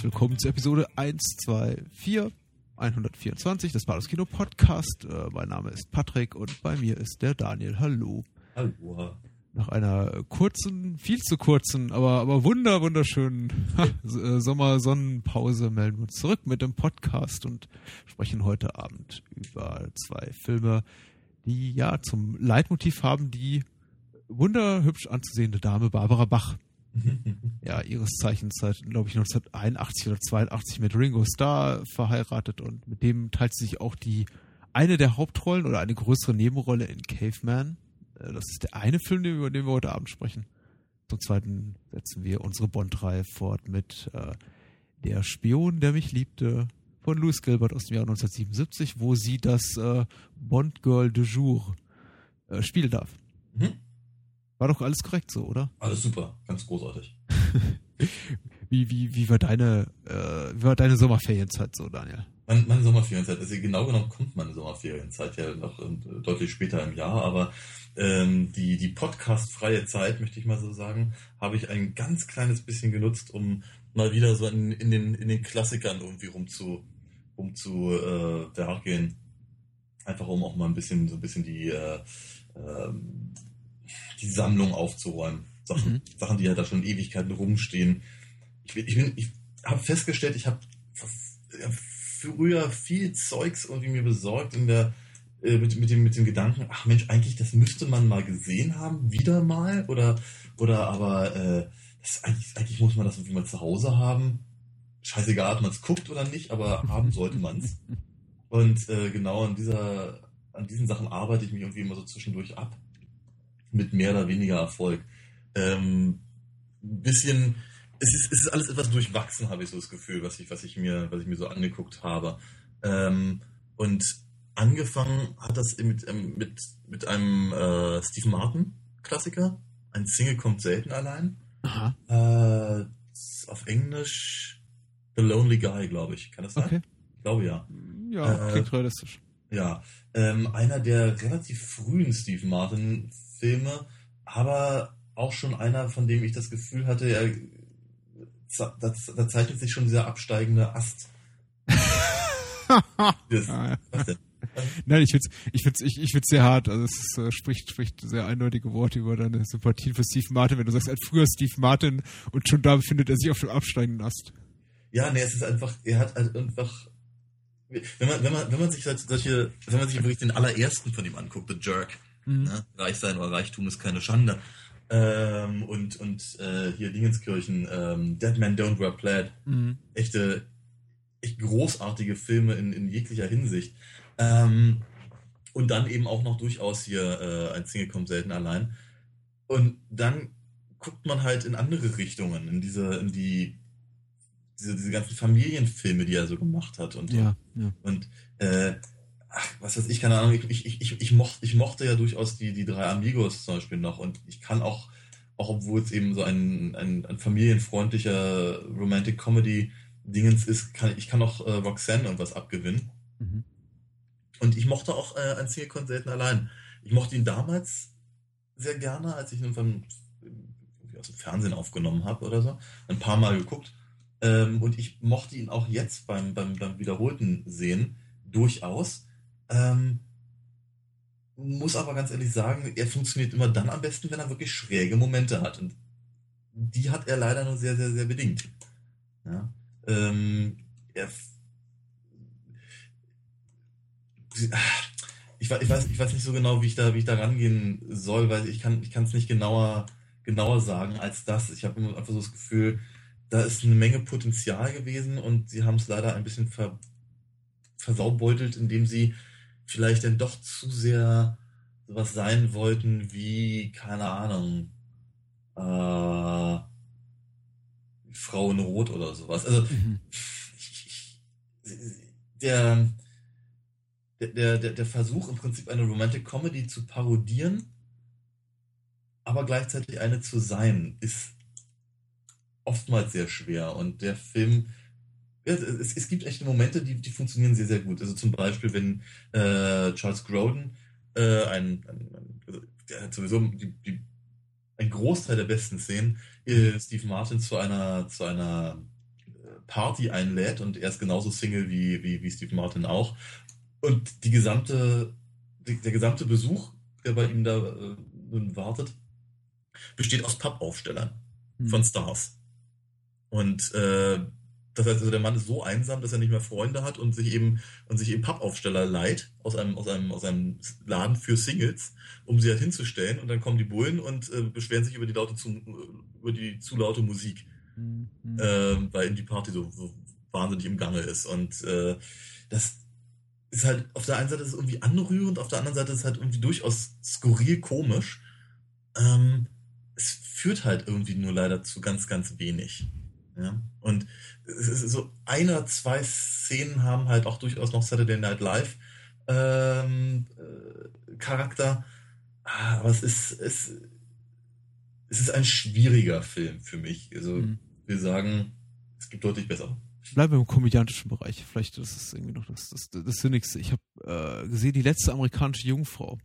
Herzlich willkommen zur Episode 124 124 des Bados Kino Podcast. Äh, mein Name ist Patrick und bei mir ist der Daniel. Hallo. Hallo. Nach einer kurzen, viel zu kurzen, aber, aber wunder, wunderschönen äh, Sommer-Sonnenpause melden wir uns zurück mit dem Podcast und sprechen heute Abend über zwei Filme, die ja zum Leitmotiv haben die wunderhübsch anzusehende Dame Barbara Bach. Ja, ihres Zeichens seit, glaube ich, 1981 oder 82 mit Ringo Starr verheiratet und mit dem teilt sie sich auch die eine der Hauptrollen oder eine größere Nebenrolle in Caveman. Äh, das ist der eine Film, über den wir heute Abend sprechen. Zum zweiten setzen wir unsere Bond-Reihe fort mit äh, Der Spion, der mich liebte von Louis Gilbert aus dem Jahr 1977, wo sie das äh, Bond-Girl de Jour äh, spielen darf. Mhm. War doch alles korrekt so, oder? Alles super, ganz großartig. wie, wie, wie war deine, äh, wie war deine Sommerferienzeit so, Daniel? Meine, meine Sommerferienzeit, also genau genommen kommt meine Sommerferienzeit ja noch äh, deutlich später im Jahr, aber ähm, die, die podcast-freie Zeit, möchte ich mal so sagen, habe ich ein ganz kleines bisschen genutzt, um mal wieder so in, in, den, in den Klassikern irgendwie rum zu, rum zu äh, gehen. Einfach um auch mal ein bisschen, so ein bisschen die, äh, äh, die Sammlung aufzuräumen. Sachen, mhm. Sachen, die ja da schon Ewigkeiten rumstehen. Ich, ich, ich habe festgestellt, ich habe früher viel Zeugs irgendwie mir besorgt in der, äh, mit, mit, dem, mit dem Gedanken, ach Mensch, eigentlich, das müsste man mal gesehen haben, wieder mal, oder, oder aber äh, das, eigentlich, eigentlich muss man das irgendwie mal zu Hause haben. Scheißegal, ob man es guckt oder nicht, aber haben sollte man es. Und äh, genau an dieser, an diesen Sachen arbeite ich mich irgendwie immer so zwischendurch ab mit mehr oder weniger Erfolg. Ähm, bisschen, es ist, es ist alles etwas durchwachsen, habe ich so das Gefühl, was ich, was ich mir, was ich mir so angeguckt habe. Ähm, und angefangen hat das mit, ähm, mit, mit einem äh, Steve Martin Klassiker. Ein Single kommt selten allein. Äh, auf Englisch The Lonely Guy, glaube ich. Kann das sein? Okay. Ich glaube ja. Ja, äh, klingt realistisch. Ja, ähm, einer der relativ frühen Steve Martin Filme, aber auch schon einer, von dem ich das Gefühl hatte, er, da, da zeichnet sich schon dieser absteigende Ast. das, was denn? Nein, ich find's, ich find's, ich, ich find's sehr hart. Also es ist, äh, spricht, spricht sehr eindeutige Worte über deine Sympathien für Steve Martin, wenn du sagst, ein früher Steve Martin und schon da befindet er sich auf dem absteigenden Ast. Ja, nee, es ist einfach, er hat halt einfach, wenn man, wenn man, wenn man sich solche, wenn man sich wirklich den allerersten von ihm anguckt, The Jerk, Mhm. Ne? Reich sein oder Reichtum ist keine Schande. Ähm, und und äh, hier Dingenskirchen, ähm, Dead Man Don't Wear Plaid. Mhm. Echte, echt großartige Filme in, in jeglicher Hinsicht. Ähm, und dann eben auch noch durchaus hier äh, ein Single kommt selten allein. Und dann guckt man halt in andere Richtungen, in diese, in die, diese, diese ganzen Familienfilme, die er so gemacht hat. Und, ja, ja. und äh, ach, was weiß ich, keine Ahnung, ich, ich, ich, ich, mochte, ich mochte ja durchaus die, die drei Amigos zum Beispiel noch und ich kann auch, auch obwohl es eben so ein, ein, ein familienfreundlicher Romantic Comedy Dingens ist, kann ich kann auch äh, Roxanne und was abgewinnen. Mhm. Und ich mochte auch äh, ein Single selten allein. Ich mochte ihn damals sehr gerne, als ich ihn von, aus dem Fernsehen aufgenommen habe oder so. Ein paar Mal geguckt. Ähm, und ich mochte ihn auch jetzt beim, beim, beim wiederholten Sehen durchaus. Ähm, muss aber ganz ehrlich sagen, er funktioniert immer dann am besten, wenn er wirklich schräge Momente hat. Und die hat er leider nur sehr, sehr, sehr bedingt. Ja, ähm, er, ich, ich, weiß, ich weiß nicht so genau, wie ich da, wie ich da rangehen soll, weil ich kann ich es nicht genauer, genauer sagen als das. Ich habe einfach so das Gefühl, da ist eine Menge Potenzial gewesen und sie haben es leider ein bisschen ver, versaubeutelt, indem sie vielleicht dann doch zu sehr sowas sein wollten wie, keine Ahnung, äh, Frau in Rot oder sowas. Also, mhm. ich, ich, der, der, der, der Versuch im Prinzip eine Romantic Comedy zu parodieren, aber gleichzeitig eine zu sein, ist oftmals sehr schwer. Und der Film, es, es gibt echte Momente, die, die funktionieren sehr, sehr gut. Also zum Beispiel, wenn äh, Charles Grodin, äh, ein, ein, also der hat sowieso die, die, ein Großteil der besten Szenen, äh, Steve Martin zu einer, zu einer äh, Party einlädt und er ist genauso Single wie, wie, wie Steve Martin auch. Und die gesamte, die, der gesamte Besuch, der bei ihm da äh, nun wartet, besteht aus Pappaufstellern hm. von Stars. Und äh, das heißt also, der Mann ist so einsam, dass er nicht mehr Freunde hat und sich eben und sich eben Pappaufsteller leiht aus einem aus einem aus einem Laden für Singles, um sie halt hinzustellen und dann kommen die Bullen und äh, beschweren sich über die laute zu, über die zu laute Musik, mhm. äh, weil eben die Party so, so, wahnsinnig im Gange ist und äh, das ist halt auf der einen Seite ist es irgendwie anrührend, auf der anderen Seite ist es halt irgendwie durchaus skurril komisch. Ähm, es führt halt irgendwie nur leider zu ganz ganz wenig. Ja? Und es ist so einer, zwei Szenen haben halt auch durchaus noch Saturday Night Live ähm, äh, Charakter. Ah, aber es ist, es, es ist ein schwieriger Film für mich. Also mhm. wir sagen, es gibt deutlich besser. Ich bleibe im komödiantischen Bereich. Vielleicht ist es irgendwie noch das, das, das Sinnigste. Ich habe äh, gesehen, die letzte amerikanische Jungfrau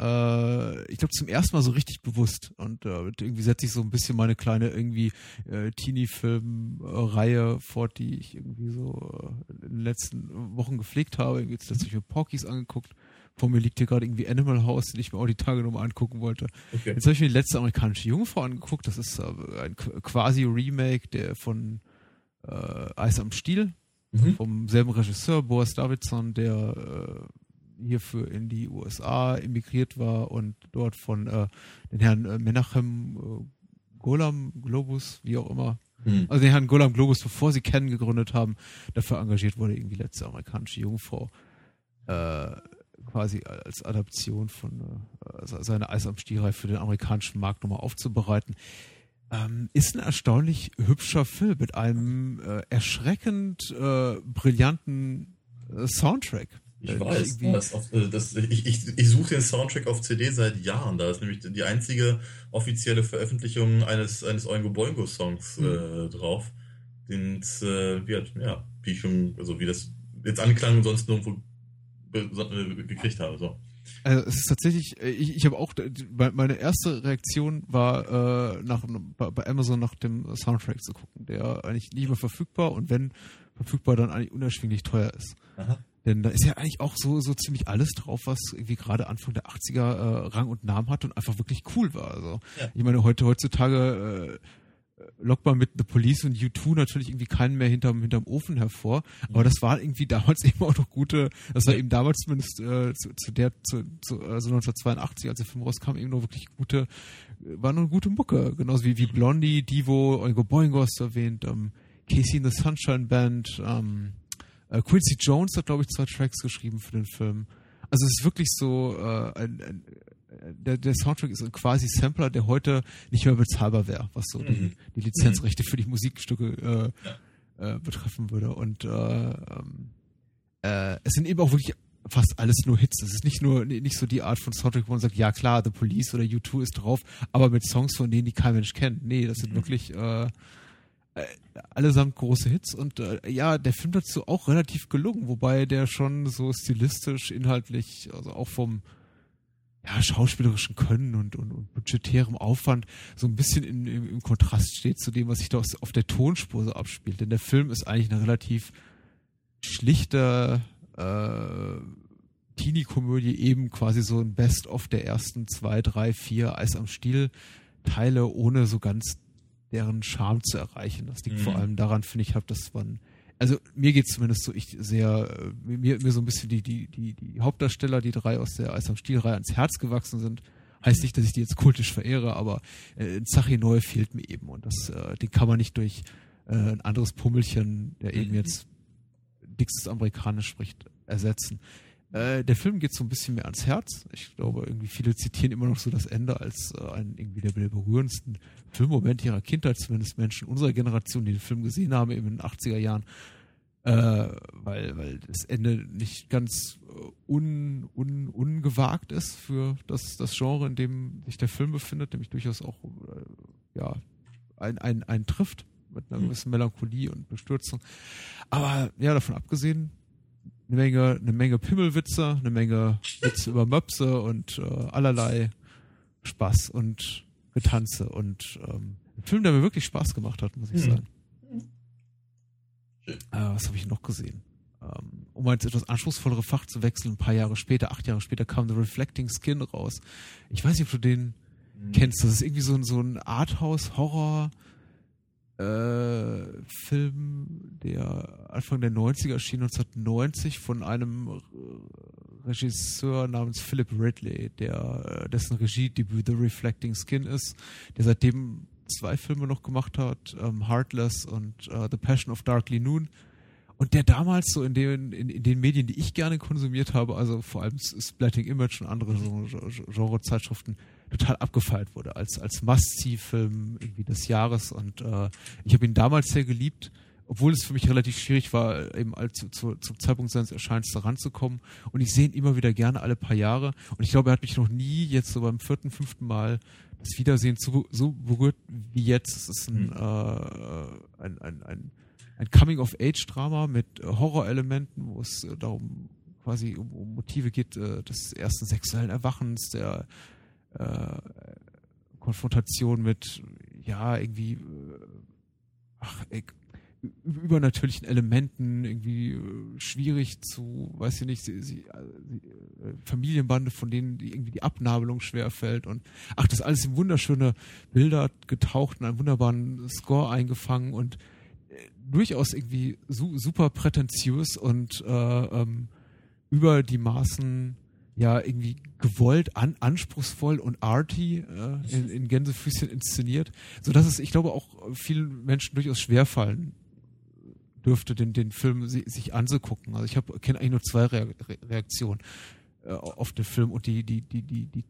äh, ich glaube, zum ersten Mal so richtig bewusst. Und äh, irgendwie setze ich so ein bisschen meine kleine irgendwie äh, Teenie-Film-Reihe fort, die ich irgendwie so äh, in den letzten Wochen gepflegt habe. Jetzt letztlich mir Porkies angeguckt. Vor mir liegt hier gerade irgendwie Animal House, den ich mir auch die Tage nochmal angucken wollte. Okay. Jetzt habe ich mir die letzte amerikanische Jungfrau angeguckt. Das ist äh, ein quasi Remake der von äh, Eis am Stiel. Mhm. Vom selben Regisseur, Boas Davidson, der hierfür in die USA emigriert war und dort von äh, den Herrn äh, Menachem äh, Golam Globus, wie auch immer, hm. also den Herrn Golam Globus, bevor sie Ken gegründet haben, dafür engagiert wurde, irgendwie letzte amerikanische Jungfrau äh, quasi als Adaption von äh, seiner Eis am Stielreif für den amerikanischen Markt nochmal aufzubereiten. Ähm, ist ein erstaunlich hübscher Film mit einem äh, erschreckend äh, brillanten äh, Soundtrack. Ich äh, weiß, das auf, äh, das, ich, ich, ich suche den Soundtrack auf CD seit Jahren. Da ist nämlich die einzige offizielle Veröffentlichung eines, eines Oingo Boingo Songs mhm. äh, drauf. Den, äh, wie, hat, ja, wie schon, also wie das jetzt anklang und sonst nirgendwo äh, gekriegt habe. So. Also es ist tatsächlich, ich, ich habe auch, meine erste Reaktion war, äh, nach, bei Amazon nach dem Soundtrack zu gucken, der eigentlich nicht mehr verfügbar und wenn verfügbar, dann eigentlich unerschwinglich teuer ist. Aha. Denn da ist ja eigentlich auch so, so ziemlich alles drauf, was irgendwie gerade Anfang der 80er äh, Rang und Namen hat und einfach wirklich cool war. Also ja. ich meine, heute, heutzutage äh, lockt man mit The Police und U2 natürlich irgendwie keinen mehr hinterm, hinterm Ofen hervor. Mhm. Aber das war irgendwie damals eben auch noch gute, das war eben damals zumindest äh, zu, zu der, zu, zu, also 1982, als der Film rauskam, eben noch wirklich gute, war noch eine gute Mucke. Genauso wie, wie Blondie, Divo, Oingo Boingo hast du erwähnt, ähm, Casey in the Sunshine Band, ähm, äh, Quincy Jones hat, glaube ich, zwei Tracks geschrieben für den Film. Also es ist wirklich so, äh, ein, ein, der, der Soundtrack ist quasi Sampler, der heute nicht mehr bezahlbar wäre, was so mhm. die, die, Lizenzrechte mhm. für die Musikstücke äh, ja. äh, betreffen würde. Und äh, ähm, äh, es sind eben auch wirklich fast alles nur Hits. Es ist nicht nur nicht so die Art von Soundtrack, wo man sagt, ja klar, The Police oder U2 ist drauf, aber mit Songs von denen, die kein Mensch kennt. Nee, das sind mhm. wirklich äh, äh, allesamt große Hits und äh, ja, der Film dazu auch relativ gelungen, wobei der schon so stilistisch, inhaltlich, also auch vom ja, schauspielerischen Können und, und, und budgetärem Aufwand so ein bisschen in, im, im Kontrast steht zu dem, was sich da auf der Tonspur so abspielt. Denn der Film ist eigentlich eine relativ schlichte äh, Teenie-Komödie, eben quasi so ein Best-of der ersten zwei, drei, vier Eis am Stiel Teile, ohne so ganz deren Charme zu erreichen. Das liegt mhm. vor allem daran, finde ich, habe das man also mir geht zumindest so, ich sehr, äh, mir, mir so ein bisschen die, die, die, die Hauptdarsteller, die drei aus der Eis am Stielreihe ans Herz gewachsen sind. Heißt nicht, dass ich die jetzt kultisch verehre, aber äh, Zachi Neu fehlt mir eben und das, äh, den kann man nicht durch äh, ein anderes Pummelchen, der eben mhm. jetzt dickstes Amerikanisch spricht, ersetzen. Äh, der Film geht so ein bisschen mehr ans Herz. Ich glaube, irgendwie viele zitieren immer noch so das Ende als äh, einen irgendwie der, der berührendsten Filmmoment ihrer Kindheit, zumindest Menschen unserer Generation, die den Film gesehen haben, eben in den 80er Jahren. äh, weil, weil das Ende nicht ganz äh, un, un, ungewagt ist für das, das Genre, in dem sich der Film befindet, nämlich durchaus auch äh, ja, ein, ein, ein trifft mit einer mhm. gewissen Melancholie und Bestürzung. Aber ja, davon abgesehen, eine Menge, eine Menge Pimmelwitze, eine Menge Witze über Möpse und äh, allerlei Spaß und Getanze und ähm, ein Film, der mir wirklich Spaß gemacht hat, muss ich mhm. sagen. Äh, was habe ich noch gesehen? Ähm, um mal ins etwas anspruchsvollere Fach zu wechseln, ein paar Jahre später, acht Jahre später kam The Reflecting Skin raus. Ich weiß nicht, ob du den mhm. kennst. Das ist irgendwie so ein, so ein Arthouse-Horror- äh, Film, der Anfang der 90er erschien, 1990, von einem Regisseur namens Philip Ridley, der äh, dessen Regiedebüt The Reflecting Skin ist, der seitdem zwei Filme noch gemacht hat, ähm, Heartless und äh, The Passion of Darkly Noon. Und der damals so in den, in, in, den Medien, die ich gerne konsumiert habe, also vor allem Splatting Image und andere Genre-Zeitschriften, total abgefeilt wurde als, als Must-See-Film irgendwie des Jahres. Und äh, ich habe ihn damals sehr geliebt, obwohl es für mich relativ schwierig war, eben als, zu, zu, zum Zeitpunkt seines Erscheinens da ranzukommen. Und ich sehe ihn immer wieder gerne alle paar Jahre. Und ich glaube, er hat mich noch nie jetzt so beim vierten, fünften Mal das Wiedersehen so, so berührt wie jetzt. Es ist ein, mhm. äh, ein, ein, ein, ein Coming-of-Age-Drama mit äh, Horrorelementen, wo es äh, darum quasi um, um Motive geht äh, des ersten sexuellen Erwachens, der äh, Konfrontation mit, ja, irgendwie, äh, ach, ey, übernatürlichen Elementen irgendwie äh, schwierig zu, weiß ich nicht, sie, sie, äh, Familienbande, von denen die irgendwie die Abnabelung schwerfällt und ach, das alles in wunderschöne Bilder getaucht und einen wunderbaren Score eingefangen und äh, durchaus irgendwie su super prätentiös und äh, ähm, über die Maßen ja irgendwie gewollt, an, anspruchsvoll und arty äh, in, in Gänsefüßchen inszeniert, so dass es, ich glaube, auch vielen Menschen durchaus schwerfallen dürfte, den, den Film si sich anzugucken. Also ich habe kenne eigentlich nur zwei Re Reaktionen äh, auf den Film und die, die, die, die, die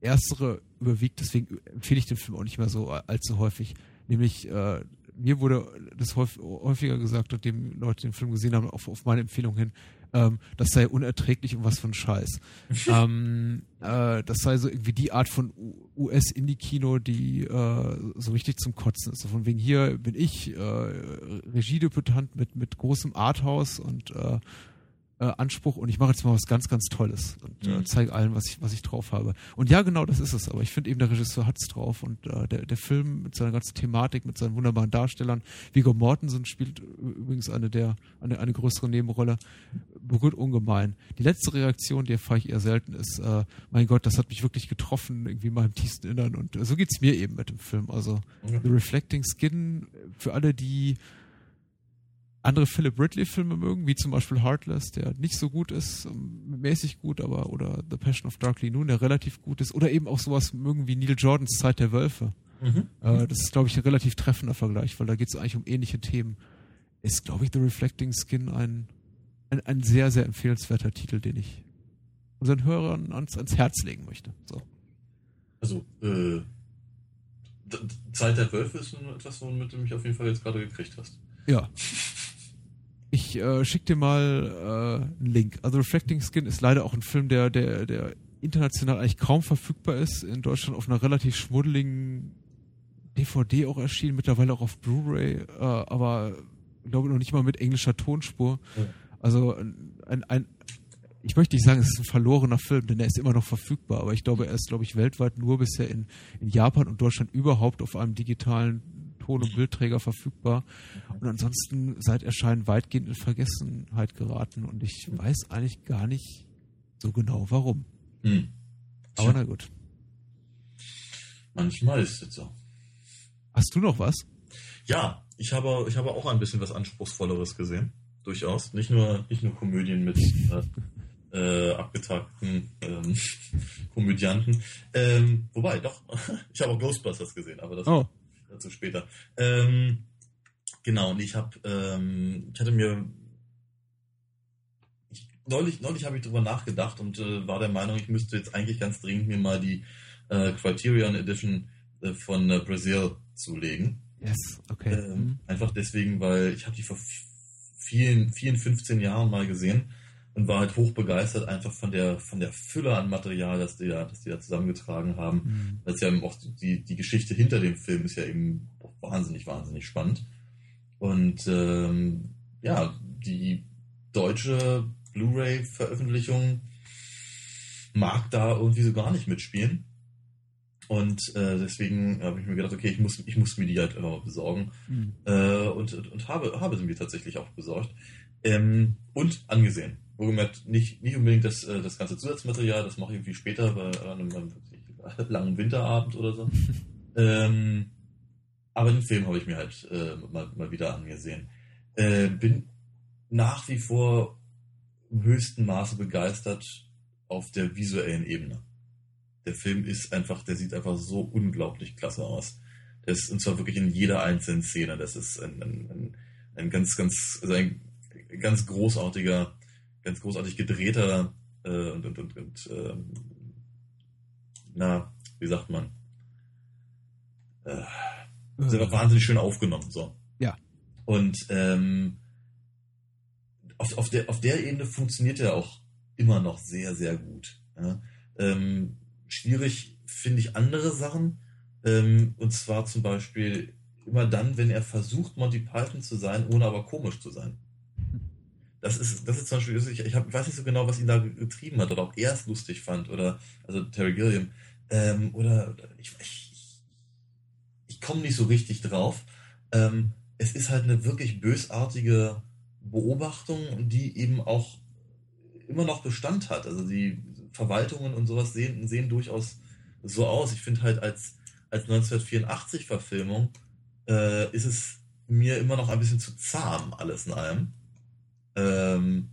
erstere überwiegt, deswegen empfehle ich den Film auch nicht mehr so allzu häufig. Nämlich, äh, mir wurde das häufiger gesagt, nachdem Leute den Film gesehen haben, auf, auf meine Empfehlung hin, ähm, das sei unerträglich und was für ein Scheiß. ähm, äh, das sei so irgendwie die Art von US-Indie-Kino, die äh, so richtig zum Kotzen ist. So von wegen hier bin ich äh, Regiedebütant mit, mit großem Arthouse und äh, äh, Anspruch und ich mache jetzt mal was ganz, ganz Tolles und äh, mhm. zeige allen, was ich, was ich drauf habe. Und ja, genau, das ist es. Aber ich finde eben, der Regisseur hat es drauf und äh, der, der Film mit seiner ganzen Thematik, mit seinen wunderbaren Darstellern, Viggo Mortensen spielt übrigens eine der, eine, eine größere Nebenrolle, berührt ungemein. Die letzte Reaktion, die erfahre ich eher selten, ist, äh, mein Gott, das hat mich wirklich getroffen, irgendwie in meinem tiefsten Innern und äh, so geht's mir eben mit dem Film. Also, mhm. The Reflecting Skin, für alle, die andere Philip Ridley-Filme mögen, wie zum Beispiel Heartless, der nicht so gut ist, ähm, mäßig gut, aber oder The Passion of Darkly Noon, der relativ gut ist, oder eben auch sowas mögen wie Neil Jordans Zeit der Wölfe. Mhm. Äh, das ist, glaube ich, ein relativ treffender Vergleich, weil da geht es eigentlich um ähnliche Themen. Ist, glaube ich, The Reflecting Skin ein, ein, ein, sehr, sehr empfehlenswerter Titel, den ich unseren Hörern ans, ans Herz legen möchte. So. Also, äh, Zeit der Wölfe ist etwas, womit du mich auf jeden Fall jetzt gerade gekriegt hast. Ja. Ich äh, schick dir mal äh, einen Link. Also Reflecting Skin ist leider auch ein Film, der, der, der international eigentlich kaum verfügbar ist. In Deutschland auf einer relativ schmuddeligen DVD auch erschienen, mittlerweile auch auf Blu-ray, äh, aber ich glaube noch nicht mal mit englischer Tonspur. Ja. Also ein, ein, ich möchte nicht sagen, es ist ein verlorener Film, denn er ist immer noch verfügbar, aber ich glaube, er ist, glaube ich, weltweit nur bisher in, in Japan und Deutschland überhaupt auf einem digitalen Ton- und Bildträger verfügbar und ansonsten seit Erscheinen weitgehend in Vergessenheit geraten und ich weiß eigentlich gar nicht so genau warum. Hm. Aber na gut. Manchmal ist es so. Hast du noch was? Ja, ich habe, ich habe auch ein bisschen was Anspruchsvolleres gesehen. Durchaus. Nicht nur, nicht nur Komödien mit äh, äh, abgetagten ähm, Komödianten. Ähm, wobei, doch, ich habe auch Ghostbusters gesehen, aber das oh dazu später. Ähm, genau, und ich habe, ähm, ich hatte mir ich, neulich, neulich habe ich darüber nachgedacht und äh, war der Meinung, ich müsste jetzt eigentlich ganz dringend mir mal die äh, Criterion Edition äh, von äh, Brazil zulegen. Yes, okay. Ähm, mhm. Einfach deswegen, weil ich habe die vor vielen, vielen 15 Jahren mal gesehen und war halt hochbegeistert einfach von der, von der Fülle an Material, das die da, das die da zusammengetragen haben. Mhm. Das ist ja eben auch die, die Geschichte hinter dem Film ist ja eben wahnsinnig, wahnsinnig spannend. Und ähm, ja, die deutsche Blu-ray-Veröffentlichung mag da irgendwie so gar nicht mitspielen. Und äh, deswegen habe ich mir gedacht, okay, ich muss, ich muss mir die halt immer besorgen. Mhm. Äh, und und habe, habe sie mir tatsächlich auch besorgt. Ähm, und angesehen. Wohlgemerkt, nicht, nicht unbedingt das, äh, das ganze Zusatzmaterial, das mache ich irgendwie später bei einem, einem langen Winterabend oder so. ähm, aber den Film habe ich mir halt äh, mal, mal wieder angesehen. Äh, bin nach wie vor im höchsten Maße begeistert auf der visuellen Ebene. Der Film ist einfach, der sieht einfach so unglaublich klasse aus. Das, und zwar wirklich in jeder einzelnen Szene. Das ist ein, ein, ein, ein ganz, ganz, also ein ganz großartiger, ganz großartig gedrehter äh, und, und, und, und ähm, na, wie sagt man? Äh, ist einfach wahnsinnig schön aufgenommen. So. Ja. Und ähm, auf, auf, der, auf der Ebene funktioniert er auch immer noch sehr, sehr gut. Ja. Ähm, schwierig finde ich andere Sachen. Ähm, und zwar zum Beispiel immer dann, wenn er versucht, Monty Python zu sein, ohne aber komisch zu sein. Das ist, das ist zum Beispiel, ich, ich, hab, weiß nicht so genau, was ihn da getrieben hat oder ob er es lustig fand oder, also Terry Gilliam, ähm, oder ich, ich, ich komme nicht so richtig drauf. Ähm, es ist halt eine wirklich bösartige Beobachtung, die eben auch immer noch Bestand hat. Also die Verwaltungen und sowas sehen, sehen durchaus so aus. Ich finde halt als, als 1984 Verfilmung äh, ist es mir immer noch ein bisschen zu zahm, alles in allem. Ähm,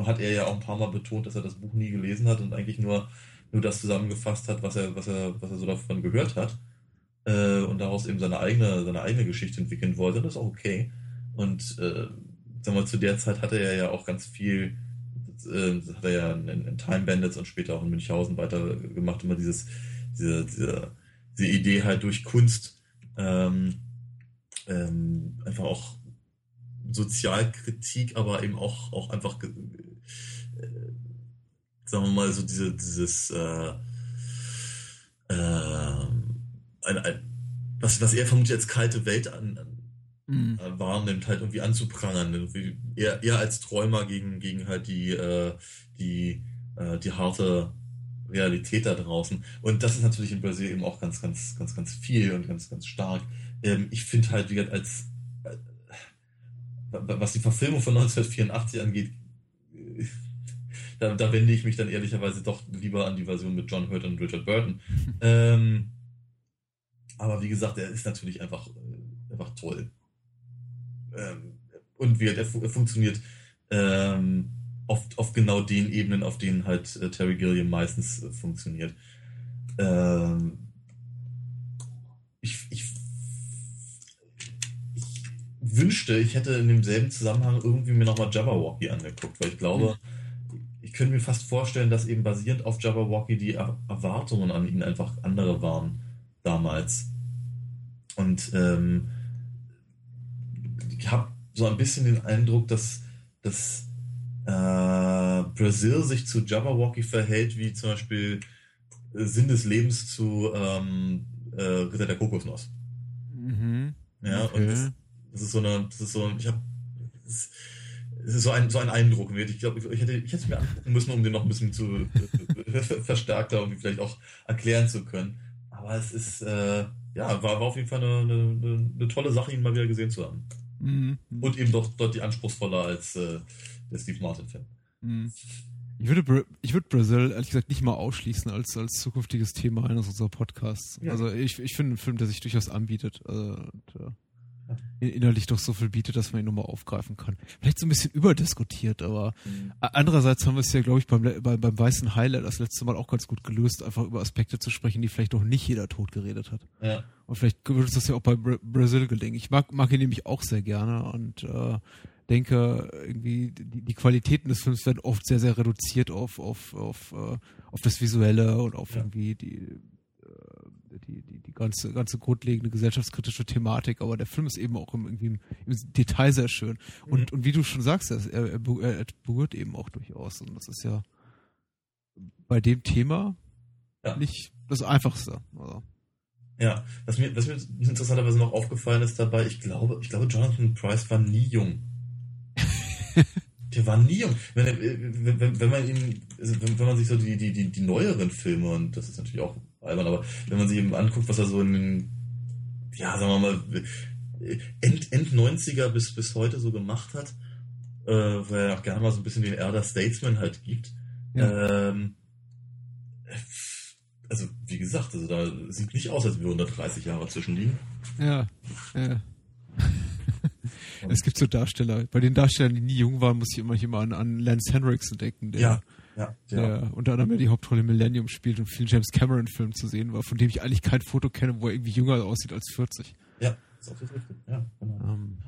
hat er ja auch ein paar Mal betont, dass er das Buch nie gelesen hat und eigentlich nur, nur das zusammengefasst hat, was er, was er, was er so davon gehört hat. Äh, und daraus eben seine eigene, seine eigene Geschichte entwickeln wollte. Das ist auch okay. Und äh, sagen wir, zu der Zeit hatte er ja auch ganz viel, äh, hat er ja in, in, Time Bandits und später auch in Münchhausen weitergemacht, immer dieses, diese, diese, diese Idee halt durch Kunst ähm, ähm, einfach auch Sozialkritik, aber eben auch, auch einfach, äh, sagen wir mal, so diese, dieses, äh, äh, ein, ein, was, was er vermutlich als kalte Welt an, an mhm. äh, wahrnimmt, halt irgendwie anzuprangern. Irgendwie eher, eher als Träumer gegen, gegen halt die, äh, die, äh, die harte Realität da draußen. Und das ist natürlich in Brasilien eben auch ganz, ganz, ganz, ganz viel und ganz, ganz stark. Ähm, ich finde halt, wie gesagt, als was die Verfilmung von 1984 angeht, da, da, wende ich mich dann ehrlicherweise doch lieber an die Version mit John Hurt und Richard Burton. ähm, aber wie gesagt, er ist natürlich einfach, äh, einfach toll. Ähm, und wie, er, fu funktioniert ähm, oft auf genau den Ebenen, auf denen halt äh, Terry Gilliam meistens äh, funktioniert. Ähm, wünschte, ich hätte in demselben Zusammenhang irgendwie mir nochmal Jabberwocky angeguckt, weil ich glaube, mhm. ich könnte mir fast vorstellen, dass eben basierend auf Jabberwocky die Erwartungen an ihn einfach andere waren damals. Und ähm, ich habe so ein bisschen den Eindruck, dass, dass äh, Brasil sich zu Jabberwocky verhält, wie zum Beispiel äh, Sinn des Lebens zu ähm, äh, Ritter der Kokosnuss. Mhm. Ja, okay. und das, das, ist so eine, das ist so, ich habe, es ist so ein, so ein Eindruck. Ich glaube, ich hätte, ich hätte es mir angucken müssen, um den noch ein bisschen zu verstärkter und vielleicht auch erklären zu können. Aber es ist, äh, ja, war, war auf jeden Fall eine, eine, eine tolle Sache, ihn mal wieder gesehen zu haben. Mhm. Und eben doch deutlich anspruchsvoller als äh, der Steve Martin-Film. Mhm. Ich würde, ich würde Brazil ehrlich gesagt nicht mal ausschließen als, als zukünftiges Thema eines unserer Podcasts. Ja. Also ich, ich finde einen Film, der sich durchaus anbietet. Also, und, äh, innerlich doch so viel bietet, dass man ihn nochmal aufgreifen kann. Vielleicht so ein bisschen überdiskutiert, aber mhm. andererseits haben wir es ja, glaube ich, beim, beim, beim Weißen Heiler das letzte Mal auch ganz gut gelöst, einfach über Aspekte zu sprechen, die vielleicht noch nicht jeder tot geredet hat. Ja. Und vielleicht wird uns das ja auch bei Bra Brasil gelingen. Ich mag, mag ihn nämlich auch sehr gerne und äh, denke, irgendwie die, die Qualitäten des Films werden oft sehr, sehr reduziert auf, auf, auf, äh, auf das Visuelle und auf ja. irgendwie die, äh, die, die, die ganze, ganze grundlegende gesellschaftskritische Thematik, aber der Film ist eben auch im, irgendwie im, im Detail sehr schön. Und, mhm. und wie du schon sagst, er, er, er, berührt eben auch durchaus. Und das ist ja bei dem Thema ja. nicht das Einfachste. Also. Ja, was mir, was mir interessanterweise noch aufgefallen ist dabei, ich glaube, ich glaube, Jonathan Price war nie jung. Der war nie jung. Wenn, wenn, wenn man ihn, also wenn, wenn man sich so die, die, die, die neueren Filme, und das ist natürlich auch albern, aber wenn man sich eben anguckt, was er so in den, ja, sagen wir mal, End, End 90er bis, bis heute so gemacht hat, äh, wo er auch gerne mal so ein bisschen den Elder Statesman halt gibt. Ja. Ähm, also, wie gesagt, also da sieht nicht aus, als wir 130 Jahre zwischenliegen. Ja, ja. es gibt so Darsteller. Bei den Darstellern, die nie jung waren, muss ich immer, immer an, an Lance Henriksen denken, der, ja, ja, der ja. unter anderem die Hauptrolle Millennium spielt und vielen James Cameron-Filmen zu sehen war, von dem ich eigentlich kein Foto kenne, wo er irgendwie jünger aussieht als 40. Ja, ist auch richtig. Ja, genau. Ähm,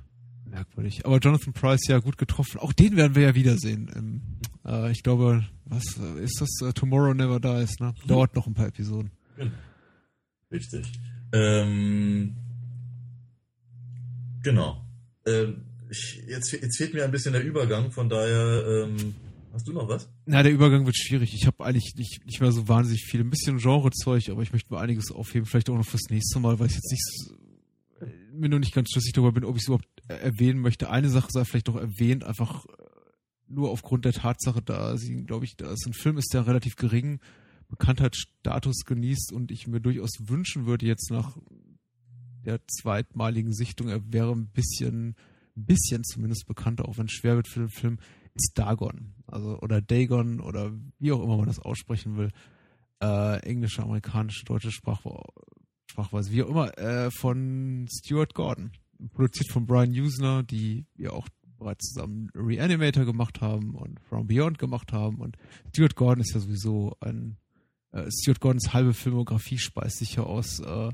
merkwürdig. Aber Jonathan Price ja gut getroffen. Auch den werden wir ja wiedersehen. Ähm, äh, ich glaube, was ist das? Uh, Tomorrow Never Dies, ne? Dauert noch ein paar Episoden. Genau. Richtig. Ähm, genau. Ähm, ich, jetzt, jetzt fehlt mir ein bisschen der Übergang, von daher, ähm, hast du noch was? Na, der Übergang wird schwierig. Ich habe eigentlich nicht, nicht mehr so wahnsinnig viel. Ein bisschen Genrezeug, aber ich möchte mir einiges aufheben. Vielleicht auch noch fürs nächste Mal, weil ich jetzt nicht mir nur nicht ganz schlüssig darüber bin, ob ich es überhaupt erwähnen möchte. Eine Sache sei vielleicht doch erwähnt, einfach äh, nur aufgrund der Tatsache, da sie, glaube ich, da es ein Film ist, der relativ geringen Bekanntheitsstatus genießt und ich mir durchaus wünschen würde, jetzt nach der zweitmaligen Sichtung, er wäre ein bisschen, ein bisschen zumindest bekannter, auch wenn es schwer wird für den Film, ist Dagon. Also, oder Dagon oder wie auch immer man das aussprechen will. Äh, englische, amerikanische, deutsche Sprache, Sprachweise, wie auch immer, äh, von Stuart Gordon. Produziert von Brian Usner, die ja auch bereits zusammen Reanimator gemacht haben und From Beyond gemacht haben. Und Stuart Gordon ist ja sowieso ein, äh, Stuart Gordons halbe Filmografie speist sich ja aus äh,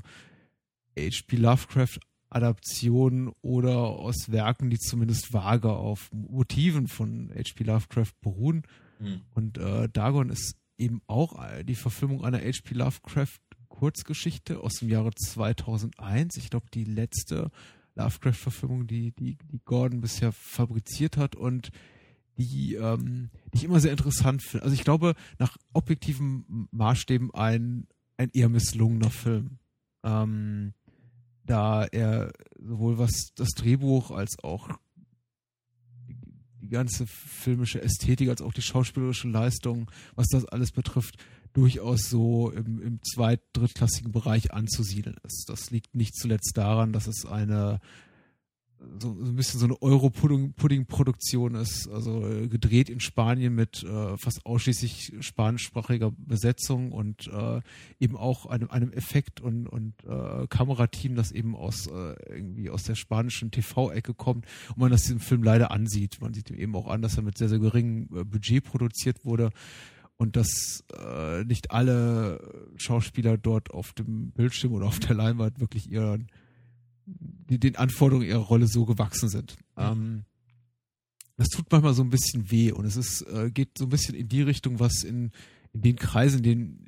H.P. Lovecraft Adaptionen oder aus Werken, die zumindest vage auf Motiven von H.P. Lovecraft beruhen. Mhm. Und äh, Dagon ist eben auch die Verfilmung einer H.P. Lovecraft Kurzgeschichte aus dem Jahre 2001. Ich glaube, die letzte Lovecraft-Verfilmung, die, die, die Gordon bisher fabriziert hat und die, ähm, die ich immer sehr interessant finde. Also ich glaube, nach objektiven Maßstäben ein, ein eher misslungener Film. Ähm, da er sowohl was das Drehbuch als auch die, ganze filmische Ästhetik als auch die schauspielerische Leistung, was das alles betrifft, durchaus so im, im zweit-, drittklassigen Bereich anzusiedeln ist. Das liegt nicht zuletzt daran, dass es eine so, so ein bisschen so eine Euro-Pudding-Produktion ist, also äh, gedreht in Spanien mit äh, fast ausschließlich spanischsprachiger Besetzung und äh, eben auch einem, einem Effekt- und, und äh, Kamerateam, das eben aus äh, irgendwie aus der spanischen TV-Ecke kommt und man das diesem Film leider ansieht. Man sieht eben auch an, dass er mit sehr, sehr geringem äh, Budget produziert wurde und dass äh, nicht alle Schauspieler dort auf dem Bildschirm oder auf der Leinwand wirklich ihren die, den Anforderungen ihrer Rolle so gewachsen sind. Ähm, das tut manchmal so ein bisschen weh und es ist äh, geht so ein bisschen in die Richtung, was in, in den Kreisen, in denen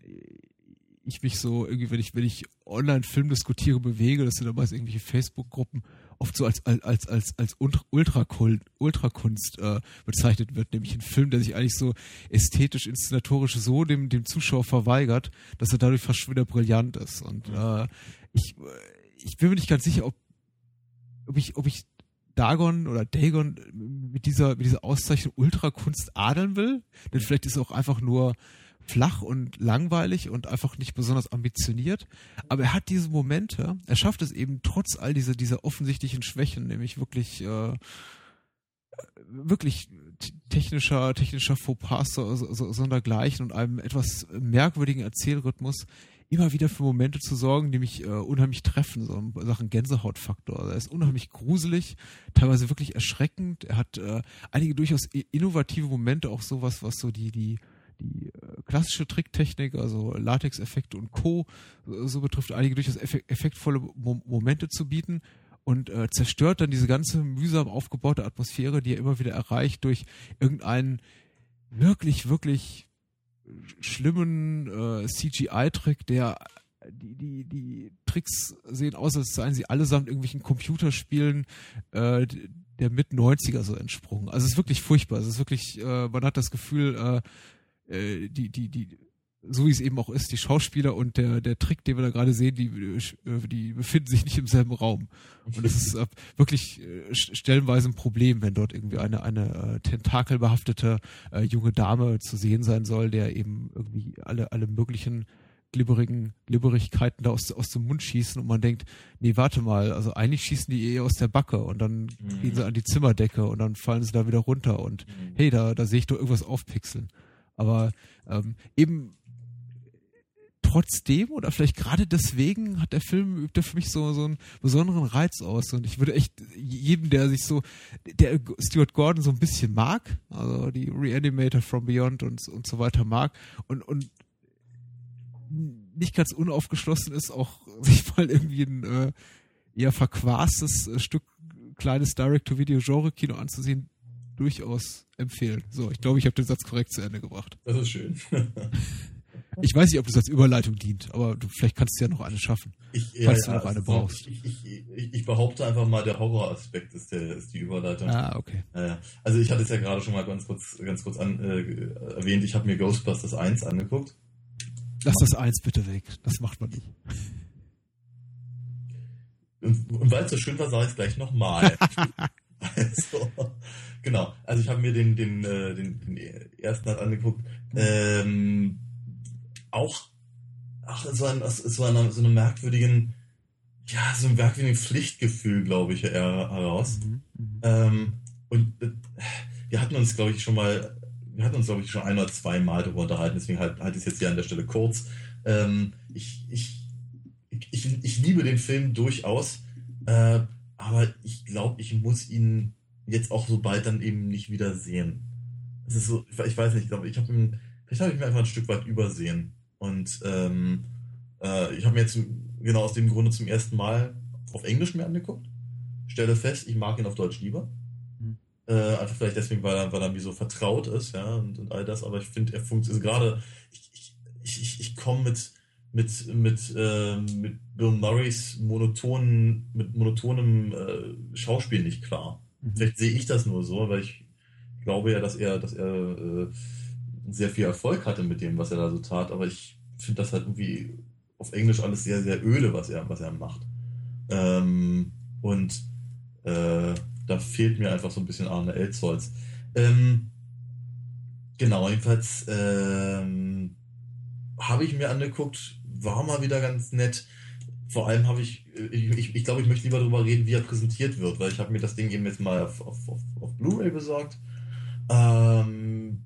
ich mich so irgendwie, wenn ich wenn ich online Film diskutiere, bewege, das sind meist irgendwelche Facebook-Gruppen oft so als, als, als, als Ultrakunst, Ultrakunst äh, bezeichnet wird, nämlich ein Film, der sich eigentlich so ästhetisch, inszenatorisch so dem, dem Zuschauer verweigert, dass er dadurch fast schon wieder brillant ist. Und äh, ich, ich bin mir nicht ganz sicher, ob, ob ich, ob ich Dagon oder Dagon mit dieser, mit dieser Auszeichnung Ultrakunst adeln will. Denn vielleicht ist es auch einfach nur flach und langweilig und einfach nicht besonders ambitioniert. Aber er hat diese Momente, er schafft es eben trotz all dieser, dieser offensichtlichen Schwächen, nämlich wirklich, äh, wirklich technischer, technischer Fauxpas so, so, sondergleichen und einem etwas merkwürdigen Erzählrhythmus immer wieder für Momente zu sorgen, die mich äh, unheimlich treffen, so in Sachen Gänsehautfaktor. Er ist unheimlich gruselig, teilweise wirklich erschreckend. Er hat äh, einige durchaus innovative Momente, auch sowas, was so die, die die äh, klassische Tricktechnik, also Latex-Effekte und Co. so betrifft, einige durchaus effektvolle Momente zu bieten und äh, zerstört dann diese ganze mühsam aufgebaute Atmosphäre, die er immer wieder erreicht durch irgendeinen wirklich, wirklich schlimmen äh, CGI-Trick, der die, die, die Tricks sehen aus, als seien sie allesamt irgendwelchen Computerspielen äh, der Mit-90er so entsprungen. Also es ist wirklich furchtbar. Es ist wirklich, äh, man hat das Gefühl, äh, äh, die, die, die, so wie es eben auch ist, die Schauspieler und der, der Trick, den wir da gerade sehen, die, äh, die befinden sich nicht im selben Raum. Und es ist äh, wirklich äh, stellenweise ein Problem, wenn dort irgendwie eine, eine tentakelbehaftete äh, junge Dame zu sehen sein soll, der eben irgendwie alle, alle möglichen glibberigen Glibberigkeiten da aus, aus dem Mund schießen und man denkt, nee, warte mal, also eigentlich schießen die eh aus der Backe und dann mhm. gehen sie an die Zimmerdecke und dann fallen sie da wieder runter und mhm. hey, da, da sehe ich doch irgendwas aufpixeln. Aber ähm, eben trotzdem oder vielleicht gerade deswegen hat der Film übt er für mich so so einen besonderen Reiz aus und ich würde echt jedem der sich so der Stuart Gordon so ein bisschen mag also die Reanimator from Beyond und und so weiter mag und und nicht ganz unaufgeschlossen ist, auch sich mal irgendwie ein äh, eher verquastes äh, Stück kleines Direct-to-Video-Genre-Kino anzusehen, durchaus empfehlen. So, ich glaube, ich habe den Satz korrekt zu Ende gebracht. Das ist schön. ich weiß nicht, ob das als Überleitung dient, aber du, vielleicht kannst du ja noch eine schaffen, ich, falls ja, du noch eine brauchst. Ich, ich, ich, behaupte einfach mal, der Horroraspekt ist, der, ist die Überleitung. Ah, okay. Also ich hatte es ja gerade schon mal ganz kurz, ganz kurz an, äh, erwähnt, ich habe mir Ghostbusters 1 angeguckt. Lass das eins bitte weg. Das macht man nicht. Und, und weil es so schön war, sage ich es gleich nochmal. also, genau. Also ich habe mir den, den, äh, den, den, ersten halt angeguckt. Ähm, auch ach, so, ein, so, eine, so eine merkwürdigen, ja, so ein merkwürdigen Pflichtgefühl, glaube ich, heraus. Mhm, mhm. ähm, und äh, wir hatten uns, glaube ich, schon mal wir hatten uns, glaube ich, schon ein oder zwei Mal darüber unterhalten, deswegen halte halt ich es jetzt hier an der Stelle kurz. Ähm, ich, ich, ich, ich liebe den Film durchaus, äh, aber ich glaube, ich muss ihn jetzt auch so bald dann eben nicht wieder sehen. Es ist so, ich weiß nicht, ich glaube, ich habe ihn, vielleicht habe ich mir einfach ein Stück weit übersehen. Und ähm, äh, ich habe mir jetzt genau aus dem Grunde zum ersten Mal auf Englisch mir angeguckt. Stelle fest, ich mag ihn auf Deutsch lieber. Äh, einfach vielleicht deswegen, weil er, weil er mir so vertraut ist, ja, und, und all das. Aber ich finde, er funktioniert gerade, ich, ich, ich, ich komme mit, mit, mit, äh, mit Bill Murrays monotonen, mit monotonem äh, Schauspiel nicht klar. Mhm. Vielleicht sehe ich das nur so, weil ich glaube ja, dass er, dass er äh, sehr viel Erfolg hatte mit dem, was er da so tat, aber ich finde das halt irgendwie auf Englisch alles sehr, sehr öde, was er, was er macht. Ähm, und äh, da fehlt mir einfach so ein bisschen Arne Elzholz. Ähm, genau, jedenfalls ähm, habe ich mir angeguckt, war mal wieder ganz nett. Vor allem habe ich, ich, ich, ich glaube, ich möchte lieber darüber reden, wie er präsentiert wird, weil ich habe mir das Ding eben jetzt mal auf, auf, auf, auf Blu-ray besorgt. Ähm,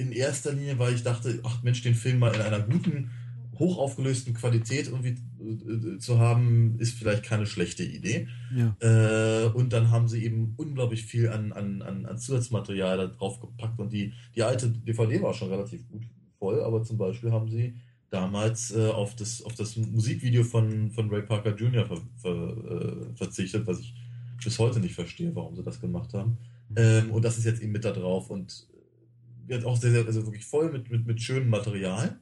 in erster Linie, weil ich dachte, ach Mensch, den Film mal in einer guten hochaufgelösten Qualität irgendwie äh, zu haben, ist vielleicht keine schlechte Idee. Ja. Äh, und dann haben sie eben unglaublich viel an, an, an, Zusatzmaterial da drauf gepackt und die, die alte DVD war schon relativ gut voll, aber zum Beispiel haben sie damals äh, auf, das, auf das Musikvideo von, von Ray Parker Jr. Ver, ver, äh, verzichtet, was ich bis heute nicht verstehe, warum sie das gemacht haben. Ähm, und das ist jetzt eben mit da drauf und wird auch sehr, sehr, also wirklich voll mit, mit, mit schönem Material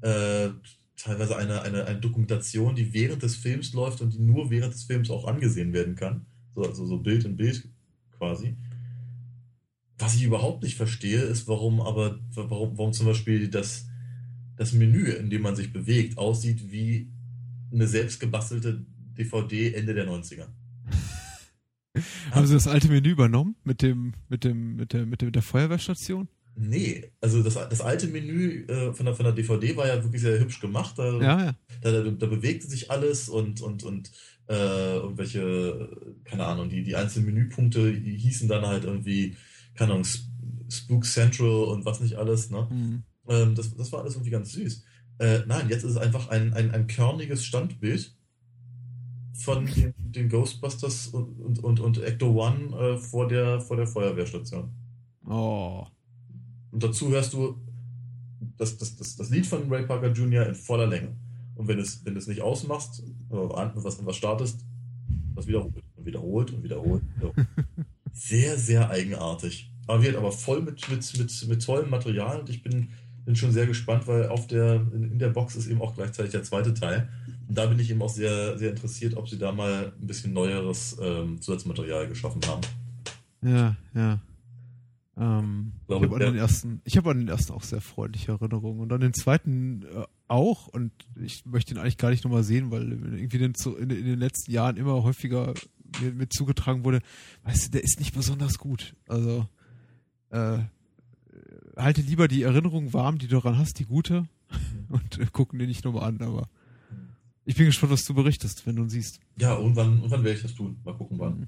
äh, teilweise eine, eine, eine Dokumentation, die während des Films läuft und die nur während des Films auch angesehen werden kann. So, also so Bild in Bild quasi. Was ich überhaupt nicht verstehe, ist, warum aber, warum, warum zum Beispiel das, das Menü, in dem man sich bewegt, aussieht wie eine selbstgebastelte DVD Ende der 90er. Haben Sie das alte Menü übernommen mit dem, mit dem, mit der, mit der Feuerwehrstation? Nee, also das, das alte Menü äh, von, der, von der DVD war ja wirklich sehr hübsch gemacht. Da, ja, ja. Da, da, da bewegte sich alles und, und, und äh, irgendwelche, keine Ahnung, die, die einzelnen Menüpunkte hießen dann halt irgendwie, keine Ahnung, Spook Central und was nicht alles. Ne? Mhm. Ähm, das, das war alles irgendwie ganz süß. Äh, nein, jetzt ist es einfach ein, ein, ein körniges Standbild von den, den Ghostbusters und, und, und, und Ecto One äh, vor, der, vor der Feuerwehrstation. Oh. Und dazu hörst du das, das, das, das Lied von Ray Parker Jr. in voller Länge. Und wenn du es wenn nicht ausmachst, oder was, was startest, das wiederholt und wiederholt und wiederholt. wiederholt. sehr, sehr eigenartig. Aber wird aber voll mit, mit, mit, mit tollem Material und ich bin bin schon sehr gespannt, weil auf der, in, in der Box ist eben auch gleichzeitig der zweite Teil. Und da bin ich eben auch sehr, sehr interessiert, ob sie da mal ein bisschen neueres ähm, Zusatzmaterial geschaffen haben. Ja, ja. Ähm, ich habe an den ersten, ich habe an den ersten auch sehr freundliche Erinnerungen und an den zweiten äh, auch und ich möchte ihn eigentlich gar nicht nochmal sehen, weil irgendwie den zu, in, in den letzten Jahren immer häufiger mir, mir zugetragen wurde, weißt du, der ist nicht besonders gut. Also äh, halte lieber die Erinnerung warm, die du daran hast, die gute und äh, gucken den nicht nochmal an, aber ich bin gespannt, was du berichtest, wenn du ihn siehst. Ja, irgendwann, irgendwann werde ich das tun. Mal gucken, wann.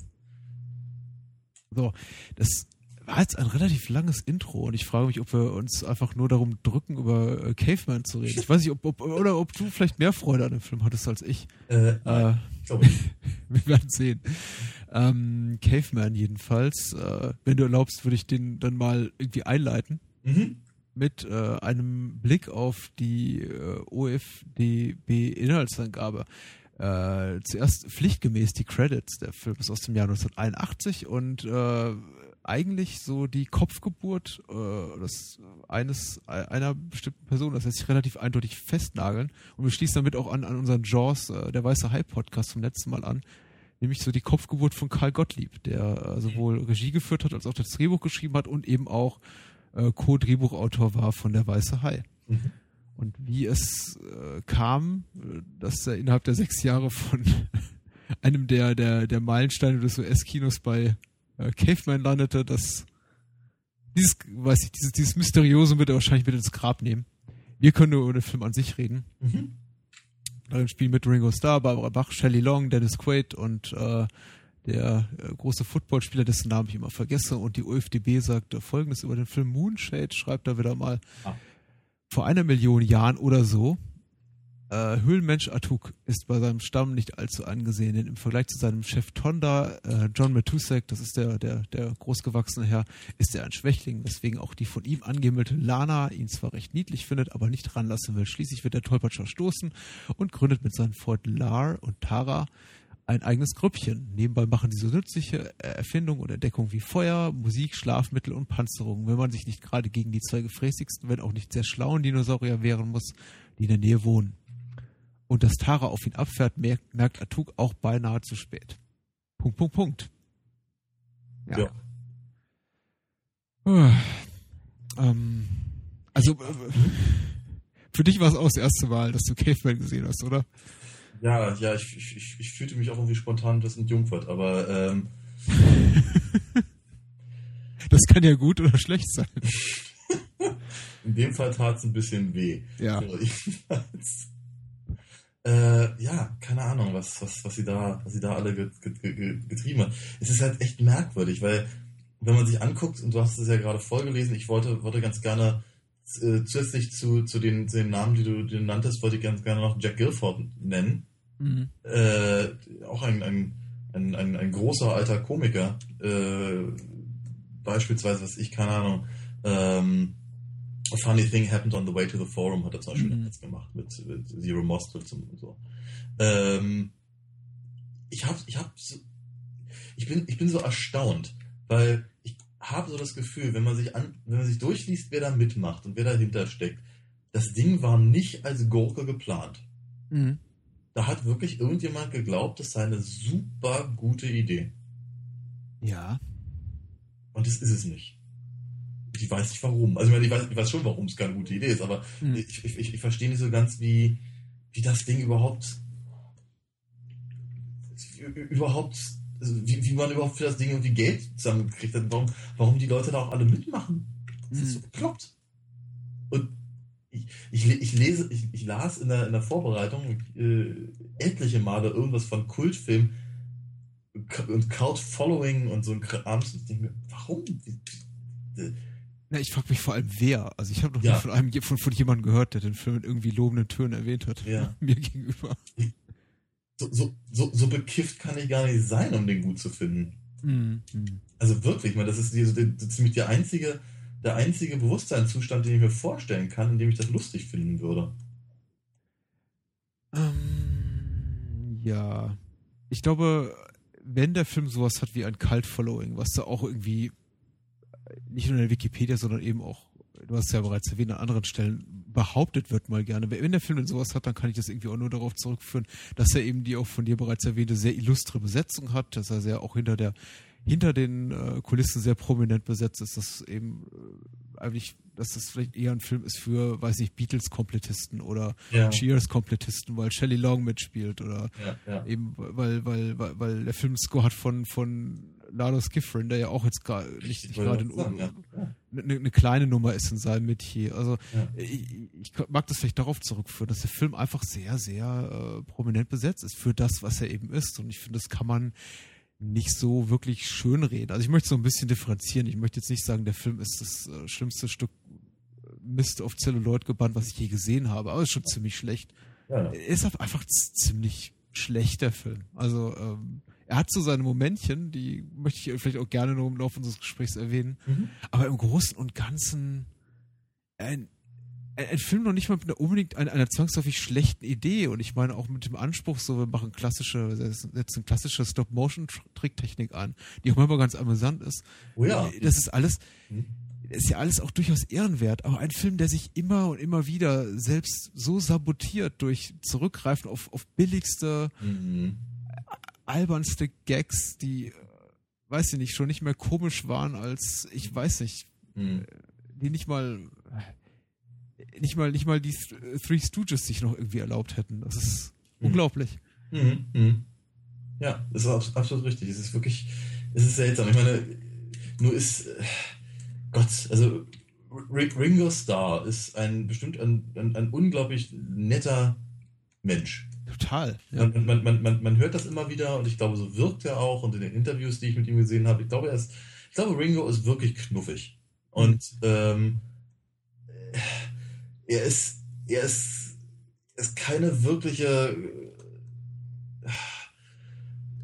So, das war jetzt ein relativ langes Intro und ich frage mich, ob wir uns einfach nur darum drücken, über äh, Caveman zu reden. Ich weiß nicht, ob, ob oder ob du vielleicht mehr Freude an dem Film hattest als ich. Äh, Äh, wir werden sehen. Ähm, Caveman jedenfalls. Äh, wenn du erlaubst, würde ich den dann mal irgendwie einleiten Mhm. mit äh, einem Blick auf die äh, OFDB-Inhaltsangabe. Äh, zuerst pflichtgemäß die Credits. Der Film ist aus dem Jahr 1981 und äh, eigentlich so die Kopfgeburt äh, das eines einer bestimmten Person, das lässt sich relativ eindeutig festnageln und wir schließen damit auch an, an unseren Jaws, äh, der weiße Hype Podcast vom letzten Mal an, nämlich so die Kopfgeburt von Karl Gottlieb, der äh, sowohl Regie geführt hat, als auch das Drehbuch geschrieben hat und eben auch äh, Co-Drehbuchautor war von der Weiße Hai. Mhm. Und wie es äh, kam, äh, dass er innerhalb der sechs Jahre von einem der, der, der Meilensteine des US-Kinos bei äh, Caveman landete, das dieses, weiß ich, dieses, dieses Mysteriosum wird er wahrscheinlich mit ins Grab nehmen. Wir können nur über den Film an sich reden. Mhm. Darin spielen mit Ringo Starr, Barbara Bach, Shelley Long, Dennis Quaid und äh, der äh, große Footballspieler, dessen Namen ich immer vergesse. Und die OFDB sagt äh, folgendes über den Film Moonshade, schreibt er wieder mal. Ah. Vor einer Million Jahren oder so, äh, Höhlenmensch Atuk ist bei seinem Stamm nicht allzu angesehen, denn im Vergleich zu seinem Chef Tonda, äh, John Matusek, das ist der, der, der großgewachsene Herr, ist er ein Schwächling, weswegen auch die von ihm angemeldete Lana ihn zwar recht niedlich findet, aber nicht ranlassen will. Schließlich wird der Tollpatsch verstoßen und gründet mit seinen Freunden Lar und Tara ein eigenes Grüppchen. Nebenbei machen sie so nützliche äh, Erfindungen und Entdeckungen wie Feuer, Musik, Schlafmittel und Panzerung. Wenn man sich nicht gerade gegen die zwei gefräßigsten, wenn auch nicht sehr schlauen Dinosaurier wehren muss, die in der Nähe wohnen. Und dass Tara auf ihn abfährt, merkt, merkt Atuk auch beinahe zu spät. Punkt, Punkt, Punkt. Ja. Ja. Uh, ähm, also, äh, für dich war es auch das erste Mal, dass du Caveman gesehen hast, oder? Ja, ja, ich, ich, ich, fühlte mich auch irgendwie spontan das entjungfert, aber ähm, Das kann ja gut oder schlecht sein. in dem Fall tat es ein bisschen weh. Ja. So. Äh, ja, keine Ahnung, was, was, was sie da, was sie da alle get, get, get, getrieben hat. Es ist halt echt merkwürdig, weil wenn man sich anguckt, und du hast es ja gerade vorgelesen, ich wollte, wollte ganz gerne äh, zusätzlich zu, zu, den, zu den Namen, die du, die du nanntest, wollte ich ganz gerne noch Jack Guilford nennen. Mhm. Äh, auch ein, ein, ein, ein, ein großer alter Komiker. Äh, beispielsweise, was ich, keine Ahnung, ähm, A Funny Thing Happened on the Way to the Forum hat er zum Beispiel Mhm. jetzt gemacht mit, mit Zero Mostel und so. Ähm, ich hab, ich hab, so, ich bin, ich bin so erstaunt, weil ich habe so das Gefühl, wenn man sich an, wenn man sich durchliest, wer da mitmacht und wer dahinter steckt, das Ding war nicht als Gurke geplant. Mhm. Da hat wirklich irgendjemand geglaubt, das sei eine super gute Idee. Ja. Und das ist es nicht. Ich weiß nicht warum. Also ich, meine, ich, weiß, ich weiß schon, warum es keine gute Idee ist, aber Mhm. ich, ich, ich, verstehe nicht so ganz, wie, wie das Ding überhaupt überhaupt also wie, wie man überhaupt für das Ding irgendwie Geld zusammengekriegt hat. Warum, warum die Leute da auch alle mitmachen. Das ist so Mhm. bekloppt. Und ich, ich, ich lese, ich, ich las in der, in der Vorbereitung äh, etliche Male irgendwas von Kultfilm und Cult Following und so ein Kram. Und ich denke mir, warum? Na, ich frage mich vor allem, wer. Also ich habe noch Ja. nie von einem von, von jemandem gehört, der den Film in irgendwie lobenden Tönen erwähnt hat. Ja. Mir gegenüber. So, so, so, so bekifft kann ich gar nicht sein, um den gut zu finden. Mhm. Also wirklich, ich meine, das ist, die, ist ziemlich der einzige, der einzige Bewusstseinszustand, den ich mir vorstellen kann, in dem ich das lustig finden würde. Ähm, ja. Ich glaube, wenn der Film sowas hat wie ein Cult Following, was da auch irgendwie nicht nur in der Wikipedia, sondern eben auch du hast ja bereits erwähnt, an anderen Stellen behauptet wird mal gerne. Wenn der Film denn sowas hat, dann kann ich das irgendwie auch nur darauf zurückführen, dass er eben die auch von dir bereits erwähnte sehr illustre Besetzung hat, dass er sehr auch hinter der hinter den äh, Kulissen sehr prominent besetzt ist, dass eben äh, eigentlich, dass das vielleicht eher ein Film ist für, weiß ich, Beatles-Komplettisten oder Ja. Cheers-Komplettisten, weil Shelley Long mitspielt oder Ja, ja. eben, weil, weil, weil, weil der Film Score hat von, von Lalo Schifrin, der ja auch jetzt gar nicht, gerade eine, eine kleine Nummer ist in seinem Metier. Also Ja. ich, ich mag das vielleicht darauf zurückführen, dass der Film einfach sehr, sehr äh, prominent besetzt ist für das, was er eben ist. Und ich finde, das kann man nicht so wirklich schönreden. Also ich möchte so ein bisschen differenzieren. Ich möchte jetzt nicht sagen, der Film ist das äh, schlimmste Stück Mist auf Celluloid gebannt, was ich je gesehen habe, aber ist schon ziemlich schlecht. Ja, ist einfach z- ziemlich schlecht, der Film. Also ähm, er hat so seine Momentchen, die möchte ich vielleicht auch gerne noch im Laufe unseres Gesprächs erwähnen. Mhm. Aber im Großen und Ganzen ein, ein, ein Film noch nicht mal mit einer unbedingt einer, einer zwangsläufig schlechten Idee. Und ich meine auch mit dem Anspruch, so wir machen klassische, setzen klassische Stop-Motion-Tricktechnik an, die auch manchmal ganz amüsant ist. Oh ja. Das ist alles, Mhm. ist ja alles auch durchaus ehrenwert. Aber ein Film, der sich immer und immer wieder selbst so sabotiert durch Zurückgreifen auf, auf billigste, Mhm. Albernste Gags, die, äh, weiß ich nicht, schon nicht mehr komisch waren als, ich weiß nicht, Mhm. die nicht mal nicht mal nicht mal die Th- Three Stooges sich noch irgendwie erlaubt hätten. Das ist Mhm. unglaublich. Mhm. Ja, das ist abs- absolut richtig. Es ist wirklich, es ist seltsam. Ich meine, nur ist, äh, Gott, also Ringo Starr ist ein bestimmt ein, ein, ein unglaublich netter Mensch. Total. Ja. Man, man, man, man, man hört das immer wieder und ich glaube, so wirkt er auch und in den Interviews, die ich mit ihm gesehen habe, ich glaube, er ist, ich glaube, Ringo ist wirklich knuffig. Und ähm, er ist, er ist, er ist keine wirkliche,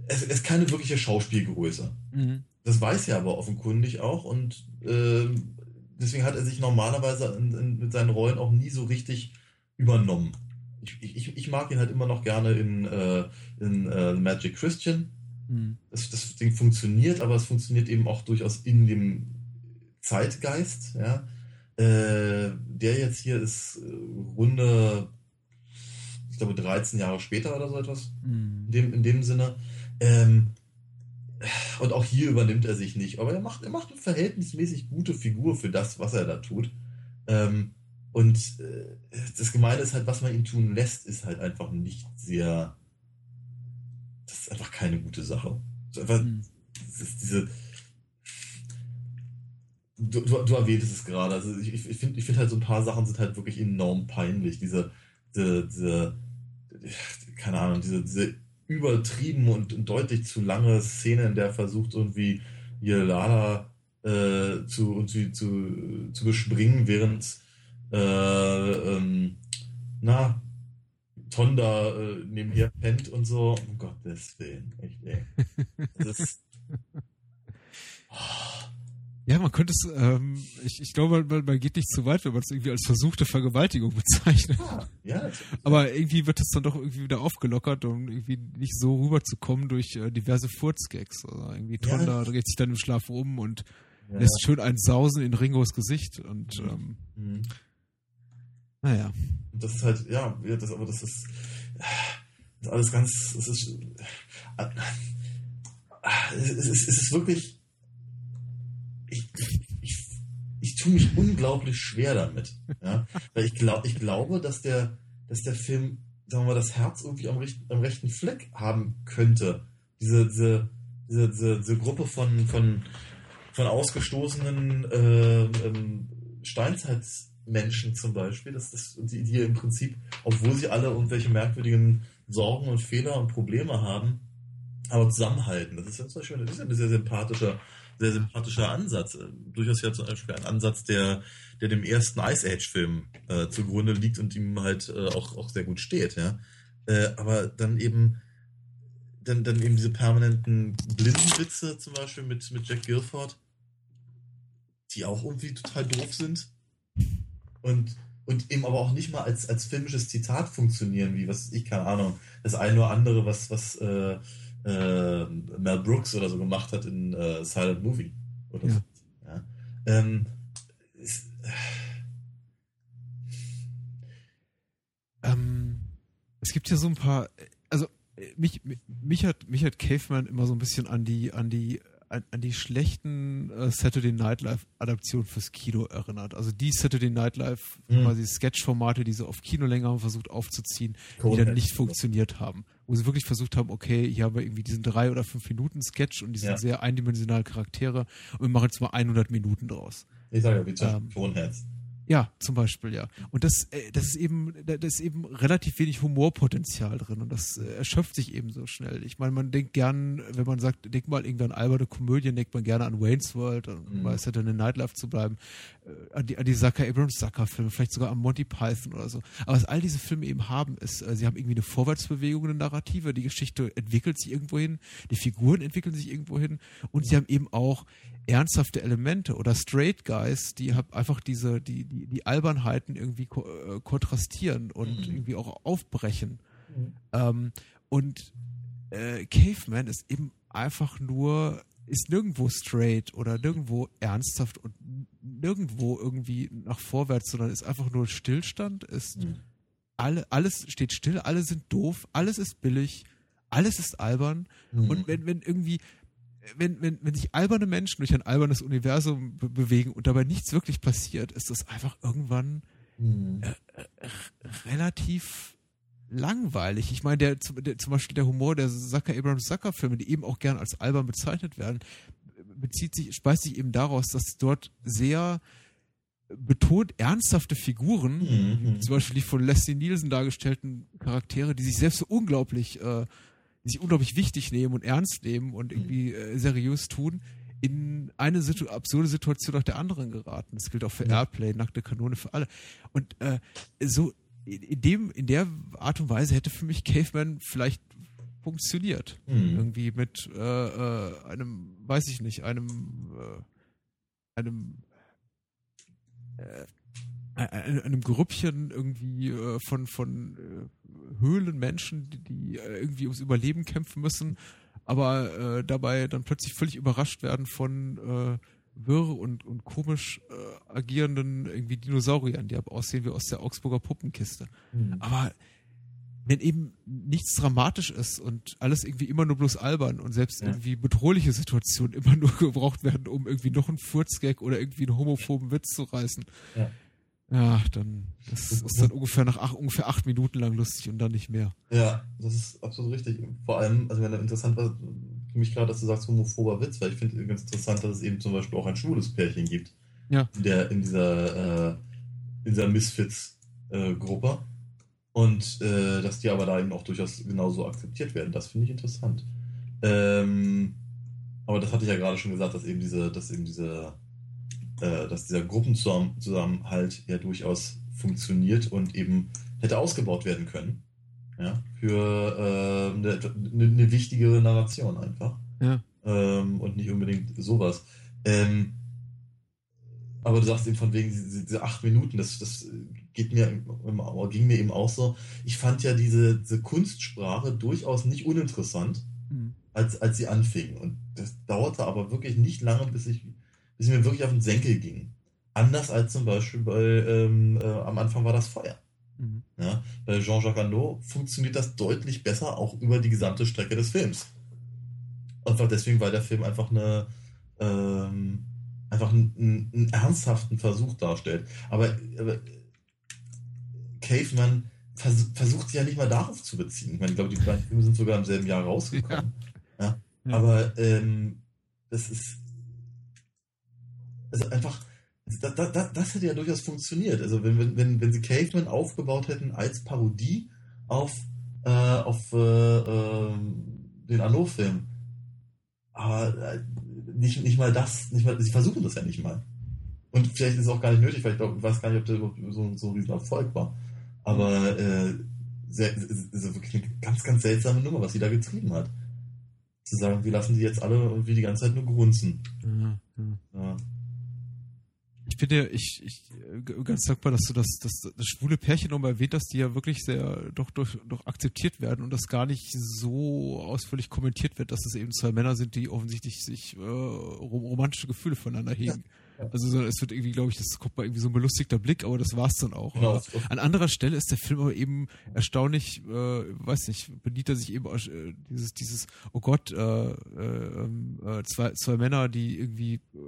ist, er ist keine wirkliche Schauspielgröße. Mhm. Das weiß er aber offenkundig auch und ähm, deswegen hat er sich normalerweise in, in, mit seinen Rollen auch nie so richtig übernommen. Ich, ich, ich mag ihn halt immer noch gerne in, äh, in äh, Magic Christian. Mhm. Das, das Ding funktioniert, aber es funktioniert eben auch durchaus in dem Zeitgeist. Ja? Äh, der jetzt hier ist äh, runde, ich glaube 13 Jahre später oder so etwas Mhm. in dem, in dem Sinne. Ähm, und auch hier übernimmt er sich nicht. Aber er macht, er macht eine verhältnismäßig gute Figur für das, was er da tut. Ähm, und äh, das Gemeine ist halt, was man ihm tun lässt, ist halt einfach nicht sehr. Das ist einfach keine gute Sache. Einfach, Mhm. diese. Du, du, du erwähntest es gerade. Also ich, ich finde ich find halt so ein paar Sachen sind halt wirklich enorm peinlich. Diese, diese, diese keine Ahnung, diese, diese übertrieben und, und deutlich zu lange Szene, in der er versucht, irgendwie hier Lala äh, zu, irgendwie zu, zu bespringen, während äh, ähm, na, Tonda äh, nebenher pennt und so. Um Gottes Willen, echt, ey. Das ist. Ja, man könnte es, ähm, ich, ich glaube, man, man geht nicht zu weit, wenn man es irgendwie als versuchte Vergewaltigung bezeichnet. Ja, ja, das- Aber irgendwie wird es dann doch irgendwie wieder aufgelockert, um irgendwie nicht so rüberzukommen durch äh, diverse Furzgags. Also irgendwie Ja. Tonda dreht sich dann im Schlaf um und ja. lässt schön ein Sausen in Ringos Gesicht und Mhm. ähm, Mhm. Naja. Und das ist halt, ja, das, aber das ist, das ist alles ganz, es ist, es ist, es ist wirklich, ich, ich, ich, tue mich unglaublich schwer damit, ja, weil ich glaube, ich glaube, dass der, dass der Film, sagen wir mal, das Herz irgendwie am, richt- am rechten Fleck haben könnte. Diese, diese, diese, diese, diese Gruppe von, von, von ausgestoßenen äh, ähm, Steinzeitmenschen zum Beispiel, dass das, die, die im Prinzip, obwohl sie alle irgendwelche merkwürdigen Sorgen und Fehler und Probleme haben, aber zusammenhalten. Das ist ja zum Beispiel das ist ein sehr sympathischer, sehr sympathischer Ansatz. Äh, Durchaus ja zum Beispiel ein Ansatz, der, der dem ersten Ice Age-Film äh, zugrunde liegt und ihm halt äh, auch, auch sehr gut steht, ja. Äh, aber dann eben dann, dann eben diese permanenten Blindenwitze zum Beispiel mit, mit Jack Guilford, die auch irgendwie total doof sind und, und eben aber auch nicht mal als, als filmisches Zitat funktionieren, wie was ich, keine Ahnung, das eine oder andere, was, was äh, äh, Mel Brooks oder so gemacht hat in äh, Silent Movie oder ja. so. Ja. Ähm, ist, ähm, es gibt ja so ein paar, also mich, mich, hat, mich hat Caveman immer so ein bisschen an die, an die an, an die schlechten äh, Saturday Night Live Adaptionen fürs Kino erinnert. Also die Saturday Night Live Mhm. quasi Sketch-Formate, die sie auf Kinolänge haben versucht aufzuziehen, die Coneheads. dann nicht funktioniert haben. Wo sie wirklich versucht haben, okay, hier haben wir irgendwie diesen drei oder fünf Minuten Sketch und die sind Ja. sehr eindimensionale Charaktere und wir machen jetzt mal 100 Minuten draus. Ich sage ja, wie Ähm, Coneheads. Ja, zum Beispiel, ja. Und das, äh, das ist eben, da ist eben relativ wenig Humorpotenzial drin und das äh, erschöpft sich eben so schnell. Ich meine, man denkt gern, wenn man sagt, denk mal irgendwie an alberne Komödien, denkt man gerne an Wayne's World, um Mhm. bei Saturday Night Live zu bleiben, äh, an die, an die Zucker Abrams Zucker Filme, vielleicht sogar an Monty Python oder so. Aber was all diese Filme eben haben, ist, sie haben irgendwie eine Vorwärtsbewegung, eine Narrative, die Geschichte entwickelt sich irgendwo hin, die Figuren entwickeln sich irgendwo hin und sie haben eben auch ernsthafte Elemente oder Straight Guys, die hab einfach diese, die, die, die Albernheiten irgendwie ko äh, kontrastieren und Mhm. irgendwie auch aufbrechen. Mhm. Ähm, und äh, Caveman ist eben einfach nur, ist nirgendwo straight oder nirgendwo ernsthaft und nirgendwo irgendwie nach vorwärts, sondern ist einfach nur Stillstand, ist Mhm. alle, alles steht still, alle sind doof, alles ist billig, alles ist albern. Mhm. Und wenn, wenn irgendwie, wenn, wenn, wenn sich alberne Menschen durch ein albernes Universum be bewegen und dabei nichts wirklich passiert, ist das einfach irgendwann Mhm. relativ langweilig. Ich meine, der, zum- der, zum Beispiel der Humor der Zucker Abrams Zucker Filme, die eben auch gern als albern bezeichnet werden, bezieht sich, speist sich eben daraus, dass dort sehr betont ernsthafte Figuren, Mhm. zum Beispiel die von Leslie Nielsen dargestellten Charaktere, die sich selbst so unglaublich, äh, sich unglaublich wichtig nehmen und ernst nehmen und irgendwie äh, seriös tun, in eine Situ absurde Situation nach der anderen geraten. Das gilt auch für Ja. Airplay, nackte Kanone für alle. Und äh, so in, in dem, in der Art und Weise hätte für mich Caveman vielleicht funktioniert. Mhm. Irgendwie mit äh, äh, einem, weiß ich nicht, einem, äh, einem äh, einem, einem Grüppchen irgendwie äh, von, von äh, Höhlenmenschen, die, die äh, irgendwie ums Überleben kämpfen müssen, aber äh, dabei dann plötzlich völlig überrascht werden von äh, wirr und, und komisch äh, agierenden irgendwie Dinosauriern, die aussehen wie aus der Augsburger Puppenkiste. Mhm. Aber wenn eben nichts dramatisch ist und alles irgendwie immer nur bloß albern und selbst Ja. irgendwie bedrohliche Situationen immer nur gebraucht werden, um irgendwie noch einen Furzgag oder irgendwie einen homophoben Witz zu reißen. Ja. Ja, dann das ist dann ungefähr nach acht, ungefähr acht Minuten lang lustig und dann nicht mehr. Ja, das ist absolut richtig. Vor allem, also wenn da interessant war, für mich gerade, dass du sagst homophober Witz, weil ich finde ganz interessant, dass es eben zum Beispiel auch ein schwules Pärchen gibt. Ja. In der, in dieser, äh, in dieser Misfits-Gruppe. und äh, dass die aber da eben auch durchaus genauso akzeptiert werden. Das finde ich interessant. Ähm, aber das hatte ich ja gerade schon gesagt, dass eben diese, dass eben diese, äh, dass dieser Gruppenzusammenhalt ja durchaus funktioniert und eben hätte ausgebaut werden können. Ja, für äh, eine, eine, wichtigere Narration einfach. Ja. Ähm, und nicht unbedingt sowas. Ähm, aber du sagst eben von wegen diese, acht Minuten, das, das geht mir, ging mir eben auch so. Ich fand ja diese, diese Kunstsprache durchaus nicht uninteressant, Mhm. als, als sie anfing. Und das dauerte aber wirklich nicht lange, bis ich, bis mir wirklich auf den Senkel ging. Anders als zum Beispiel bei, ähm, äh, am Anfang war das Feuer. Mhm. Ja, bei Jean-Jacques Arnaud funktioniert das deutlich besser, auch über die gesamte Strecke des Films. Einfach deswegen, weil der Film einfach eine ähm, einfach einen, einen, ernsthaften Versuch darstellt. Aber, aber Caveman vers versucht sich ja nicht mal darauf zu beziehen. Ich meine, ich glaube, die beiden Filme sind sogar im selben Jahr rausgekommen. Ja. Ja. Aber ähm, das ist also einfach da, da, da, das hätte ja durchaus funktioniert. Also wenn, wenn, wenn, wenn sie Caveman aufgebaut hätten als Parodie auf, äh, auf äh, ähm, den Arnaud-Film. Aber äh, nicht, nicht mal das, nicht mal, sie versuchen das ja nicht mal. Und vielleicht ist es auch gar nicht nötig, weil ich, weiß gar nicht, ob der überhaupt so, so ein riesen Erfolg war. Aber äh, sehr, es ist wirklich eine ganz, ganz seltsame Nummer, was sie da getrieben hat. Zu sagen, wir lassen die jetzt alle irgendwie die ganze Zeit nur grunzen. Ja, ja. Ja. Ich bin dir, ich, ich äh, ganz dankbar, dass du das, das, das schwule Pärchen nochmal erwähnt hast, die ja wirklich sehr doch, doch, doch akzeptiert werden und das gar nicht so ausführlich kommentiert wird, dass es eben zwei Männer sind, die offensichtlich sich äh, rom- romantische Gefühle voneinander hegen. Ja. Also so, es wird irgendwie, glaube ich, das kommt mal irgendwie so ein belustigter Blick, aber das war's dann auch. Genau. An anderer Stelle ist der Film aber eben erstaunlich, äh, weiß nicht, bedient er sich eben äh, dieses, dieses, oh Gott, äh, äh, äh, zwei, zwei Männer, die irgendwie äh,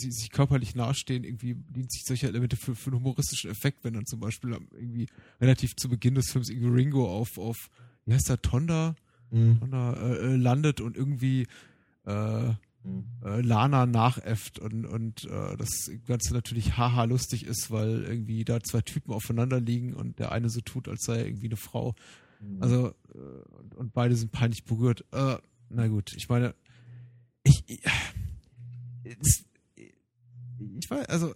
die sich körperlich nahestehen, irgendwie dient sich solche Elemente für, für einen humoristischen Effekt, wenn dann zum Beispiel irgendwie relativ zu Beginn des Films irgendwie Ringo auf, auf wie heißt der, Tonda, Mhm. Tonda äh, äh, landet und irgendwie äh, Mhm. äh, Lana nachäfft und, und äh, das Ganze natürlich haha lustig ist, weil irgendwie da zwei Typen aufeinander liegen und der eine so tut, als sei er irgendwie eine Frau. Mhm. Also, äh, und, und beide sind peinlich berührt. Äh, na gut, ich meine, ich, ich, ich weiß, also,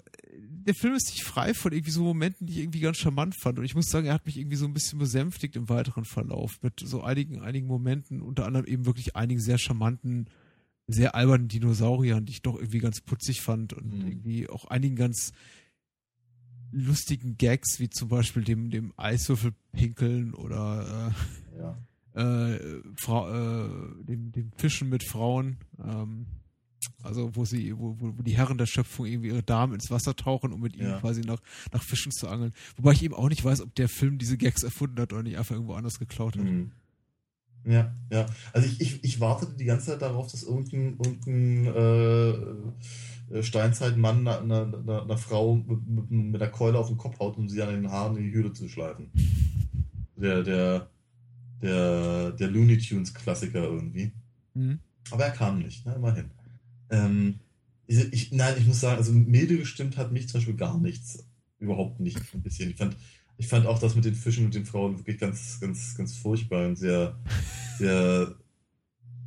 der Film ist nicht frei von irgendwie so Momenten, die ich irgendwie ganz charmant fand. Und ich muss sagen, er hat mich irgendwie so ein bisschen besänftigt im weiteren Verlauf mit so einigen, einigen Momenten, unter anderem eben wirklich einigen sehr charmanten, sehr albernen Dinosauriern, die ich doch irgendwie ganz putzig fand und Mhm. irgendwie auch einigen ganz lustigen Gags, wie zum Beispiel dem, dem Eiswürfel pinkeln oder ja. äh, äh, Frau, äh, dem, dem Fischen mit Frauen. Ähm, also wo sie, wo, wo die Herren der Schöpfung irgendwie ihre Damen ins Wasser tauchen, um mit ihnen Ja. quasi nach, nach Fischen zu angeln. Wobei ich eben auch nicht weiß, ob der Film diese Gags erfunden hat oder nicht einfach irgendwo anders geklaut hat. Mhm. Ja, ja. Also ich, ich, ich wartete die ganze Zeit darauf, dass irgendein, irgendein äh, äh, Steinzeitmann einer, einer, einer einer Frau mit, mit, der Keule auf den Kopf haut, um sie an den Haaren in die Höhle zu schleifen. Der, der, der, der Looney Tunes Klassiker irgendwie. Mhm. Aber er kam nicht, ne? immerhin. Ähm, ich, ich, nein, ich muss sagen, also milde gestimmt hat mich zum Beispiel gar nichts. Überhaupt nicht. Ein bisschen. Ich fand, ich fand auch das mit den Fischen und den Frauen wirklich ganz, ganz, ganz furchtbar und sehr, sehr.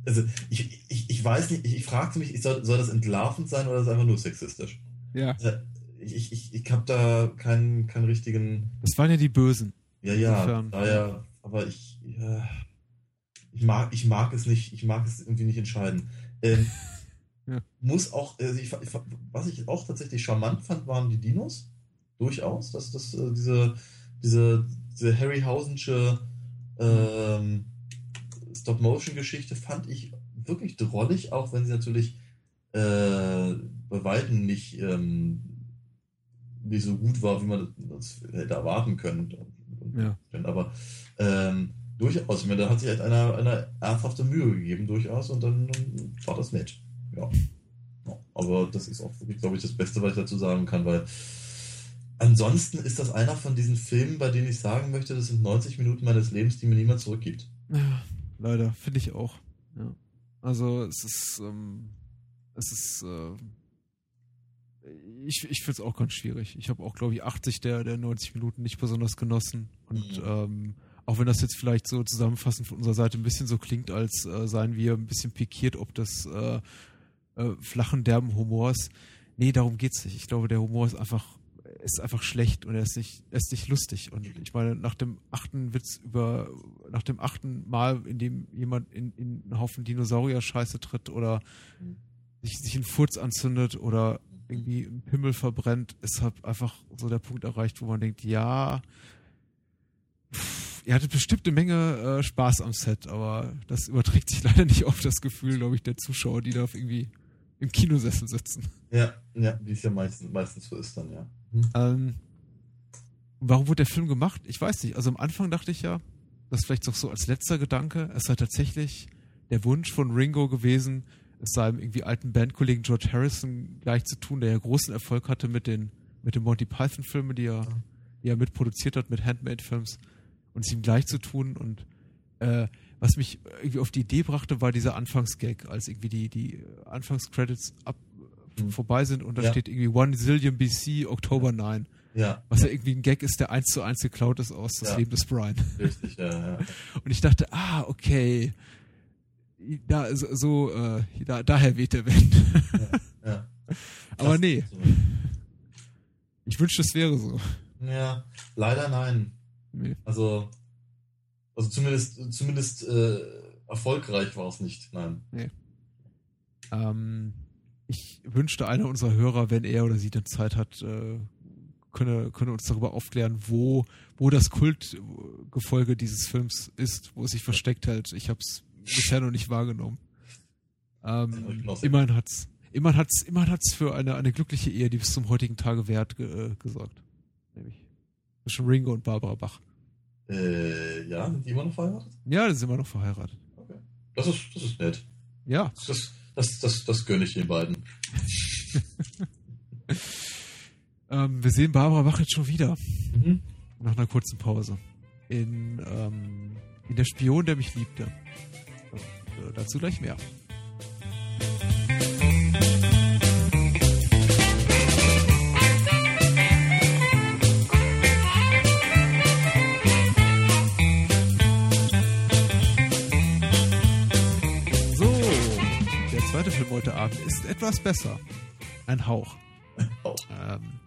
Also ich, ich, ich weiß nicht, ich, ich fragte mich, soll, soll das entlarvend sein oder ist es einfach nur sexistisch? Ja, Also, ich ich, ich, habe da keinen, keinen richtigen. das waren ja die Bösen. Ja, ja, daher, aber ich, ja, ich mag, ich mag es nicht, ich mag es irgendwie nicht entscheiden. Ähm, Ja. Muss auch, also ich, was ich auch tatsächlich charmant fand, waren die Dinos. Durchaus, dass das, äh, diese, diese, diese Harryhausensche ähm, Stop-Motion-Geschichte fand ich wirklich drollig, auch wenn sie natürlich äh, bei Weitem nicht, ähm, nicht so gut war, wie man das hätte erwarten können. Ja. Aber ähm, durchaus, ich meine, da hat sich halt einer, einer ernsthafte Mühe gegeben, durchaus, und dann war das nett. Ja. Aber das ist auch wirklich, glaube ich, das Beste, was ich dazu sagen kann, weil ansonsten ist das einer von diesen Filmen, bei denen ich sagen möchte, das sind 90 Minuten meines Lebens, die mir niemand zurückgibt. Ja, leider, finde ich auch. Ja. Also es ist, ähm, es ist, äh, ich, ich finde es auch ganz schwierig. Ich habe auch, glaube ich, 80 der, der 90 Minuten nicht besonders genossen. Und Mhm. ähm, auch wenn das jetzt vielleicht so zusammenfassend von unserer Seite ein bisschen so klingt, als äh, seien wir ein bisschen pikiert, ob des äh, äh, flachen, derben Humors. Nee, darum geht's nicht. Ich glaube, der Humor ist einfach, ist einfach schlecht und er ist nicht, er ist nicht lustig. Und ich meine, nach dem achten Witz über, nach dem achten Mal, in dem jemand in, in einen Haufen Dinosaurier-Scheiße tritt oder Mhm. sich, sich einen Furz anzündet oder irgendwie ein Pimmel verbrennt, ist halt einfach so der Punkt erreicht, wo man denkt, ja, pff, ihr hattet bestimmt eine Menge äh, Spaß am Set, aber das überträgt sich leider nicht auf das Gefühl, glaube ich, der Zuschauer, die da irgendwie im Kinosessel sitzen. Ja, ja, wie es ja meistens, meistens so ist dann, ja. Hm. Ähm, warum wurde der Film gemacht? Ich weiß nicht. Also am Anfang dachte ich ja, das ist vielleicht auch so als letzter Gedanke, es sei tatsächlich der Wunsch von Ringo gewesen, es seinem irgendwie alten Bandkollegen George Harrison gleich zu tun, der ja großen Erfolg hatte mit den, mit den Monty Python-Filmen, die er, die er mitproduziert hat, mit Handmade-Films, und es ihm gleich zu tun. Und äh, was mich irgendwie auf die Idee brachte, war dieser Anfangsgag, als irgendwie die, die Anfangscredits ab, Mhm. vorbei sind und da Ja. steht irgendwie One Zillion BC, Oktober 9. Ja, Was ja irgendwie ein Gag ist, der eins zu eins geklaut ist aus das Ja. Leben des Brian. richtig, ja, ja. Und ich dachte, ah, okay. Da, so, äh, da, daher weht der Wind. ja. Aber nee, so. ich wünschte, es wäre so. Ja, leider nein. Nee. Also, also zumindest, zumindest äh, erfolgreich war es nicht, nein. Ähm, ich wünschte, einer unserer Hörer, wenn er oder sie dann Zeit hat, äh, könne, könne uns darüber aufklären, wo, wo das Kultgefolge dieses Films ist, wo es sich versteckt hält. Ich habe es bisher noch nicht wahrgenommen. Ähm, immerhin hat's immerhin hat's, immerhin hat's für eine, eine glückliche Ehe, die bis zum heutigen Tage ge, äh, gesorgt. Nämlich zwischen Ringo und Barbara Bach. Äh, ja, sind die immer noch verheiratet? Ja, die sind immer noch verheiratet. Okay. Das ist, das ist nett. Ja. Das, das, das, das gönne ich den beiden. ähm, wir sehen Barbara Bach jetzt schon wieder. Mhm. Nach einer kurzen Pause. In, ähm, in Der Spion, der mich liebte. Und, äh, dazu gleich mehr. Film heute Abend ist etwas besser. Ein Hauch. Auch. Ähm,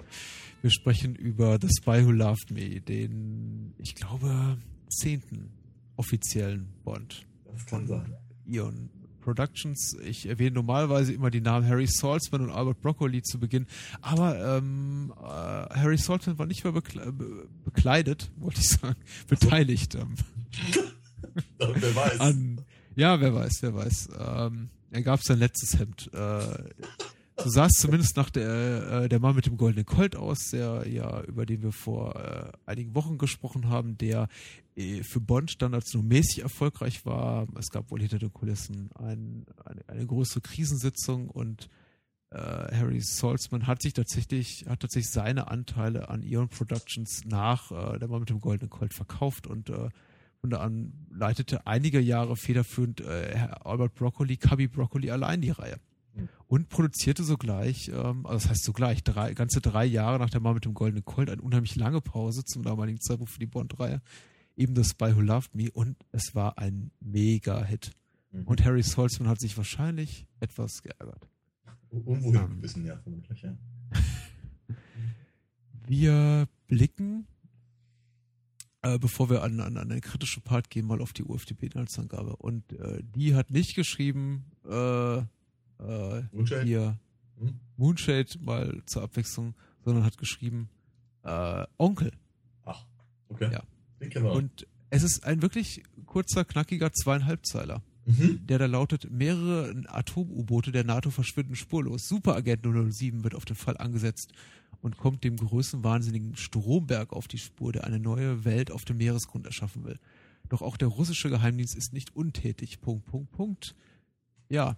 wir sprechen über The Spy Who Loved Me, den, ich glaube, zehnten offiziellen Bond Das kann sein. Eon Productions. Ich erwähne normalerweise immer die Namen Harry Saltzman und Albert Broccoli zu Beginn, aber ähm, äh, Harry Saltzman war nicht mehr bekle be bekleidet, wollte ich sagen, beteiligt. Ähm, Wer weiß. an, ja, wer weiß, wer weiß. Ähm, er gab sein letztes Hemd. Äh, so sah es zumindest nach der, äh, der Mann mit dem goldenen Colt aus, der ja, über den wir vor äh, einigen Wochen gesprochen haben, der äh, für Bond-Standards nur mäßig erfolgreich war. Es gab wohl hinter den Kulissen ein, eine, eine größere Krisensitzung und äh, Harry Saltzman hat sich tatsächlich, hat tatsächlich seine Anteile an Eon Productions nach äh, der Mann mit dem goldenen Colt verkauft und äh, und an leitete einige Jahre federführend äh, Herr Albert Broccoli, Cubby Broccoli allein die Reihe. Mhm. Und produzierte sogleich, ähm, also das heißt sogleich, drei, ganze drei Jahre nach der Mann mit dem goldenen Colt, eine unheimlich lange Pause zum damaligen Zeitpunkt für die Bond-Reihe, eben das Spy Who Loved Me und es war ein Mega-Hit. Mhm. Und Harry Saltzman hat sich wahrscheinlich etwas geärgert. Unwohl Ähm. ein bisschen, ja, vermutlich, ja. Wir blicken, äh, bevor wir an, an, an den kritischen Part gehen, mal auf die UFDB-Inhaltsangabe. Und äh, die hat nicht geschrieben, äh, äh, Moonshade? hier Hm? Moonshade mal zur Abwechslung, sondern hat geschrieben äh, Onkel. Ach, okay. Ja. Den kennen wir. Und es ist ein wirklich kurzer, knackiger zweieinhalbzeiler, mhm. der da lautet, mehrere Atom-U-Boote der NATO verschwinden spurlos. Superagent 007 wird auf den Fall angesetzt und kommt dem größenwahnsinnigen Stromberg auf die Spur, der eine neue Welt auf dem Meeresgrund erschaffen will. Doch auch der russische Geheimdienst ist nicht untätig. Punkt, Punkt, Punkt. Ja,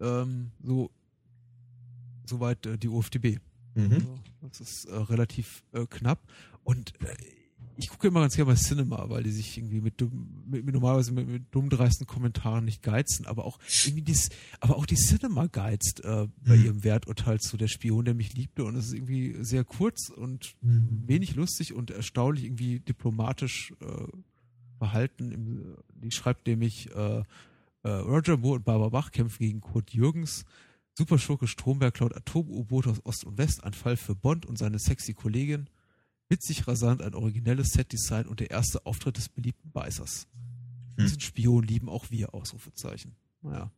ähm, so soweit äh, die UFDB. Mhm. Also, das ist äh, relativ äh, knapp. Und äh, ich gucke immer ganz gerne bei Cinema, weil die sich irgendwie mit, dumm, mit, mit normalerweise mit, mit dumm dreisten Kommentaren nicht geizen, aber auch irgendwie dies, aber auch die Cinema geizt äh, bei Mhm. ihrem Werturteil zu der Spion, der mich liebte. Und es ist irgendwie sehr kurz und Mhm. wenig lustig und erstaunlich irgendwie diplomatisch äh, verhalten. Im, die schreibt nämlich, äh, äh, Roger Moore und Barbara Bach kämpfen gegen Kurt Jürgens. Superschurke Stromberg klaut Atom-U-Boot aus Ost und West, ein Fall für Bond und seine sexy Kollegin. Witzig rasant, ein originelles Setdesign und der erste Auftritt des beliebten Beißers. Hm. Diesen Spion lieben auch wir, Ausrufezeichen. Naja.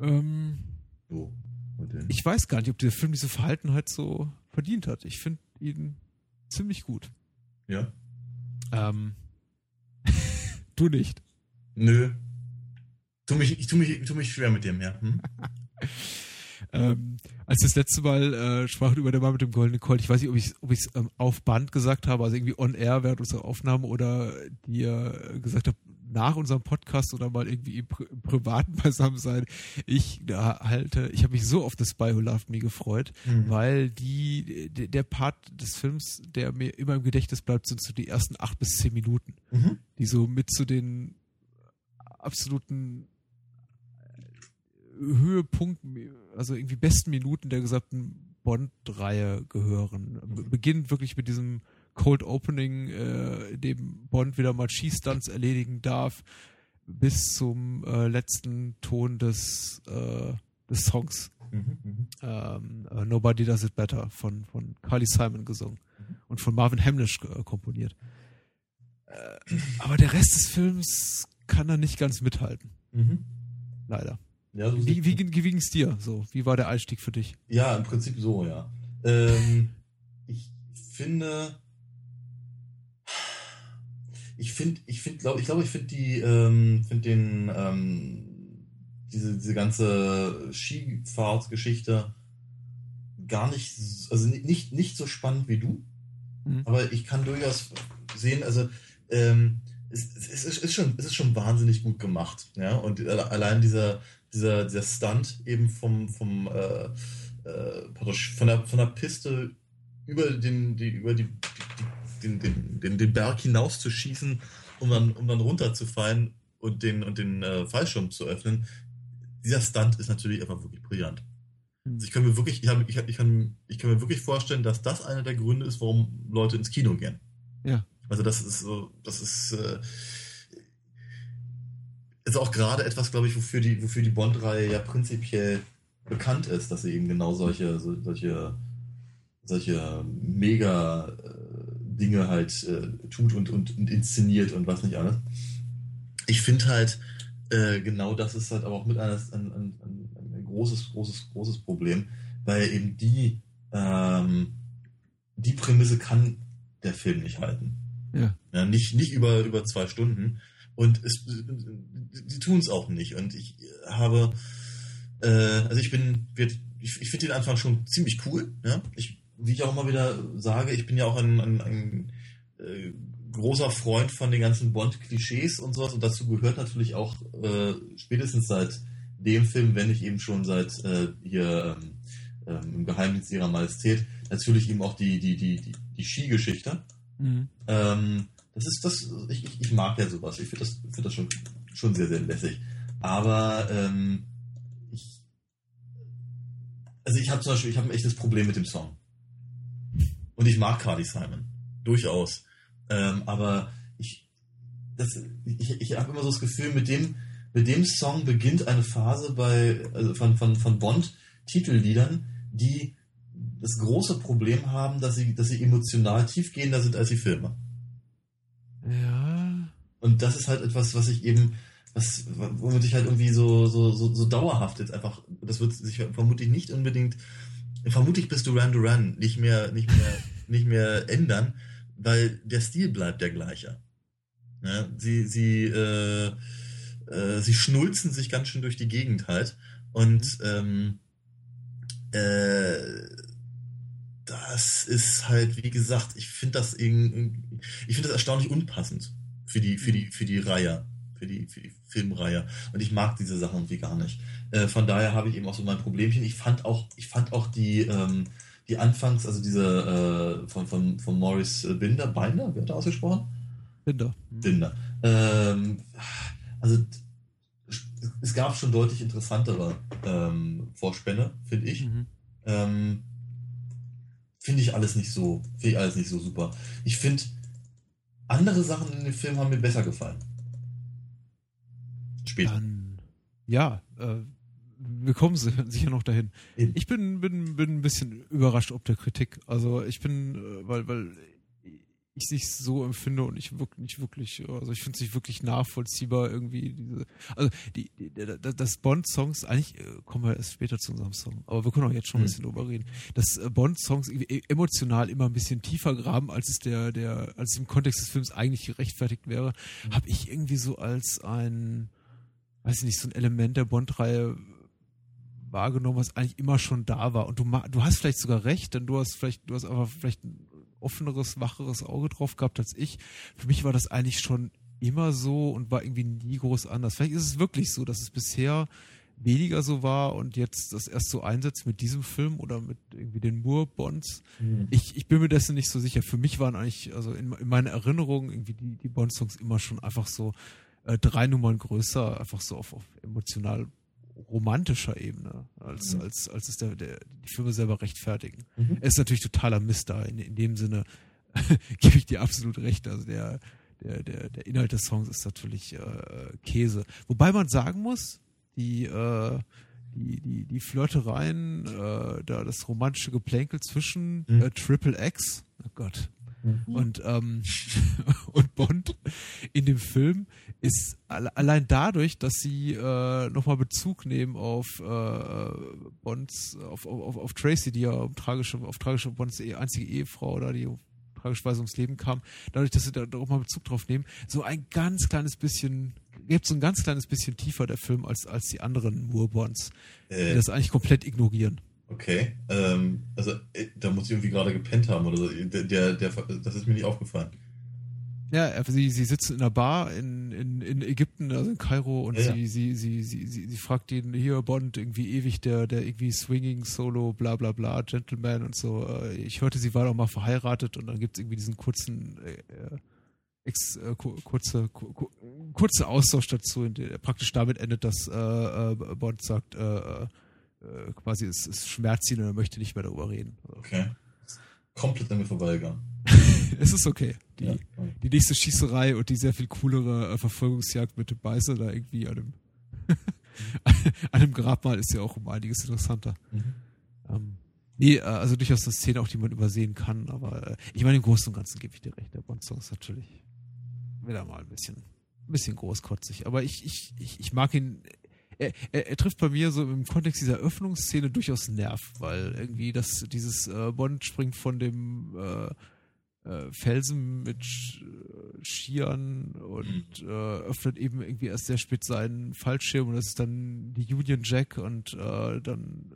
Ähm, So. Ich weiß gar nicht, ob der Film diese Verhaltenheit so verdient hat. Ich finde ihn ziemlich gut. Ja? Ähm, du nicht. Nö. Tu mich, ich tu mich, tu mich schwer mit dem, ja. Hm? Ähm, als das letzte Mal äh, sprachen über den Mann mit dem goldenen Colt, ich weiß nicht, ob ich es ob ich's, ähm, auf Band gesagt habe, also irgendwie on air während unserer Aufnahme oder dir äh, gesagt habe, nach unserem Podcast oder mal irgendwie im, Pri im privaten Beisammensein. Ich da halte, ich habe mich so auf das Spy Who Loved Me gefreut, Mhm. weil die, der, der Part des Films, der mir immer im Gedächtnis bleibt, sind so die ersten acht bis zehn Minuten Mhm. die so mit zu den absoluten Höhepunkten, also irgendwie besten Minuten der gesamten Bond-Reihe gehören. Be- Beginnt wirklich mit diesem Cold Opening, äh, in dem Bond wieder mal Schießstunts erledigen darf, bis zum äh, letzten Ton des, äh, des Songs. Mhm. Mhm. Ähm, äh, Nobody Does It Better von, von Carly Simon gesungen und von Marvin Hamlish äh, komponiert. Äh, aber der Rest des Films kann da nicht ganz mithalten, Mhm. leider. Ja, so Wie, wie, wie ging es dir? So, wie war der Einstieg für dich? Ja, im Prinzip so, ja. Ähm, ich finde, ich finde, ich finde, glaube ich, glaube, ich finde die, ähm, finde den, ähm, diese, diese ganze Skifahrtsgeschichte gar nicht, also nicht, nicht so spannend wie du. Mhm. Aber ich kann durchaus sehen, also ähm, es, es, ist, ist schon, es ist schon wahnsinnig gut gemacht. Ja? Und allein dieser, dieser, dieser Stunt eben vom, vom äh, äh, von, der, von der Piste über den, die, über die, die, den, den, den, den Berg hinaus zu schießen, um dann, um dann runterzufallen und den, und den äh, Fallschirm zu öffnen. Dieser Stunt ist natürlich einfach wirklich brillant. Also ich kann mir wirklich, ich, hab, ich, hab, ich, kann, ich kann mir wirklich vorstellen, dass das einer der Gründe ist, warum Leute ins Kino gehen. Ja. Also das ist so, das ist, äh, ist auch gerade etwas, glaube ich, wofür die, wofür die Bond-Reihe ja prinzipiell bekannt ist, dass sie eben genau solche, so, solche, solche mega äh, Dinge halt äh, tut und, und, und inszeniert und was nicht alles. Ich finde halt, äh, genau das ist halt aber auch mit ein, ein, ein, ein, großes, großes, großes Problem, weil eben die, ähm, die Prämisse kann der Film nicht halten. Ja. ja nicht, nicht über, über zwei Stunden. Und es, sie tun es auch nicht. Und ich habe, äh, also ich bin, ich, ich finde den Anfang schon ziemlich cool. Ja? Ich, wie ich auch immer wieder sage, ich bin ja auch ein, ein, ein äh, großer Freund von den ganzen Bond-Klischees und sowas. Und dazu gehört natürlich auch äh, spätestens seit dem Film, wenn nicht eben schon seit äh, hier ähm, ähm, im Geheimdienst ihrer Majestät, natürlich eben auch die, die, die, die, die Skigeschichte. Mhm. Ähm, das ist das, ich, ich, mag ja sowas. Ich finde das, find das schon, schon sehr, sehr lässig. Aber ähm, ich, also ich habe zum Beispiel, ich habe ein echtes Problem mit dem Song. Und ich mag Carly Simon. Durchaus. Ähm, aber ich, das, ich, ich habe immer so das Gefühl, mit dem, mit dem Song beginnt eine Phase bei, also von, von, von Bond-Titelliedern, die das große Problem haben, dass sie, dass sie emotional tiefgehender sind als die Filme. Und das ist halt etwas, was ich eben, was, womit ich halt irgendwie so, so, so, so dauerhaft jetzt einfach, das wird sich vermutlich nicht unbedingt, vermutlich bis Duran Duran nicht mehr, nicht mehr, nicht mehr ändern, weil der Stil bleibt der gleiche. Ja, sie, sie, äh, äh, sie schnulzen sich ganz schön durch die Gegend halt. Und ähm, äh, das ist halt, wie gesagt, ich finde das irgendwie, ich finde das erstaunlich unpassend für die, für die, für die Reihe, für die, für die Filmreihe. Und ich mag diese Sachen irgendwie gar nicht. Äh, von daher habe ich eben auch so mein Problemchen. Ich fand auch, ich fand auch die, ähm, die Anfangs, also diese äh, von, von, von Morris Binder, Binder, wer hat da ausgesprochen? Binder. Binder. Ähm, also es gab schon deutlich interessantere ähm, Vorspänne, finde ich. Mhm. Ähm, finde ich alles nicht so, finde ich alles nicht so super. Ich finde, andere Sachen in dem Film haben mir besser gefallen. Später. Dann, ja, äh, wir kommen sicher noch dahin. Ich bin, bin, bin ein bisschen überrascht ob der Kritik. Also ich bin, äh, weil, weil ich nicht so empfinde und ich wirklich nicht wirklich, also ich finde es nicht wirklich nachvollziehbar irgendwie diese, also die, die das Bond-Songs, eigentlich äh, kommen wir erst später zu unserem Song, aber wir können auch jetzt schon ein mhm. bisschen mhm. drüber reden, dass äh, Bond-Songs e, emotional immer ein bisschen tiefer graben, als es der, der, als es im Kontext des Films eigentlich gerechtfertigt wäre, mhm. habe ich irgendwie so als ein, weiß ich nicht, so ein Element der Bond-Reihe wahrgenommen, was eigentlich immer schon da war. Und du, du hast vielleicht sogar recht, denn du hast vielleicht, du hast aber vielleicht offeneres, wacheres Auge drauf gehabt als ich. Für mich war das eigentlich schon immer so und war irgendwie nie groß anders. Vielleicht ist es wirklich so, dass es bisher weniger so war und jetzt das erst so einsetzt mit diesem Film oder mit irgendwie den Moore-Bonds. Mhm. Ich, ich bin mir dessen nicht so sicher. Für mich waren eigentlich, also in, in meiner Erinnerung, irgendwie die, die Bond-Songs immer schon einfach so äh, drei Nummern größer, einfach so auf, auf emotional romantischer Ebene, als, mhm. als, als es der, der, die Filme selber rechtfertigen. Mhm. Er ist natürlich totaler Mist da. In, in dem Sinne gebe ich dir absolut recht. Also der, der, der, der Inhalt des Songs ist natürlich äh, Käse. Wobei man sagen muss, die, äh, die, die, die Flirtereien, äh, da das romantische Geplänkel zwischen mhm. äh, Triple X, oh Gott, Mhm. Und, ähm, und Bond in dem Film ist allein dadurch, dass sie äh, nochmal Bezug nehmen auf äh, Bonds, auf, auf, auf Tracy, die ja um tragische, auf tragische Bonds einzige Ehefrau oder die tragischerweise ums Leben kam, dadurch, dass sie da auch mal Bezug drauf nehmen, so ein ganz kleines bisschen geht so ein ganz kleines bisschen tiefer, der Film, als, als die anderen Moore-Bonds, Äh, die das eigentlich komplett ignorieren. okay. Ähm, also, äh, da muss ich irgendwie gerade gepennt haben oder so. Der, der, der, das ist mir nicht aufgefallen. Ja, er- sie, sie sitzen in einer Bar in, in, in Ägypten, also in Kairo, und Ja, sie, sie, sie, sie, sie, sie fragt ihn, hier, Bond, irgendwie ewig, der, der irgendwie Swinging, Solo, bla bla bla, Gentleman und so. Äh, Ich hörte, sie war doch mal verheiratet und dann gibt's irgendwie diesen kurzen, äh, äh, ex, äh, ku- kurze, ku, ku, kurze Austausch dazu, in der praktisch damit endet, dass äh, äh, Bond sagt, äh, äh, äh, quasi es, es schmerzt ihn und er möchte nicht mehr darüber reden. Okay. Komplett an mir vorbeigegangen. es ist okay. Die, Ja. die nächste Schießerei und die sehr viel coolere äh, Verfolgungsjagd mit dem Beißer da irgendwie an dem, an dem Grabmal ist ja auch um einiges interessanter. Mhm. Ähm, nee, äh, also durchaus eine Szene auch, die man übersehen kann, aber äh, ich meine, im Großen und Ganzen gebe ich dir recht. Der Bond-Song ist natürlich wieder mal ein bisschen, ein bisschen großkotzig, aber ich, ich, ich, ich mag ihn. Er, er, er trifft bei mir so im Kontext dieser Öffnungsszene durchaus Nerv, weil irgendwie das, dieses äh, Bond springt von dem äh, äh, Felsen mit Sch- äh, Skiern und äh, öffnet eben irgendwie erst sehr spät seinen Fallschirm und das ist dann die Union Jack und äh, dann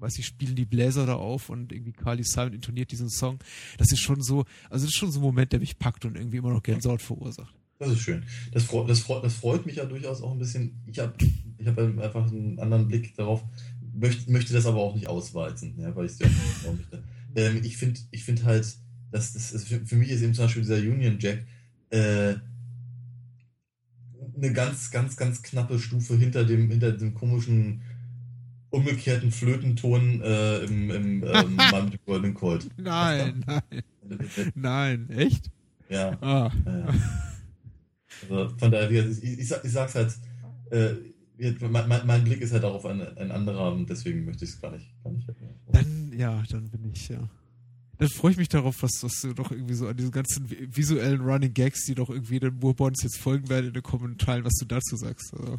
weiß ich, spielen die Bläser da auf und irgendwie Carly Simon intoniert diesen Song. Das ist schon so, also das ist schon so ein Moment, der mich packt und irgendwie immer noch Gänsehaut verursacht. Das ist schön. Das, freut, das, freut, das freut mich ja durchaus auch ein bisschen. Ich habe ich hab einfach einen anderen Blick darauf, möchte, möchte das aber auch nicht ausweizen, ja, weil ich es ja auch möchte. Ähm, ich finde ich find halt, dass das ist, für, für mich ist eben zum Beispiel dieser Union Jack äh, eine ganz, ganz, ganz knappe Stufe hinter dem, hinter dem komischen umgekehrten Flötenton äh, im, im ähm, Mann mit dem Golden Colt. Nein, nein, nein, echt? Ja. Ah, Ja. Also von daher, ich, ich, ich sag's halt, äh, mein, mein, mein Blick ist halt darauf ein, ein anderer und deswegen möchte ich es gar nicht. Gar nicht dann, ja, dann bin ich, ja. Dann freue ich mich darauf, was, was du doch irgendwie so an diesen ganzen vi- visuellen Running Gags, die doch irgendwie den Moorbonds jetzt folgen werden in den kommenden Teilen, was du dazu sagst. Also,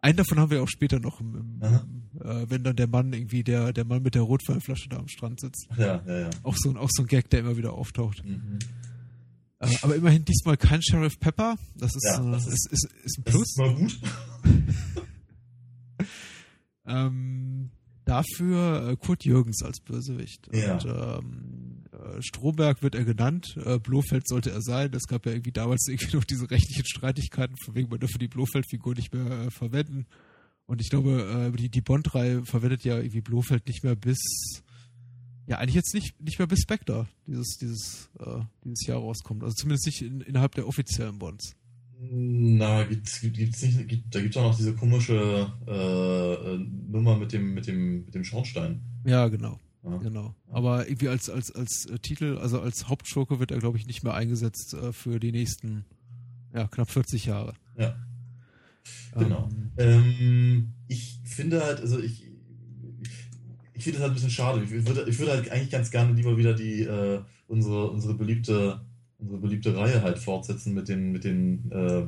einen davon haben wir auch später noch, im, im, äh, wenn dann der Mann irgendwie, der, der Mann mit der Rotweinflasche da am Strand sitzt. ja, ja, ja. Auch so, ein- auch so ein Gag, der immer wieder auftaucht. Mhm. Äh, aber immerhin diesmal kein Sheriff Pepper. Das ist, Ja, äh, das ist, ist, ist ein Das Plus. ist mal gut. Ähm, dafür äh, Kurt Jürgens als Bösewicht. Ja. Und ähm, äh, Stromberg wird er genannt. Äh, Blofeld sollte er sein. Es gab ja irgendwie damals irgendwie noch diese rechtlichen Streitigkeiten, von wegen man dürfe die Blofeld-Figur nicht mehr äh, verwenden. Und ich glaube, äh, die, die Bond-Reihe verwendet ja irgendwie Blofeld nicht mehr bis ja, eigentlich jetzt nicht, nicht mehr bis Spectre dieses, dieses, äh, dieses Jahr rauskommt. Also zumindest nicht in, innerhalb der offiziellen Bonds. Na, gibt's, gibt, gibt's nicht, gibt, da gibt's auch noch diese komische äh, äh, Nummer mit dem, mit dem, mit dem Schornstein. Ja, genau. Ja. Genau. Aber irgendwie als, als, als äh, Titel, also als Hauptschurke wird er, glaube ich, nicht mehr eingesetzt äh, für die nächsten ja, knapp 40 Jahre. Ja. Genau. Ähm, Ähm, ich finde halt, also ich, ich finde das halt ein bisschen schade. Ich würde, ich würde halt eigentlich ganz gerne lieber wieder die, äh, unsere, unsere beliebte, unsere beliebte Reihe halt fortsetzen mit den, mit den, äh,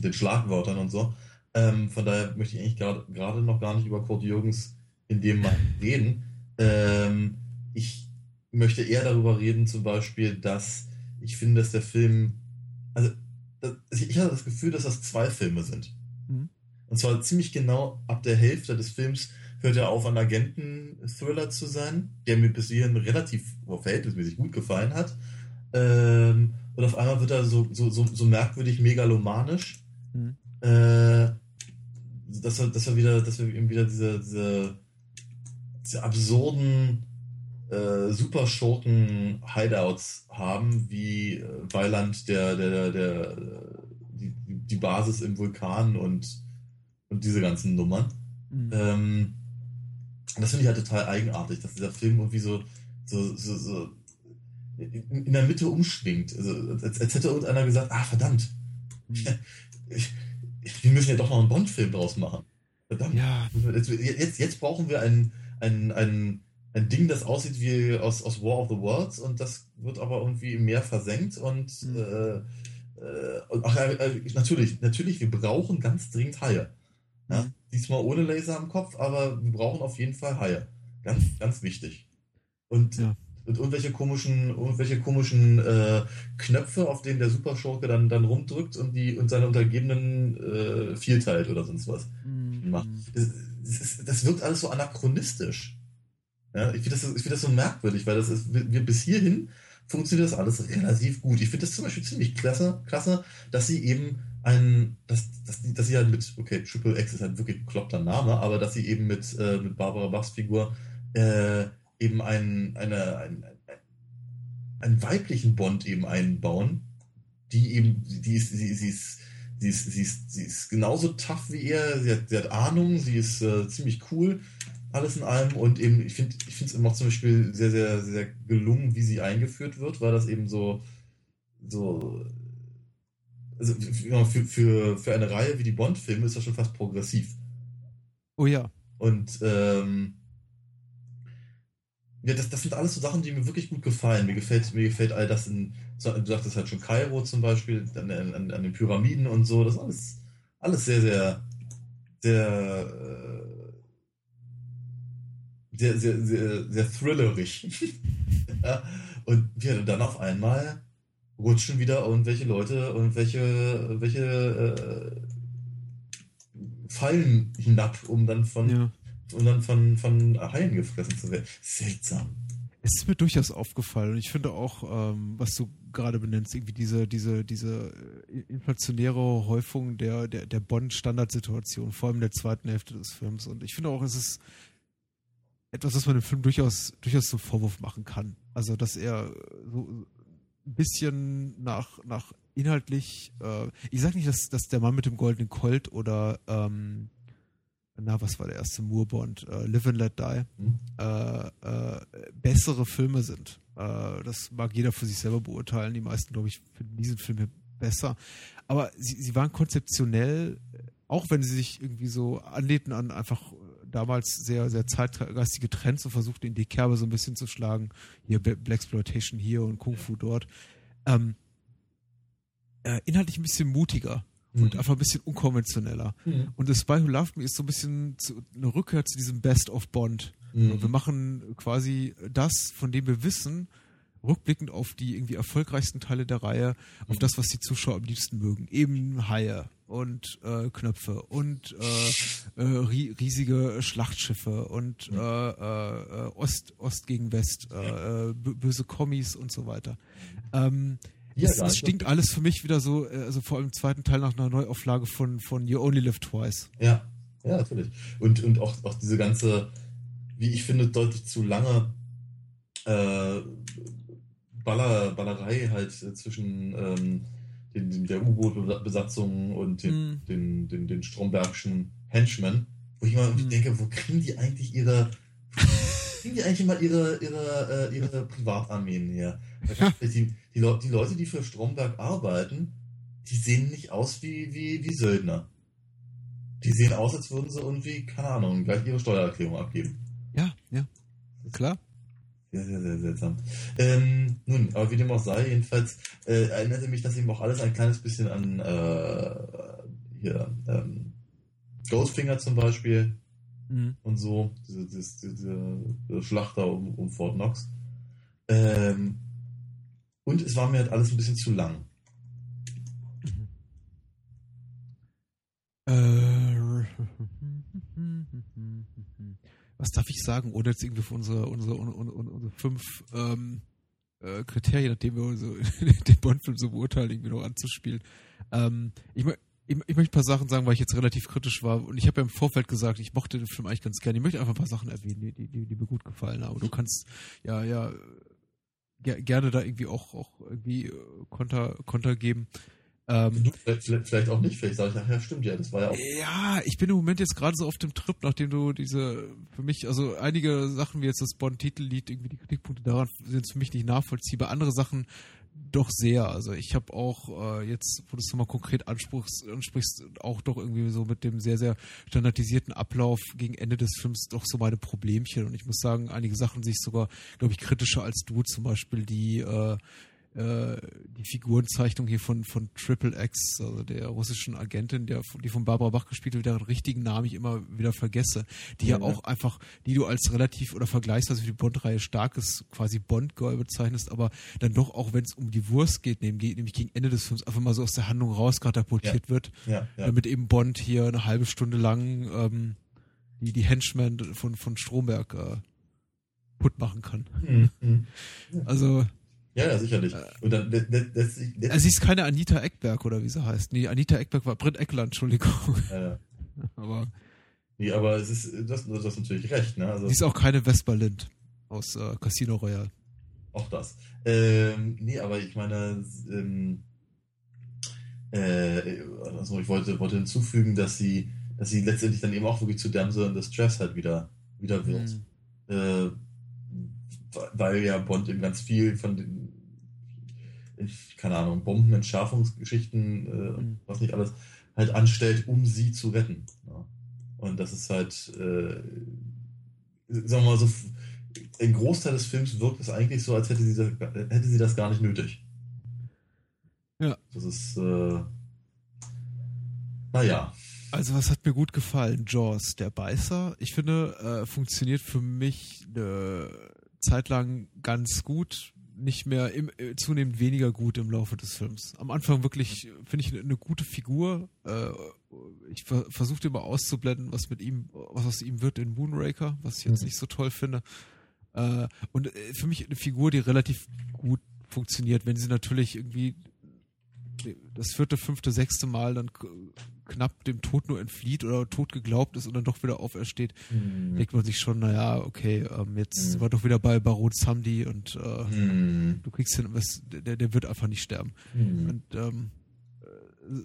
den Schlagwörtern und so. Ähm, von daher möchte ich eigentlich gerade gerade noch gar nicht über Kurt Jürgens in dem Mal reden. Ähm, ich möchte eher darüber reden, zum Beispiel, dass ich finde, dass der Film, also ich habe das Gefühl, dass das zwei Filme sind. Mhm. Und zwar ziemlich genau ab der Hälfte des Films hört er auf, ein Agenten-Thriller zu sein, der mir bis hierhin relativ oder verhältnismäßig gut gefallen hat. Ähm, und auf einmal wird er so, so, so, so merkwürdig megalomanisch, Mhm. äh, dass wir, dass wir wieder, dass wir eben wieder diese, diese, diese absurden äh, Superschurken-Hideouts haben, wie äh, Weiland der, der, der, der die, die Basis im Vulkan und, und diese ganzen Nummern. Mhm. Ähm, das finde ich halt total eigenartig, dass dieser Film irgendwie so, so, so, so in, in der Mitte umschwingt. Also, als, als hätte irgendeiner gesagt, ah, verdammt, Mhm. ich, ich, wir müssen ja doch noch einen Bond-Film draus machen. Verdammt. Ja, Jetzt, jetzt, jetzt brauchen wir ein, ein, ein, ein Ding, das aussieht wie aus, aus War of the Worlds und das wird aber irgendwie im Meer versenkt und, Mhm. äh, äh, ach, äh, natürlich, natürlich, wir brauchen ganz dringend Haie. Ja? Mhm. Diesmal ohne Laser am Kopf, aber wir brauchen auf jeden Fall Haie. Ganz, ganz wichtig. Und Ja. und irgendwelche komischen, irgendwelche komischen äh, Knöpfe, auf denen der Superschurke dann, dann rumdrückt und die und seine Untergebenen äh, vierteilt oder sonst was mhm. macht. Das, das, wirkt alles so anachronistisch. Ja, ich finde das, find das so merkwürdig, weil das ist, wir, bis hierhin funktioniert das alles relativ gut. Ich finde das zum Beispiel ziemlich klasse, klasse, dass sie eben ein, dass, dass, dass sie halt mit, okay, Triple X ist halt wirklich ein kloppter Name, aber dass sie eben mit, äh, mit Barbara Bachs Figur äh, eben einen, eine, ein, ein, einen weiblichen Bond eben einbauen, die eben, die ist, sie, sie ist, sie ist, sie ist, sie ist genauso tough wie er, sie hat, sie hat Ahnung, sie ist äh, ziemlich cool, alles in allem und eben, ich finde ich finde es immer zum Beispiel sehr, sehr, sehr gelungen, wie sie eingeführt wird, weil das eben so, so, also für, für, für eine Reihe wie die Bond-Filme ist das schon fast progressiv. Oh ja. Und, ähm, ja, das, das sind alles so Sachen, die mir wirklich gut gefallen. Mir gefällt, mir gefällt all das in, du sagtest halt schon Kairo zum Beispiel, an, an, an den Pyramiden und so. Das ist alles, alles sehr, sehr, sehr, äh, sehr, sehr, sehr, sehr thrillerig. ja, und ja, dann auf einmal rutschen wieder irgendwelche Leute, irgendwelche welche, äh, Fallen hinab, um dann von ja und dann von, von Haien gefressen zu werden. Seltsam. Es ist mir durchaus aufgefallen und ich finde auch, ähm, was du gerade benennst, irgendwie diese, diese, diese äh, inflationäre Häufung der, der, der Bond-Standardsituation, vor allem in der zweiten Hälfte des Films. Und ich finde auch, es ist etwas, was man dem Film durchaus, durchaus zum Vorwurf machen kann. Also, dass er so ein bisschen nach, nach inhaltlich, äh, ich sage nicht, dass, dass der Mann mit dem goldenen Colt oder ähm, na, was war der erste Moorbond? Uh, Live and Let Die, mhm. uh, uh, bessere Filme sind. das mag jeder für sich selber beurteilen. Die meisten, glaube ich, finden diesen Film hier besser. Aber sie, sie waren konzeptionell, auch wenn sie sich irgendwie so anlehnten an einfach damals sehr, sehr zeitgeistige Trends und versuchten in die Kerbe so ein bisschen zu schlagen. Hier Black Exploitation hier und Kung Fu dort. Ähm, äh, inhaltlich ein bisschen mutiger und mhm. einfach ein bisschen unkonventioneller. Mhm. Und The Spy Who Loved Me ist so ein bisschen zu, eine Rückkehr zu diesem Best of Bond. Mhm. Wir machen quasi das, von dem wir wissen, rückblickend auf die irgendwie erfolgreichsten Teile der Reihe, auf mhm. das, was die Zuschauer am liebsten mögen. Eben Haie und äh, Knöpfe und äh, äh, riesige Schlachtschiffe und mhm. äh, äh, Ost, Ost gegen West, äh, böse Kommis und so weiter. Ähm, ja, es, es stinkt alles für mich wieder so, äh, also vor allem im zweiten Teil nach einer Neuauflage von, von You Only Live Twice. Ja, ja, natürlich. Und, und auch, auch diese ganze, wie ich finde, deutlich zu lange äh, Baller, Ballerei halt zwischen ähm, den, den, der U-Boot-Besatzung und den, mm. den, den, den Strombergschen Henchmen, wo ich immer mm. denke, wo kriegen die eigentlich ihre kriegen die eigentlich immer ihre, ihre, äh, ihre Privatarmeen her? Die, die, die, Leute, die für Stromberg arbeiten, die sehen nicht aus wie, wie, wie Söldner. Die sehen aus, als würden sie irgendwie, keine Ahnung, gleich ihre Steuererklärung abgeben. Ja, ja. Klar. Sehr, sehr, sehr seltsam. Ähm, nun, aber wie dem auch sei, jedenfalls äh, erinnerte mich das eben auch alles ein kleines bisschen an äh, hier, ähm, Goldfinger zum Beispiel mhm. und so, diese, diese, diese Schlachter um, um, Fort Knox. Ähm, und es war mir halt alles ein bisschen zu lang. Äh, was darf ich sagen, ohne jetzt irgendwie für unsere, unsere, unsere, unsere fünf ähm, äh, Kriterien, nachdem wir so den Bond-Film so beurteilen, irgendwie noch anzuspielen. Ähm, ich meine, ich, ich, möchte ein paar Sachen sagen, weil ich jetzt relativ kritisch war. Und ich habe ja im Vorfeld gesagt, ich mochte den Film eigentlich ganz gerne. Ich möchte einfach ein paar Sachen erwähnen, die, die, die mir gut gefallen haben. Du kannst ja, ja, gerne da irgendwie auch, auch irgendwie äh, Konter, Konter geben. Ähm, vielleicht, vielleicht, auch nicht, vielleicht sage ich nachher, stimmt ja, das war ja auch. Ja, ich bin im Moment jetzt gerade so auf dem Trip, nachdem du diese, für mich, also einige Sachen wie jetzt das Bond-Titellied, irgendwie die Kritikpunkte daran sind für mich nicht nachvollziehbar. Andere Sachen doch sehr. Also ich habe auch äh, jetzt, wo du es nochmal konkret ansprichst, ansprichst, auch doch irgendwie so mit dem sehr, sehr standardisierten Ablauf gegen Ende des Films doch so meine Problemchen. Und ich muss sagen, einige Sachen sehe ich sogar, glaube ich, kritischer als du. Zum Beispiel die äh, äh, die Figurenzeichnung hier von, von Triple X, also der russischen Agentin, der, die von Barbara Bach gespielt wird, deren richtigen Namen ich immer wieder vergesse, die ja, ja auch einfach, die du als relativ oder vergleichsweise für die Bond-Reihe starkes quasi Bond-Girl bezeichnest, aber dann doch auch, wenn es um die Wurst geht, nämlich gegen Ende des Films einfach mal so aus der Handlung rauskatapultiert Ja. wird, Ja, damit eben Bond hier eine halbe Stunde lang ähm, die, die Henchmen von, von Stromberg äh, putt machen kann. Mhm. Also, Ja, ja, sicherlich. Und dann, das, das, das, das, also sie ist keine Anita Eckberg oder wie sie heißt. Nee, Anita Eckberg war Britt Eckland, Entschuldigung. äh, Aber nee, aber es ist, du hast, du hast natürlich recht, ne? Also sie ist auch keine Vespa Lind aus äh, Casino Royale. auch das. Ähm, nee, aber ich meine, ähm, äh, also ich wollte, wollte hinzufügen, dass sie, dass sie letztendlich dann eben auch wirklich zu Damsel in Distress halt wieder, wieder wird. Mhm. äh, weil ja Bond eben ganz viel von den, keine Ahnung, Bombenentschärfungsgeschichten, äh, Mhm. was nicht alles, halt anstellt, um sie zu retten. Ja. Und das ist halt, äh, sagen wir mal so, ein Großteil des Films wirkt es eigentlich so, als hätte sie das, hätte sie das gar nicht nötig. Ja. Das ist, äh, naja. Also was hat mir gut gefallen? Jaws, der Beißer. Ich finde, äh, funktioniert für mich eine Zeit lang ganz gut, nicht mehr im, äh, zunehmend weniger gut im Laufe des Films. Am Anfang wirklich finde ich eine, eine gute Figur. Äh, ich ver versuchte immer auszublenden, was mit ihm, was aus ihm wird in Moonraker, was ich jetzt Mhm. nicht so toll finde. Äh, und äh, für mich eine Figur, die relativ gut funktioniert, wenn sie natürlich irgendwie das vierte, fünfte, sechste Mal dann knapp dem Tod nur entflieht oder tot geglaubt ist und dann doch wieder aufersteht, Hm. denkt man sich schon, naja, okay, ähm, jetzt Mhm. sind wir doch wieder bei Baron Samdi und äh, Hm. du kriegst hin, was, der, der wird einfach nicht sterben. Hm. Und ähm, äh,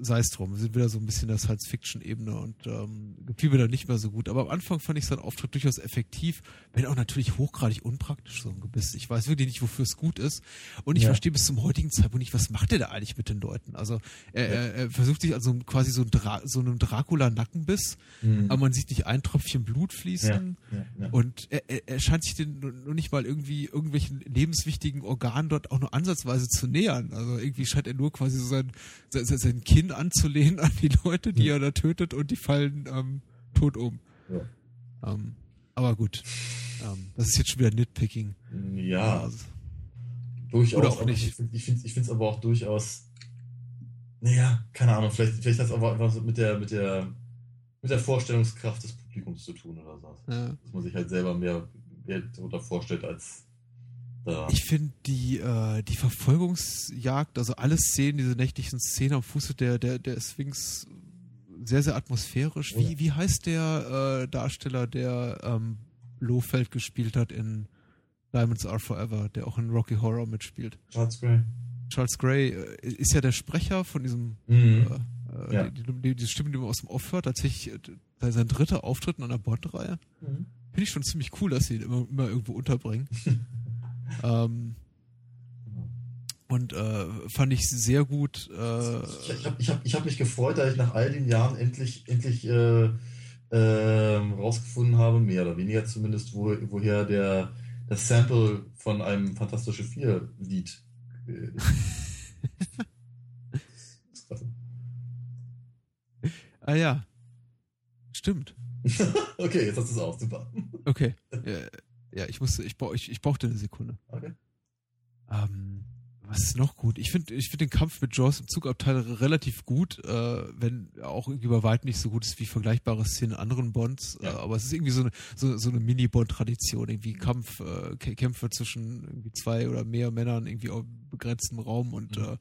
sei es drum, wir sind wieder so ein bisschen der Science-Fiction-Ebene und ähm, gefiel mir dann nicht mehr so gut. Aber am Anfang fand ich seinen Auftritt durchaus effektiv, wenn auch natürlich hochgradig unpraktisch, so ein Gebiss. Ich weiß wirklich nicht, wofür es gut ist. Und ich Ja. verstehe bis zum heutigen Zeitpunkt nicht, was macht er da eigentlich mit den Leuten? Also er, er, er versucht sich also quasi so, ein Dra so einem Dracula-Nackenbiss, Hm. aber man sieht nicht ein Tröpfchen Blut fließen. ja, ja. Und er, er, scheint sich den nur nur nicht mal irgendwie irgendwelchen lebenswichtigen Organen dort auch nur ansatzweise zu nähern. Also irgendwie scheint er nur quasi so sein, sein, sein Kinn anzulehnen an die Leute, die Ja. er da tötet und die fallen ähm, tot um. Ja. Ähm, aber gut, ähm, das ist jetzt schon wieder Nitpicking. Ja, Also, durchaus. Oder auch nicht. Ich, find- ich finde es ich find's aber auch durchaus. Naja, keine Ahnung, vielleicht, vielleicht hat es aber einfach so mit der, mit der, mit der Vorstellungskraft des Publikums zu tun oder so. ja. Dass man sich halt selber mehr, mehr darunter vorstellt als da. Ich finde die, äh, die Verfolgungsjagd, also alle Szenen, diese nächtlichen Szenen am Fuße der, der, der Sphinx, sehr, sehr atmosphärisch. Oh ja. Wie, wie heißt der äh, Darsteller, der ähm, Lohfeld gespielt hat in Diamonds Are Forever, der auch in Rocky Horror mitspielt? Charles Gray. Charles Gray äh, ist ja der Sprecher von diesem, Mhm. äh, äh, Ja. die, die, die Stimme, die man aus dem Off hört, tatsächlich äh, sein dritter Auftritt in einer Bond-Reihe. Mhm. Finde ich schon ziemlich cool, dass sie ihn immer, immer irgendwo unterbringen. ähm, und äh, fand ich sehr gut. Äh, Ich, habe ich hab, ich hab mich gefreut, dass ich nach all den Jahren endlich, endlich äh, ähm, rausgefunden habe, mehr oder weniger zumindest, wo, woher der, das Sample von einem Fantastische Vier-Lied ah ja. Stimmt. okay, jetzt hast du es auch, super. Okay. Ja, ich musste, ich, brauch, ich, ich brauchte eine Sekunde. Okay. Ähm, was ist noch gut? Ich finde ich find den Kampf mit Jaws im Zugabteil relativ gut, äh, wenn auch irgendwie bei weitem nicht so gut ist wie vergleichbare Szenen in anderen Bonds. Ja. Äh, aber es ist irgendwie so eine, so, so eine Mini-Bond-Tradition, irgendwie Kampf, äh, Kä- Kämpfe zwischen irgendwie zwei oder mehr Männern irgendwie auf begrenztem Raum und Mhm. äh,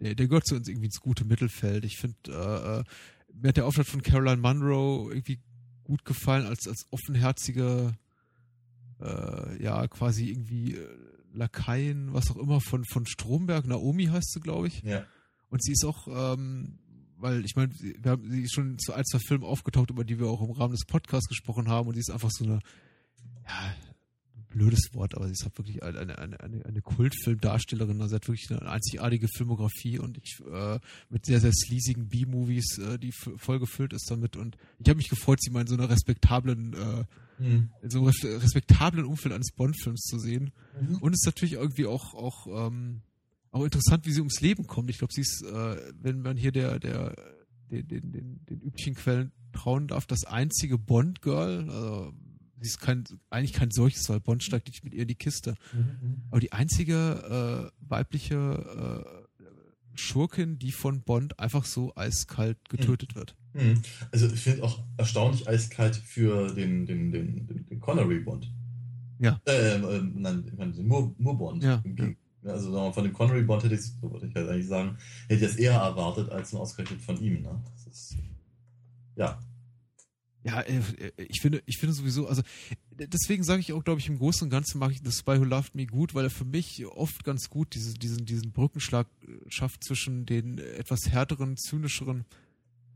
der, der gehört zu uns irgendwie ins gute Mittelfeld. Ich finde, äh, äh, mir hat der Auftritt von Caroline Munro irgendwie gut gefallen als, als offenherzige äh, ja, quasi irgendwie äh, Lakaien, was auch immer, von, von Stromberg. Naomi heißt sie, glaube ich. Ja. Und sie ist auch, ähm, weil ich meine, wir haben sie ist schon zu ein, zwei Filmen aufgetaucht, über die wir auch im Rahmen des Podcasts gesprochen haben. Und sie ist einfach so eine, ja, blödes Wort, aber sie ist halt wirklich eine, eine, eine, eine Kultfilmdarstellerin. Also sie hat wirklich eine einzigartige Filmografie und ich äh, mit sehr, sehr sleasigen B-Movies, äh, die voll gefüllt ist damit. Und ich habe mich gefreut, sie mal in so einer respektablen äh, Mhm. in so einem res- respektablen Umfeld eines Bond-Films zu sehen. Mhm. Und es ist natürlich irgendwie auch, auch ähm, auch interessant, wie sie ums Leben kommt. Ich glaube, sie ist, äh, wenn man hier der, der, den, den, den, den üblichen Quellen trauen darf, das einzige Bond-Girl, also ist kein, eigentlich kein solches, weil Bond steigt nicht mit ihr in die Kiste. Mhm. Aber die einzige äh, weibliche äh, Schurkin, die von Bond einfach so eiskalt getötet mhm. wird. Mhm. Also ich finde auch erstaunlich eiskalt für den, den, den, den Connery-Bond. Ja. Äh, äh, nein, den Moore-Bond. Ja. Also von dem Connery-Bond hätte ich, so wollte ich halt eigentlich sagen, hätte ich das eher erwartet als nur ausgerechnet von ihm. Ne? Das ist, ja. Ja, äh, ich finde, ich finde sowieso, also deswegen sage ich auch, glaube ich, im Großen und Ganzen mache ich das Spy Who Loved Me gut, weil er für mich oft ganz gut diese, diesen, diesen Brückenschlag schafft zwischen den etwas härteren, zynischeren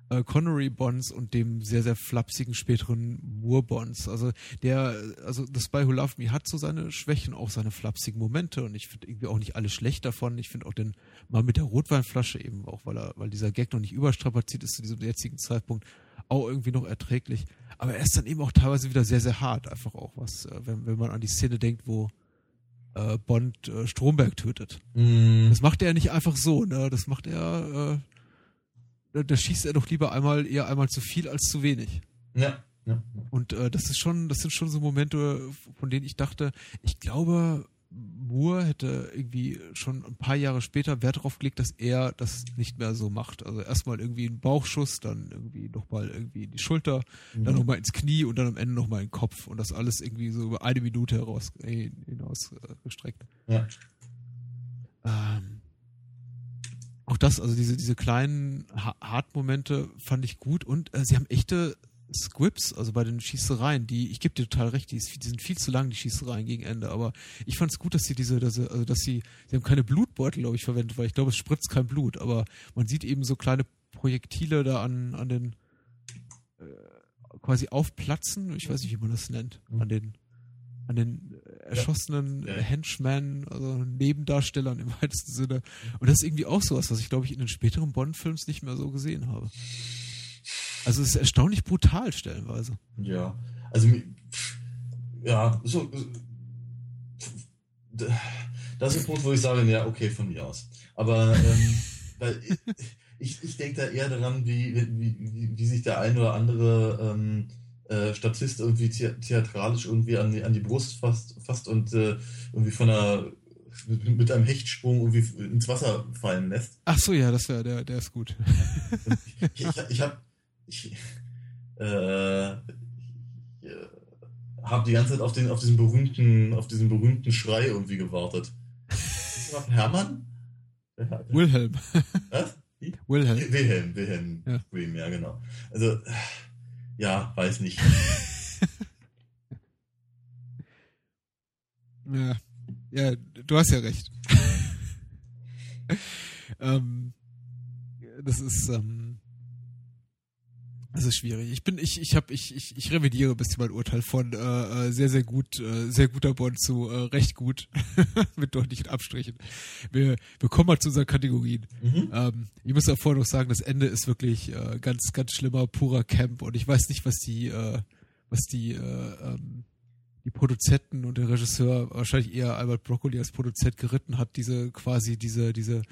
äh, Connery Bonds und dem sehr, sehr flapsigen späteren Moore Bonds. Also der, also das Spy Who Loved Me hat so seine Schwächen, auch seine flapsigen Momente und ich finde irgendwie auch nicht alles schlecht davon. Ich finde auch den mal mit der Rotweinflasche eben auch, weil er, weil dieser Gag noch nicht überstrapaziert ist zu diesem jetzigen Zeitpunkt, auch irgendwie noch erträglich. Aber er ist dann eben auch teilweise wieder sehr, sehr hart, einfach auch was, äh, wenn, wenn man an die Szene denkt, wo äh, Bond äh, Stromberg tötet. Mm. Das macht er nicht einfach so, ne? Das macht er äh, da schießt er doch lieber einmal eher einmal zu viel als zu wenig. Ja. ja. Und äh, das ist schon, das sind schon so Momente, von denen ich dachte, ich glaube, Moore hätte irgendwie schon ein paar Jahre später Wert darauf gelegt, dass er das nicht mehr so macht. Also erstmal irgendwie einen Bauchschuss, dann irgendwie nochmal irgendwie in die Schulter, mhm. dann nochmal ins Knie und dann am Ende nochmal in den Kopf und das alles irgendwie so über eine Minute heraus äh, hinaus äh, gestreckt. Ja. Ähm, auch das, also diese, diese kleinen Hard-Momente fand ich gut und äh, sie haben echte Scripts, also bei den Schießereien, die, ich gebe dir total recht, die, die, sind viel zu lang, die Schießereien gegen Ende, aber ich fand es gut, dass sie diese, dass sie, also dass sie, sie haben keine Blutbeutel, glaube ich, verwendet, weil ich glaube, es spritzt kein Blut, aber man sieht eben so kleine Projektile da an, an den, äh, quasi aufplatzen, ich weiß nicht, wie man das nennt, an den, an den erschossenen ja. Henchmen, also Nebendarstellern im weitesten Sinne. Und das ist irgendwie auch sowas, was ich glaube ich in den späteren Bond-Films nicht mehr so gesehen habe. Also es ist erstaunlich brutal stellenweise. Ja, also ja, so das ist ein Punkt, wo ich sage, ja, okay, von mir aus. Aber ähm, ich, ich denke da eher daran, wie, wie, wie, wie sich der ein oder andere ähm, äh, Statist irgendwie theatralisch irgendwie an die, an die Brust fasst, fasst und äh, irgendwie von einer mit einem Hechtsprung irgendwie ins Wasser fallen lässt. Ach so, ja, das wäre der, der ist gut. ich, ich, ich habe ich, äh, äh, hab die ganze Zeit auf den auf diesen berühmten auf diesen berühmten Schrei irgendwie gewartet. Ist das Hermann? Wilhelm. Was? Wilhelm. Wilhelm, Wilhelm. Ja. Scream, ja genau. Also ja, weiß nicht. ja. ja, du hast ja recht. ähm, das ist, ähm, das ist schwierig. Ich bin, ich, ich habe, ich, ich, ich revidiere ein bisschen mein Urteil von äh, äh, sehr, sehr gut, äh, sehr guter Bond zu äh, recht gut mit deutlichen Abstrichen. Wir, wir kommen mal zu unseren Kategorien. Mhm. Ähm, ich muss ja vorher noch sagen, das Ende ist wirklich äh, ganz, ganz schlimmer, purer Camp und ich weiß nicht, was die, äh, was die, äh, ähm, die Produzenten und der Regisseur, wahrscheinlich eher Albert Broccoli als Produzent geritten hat, diese quasi diese, diese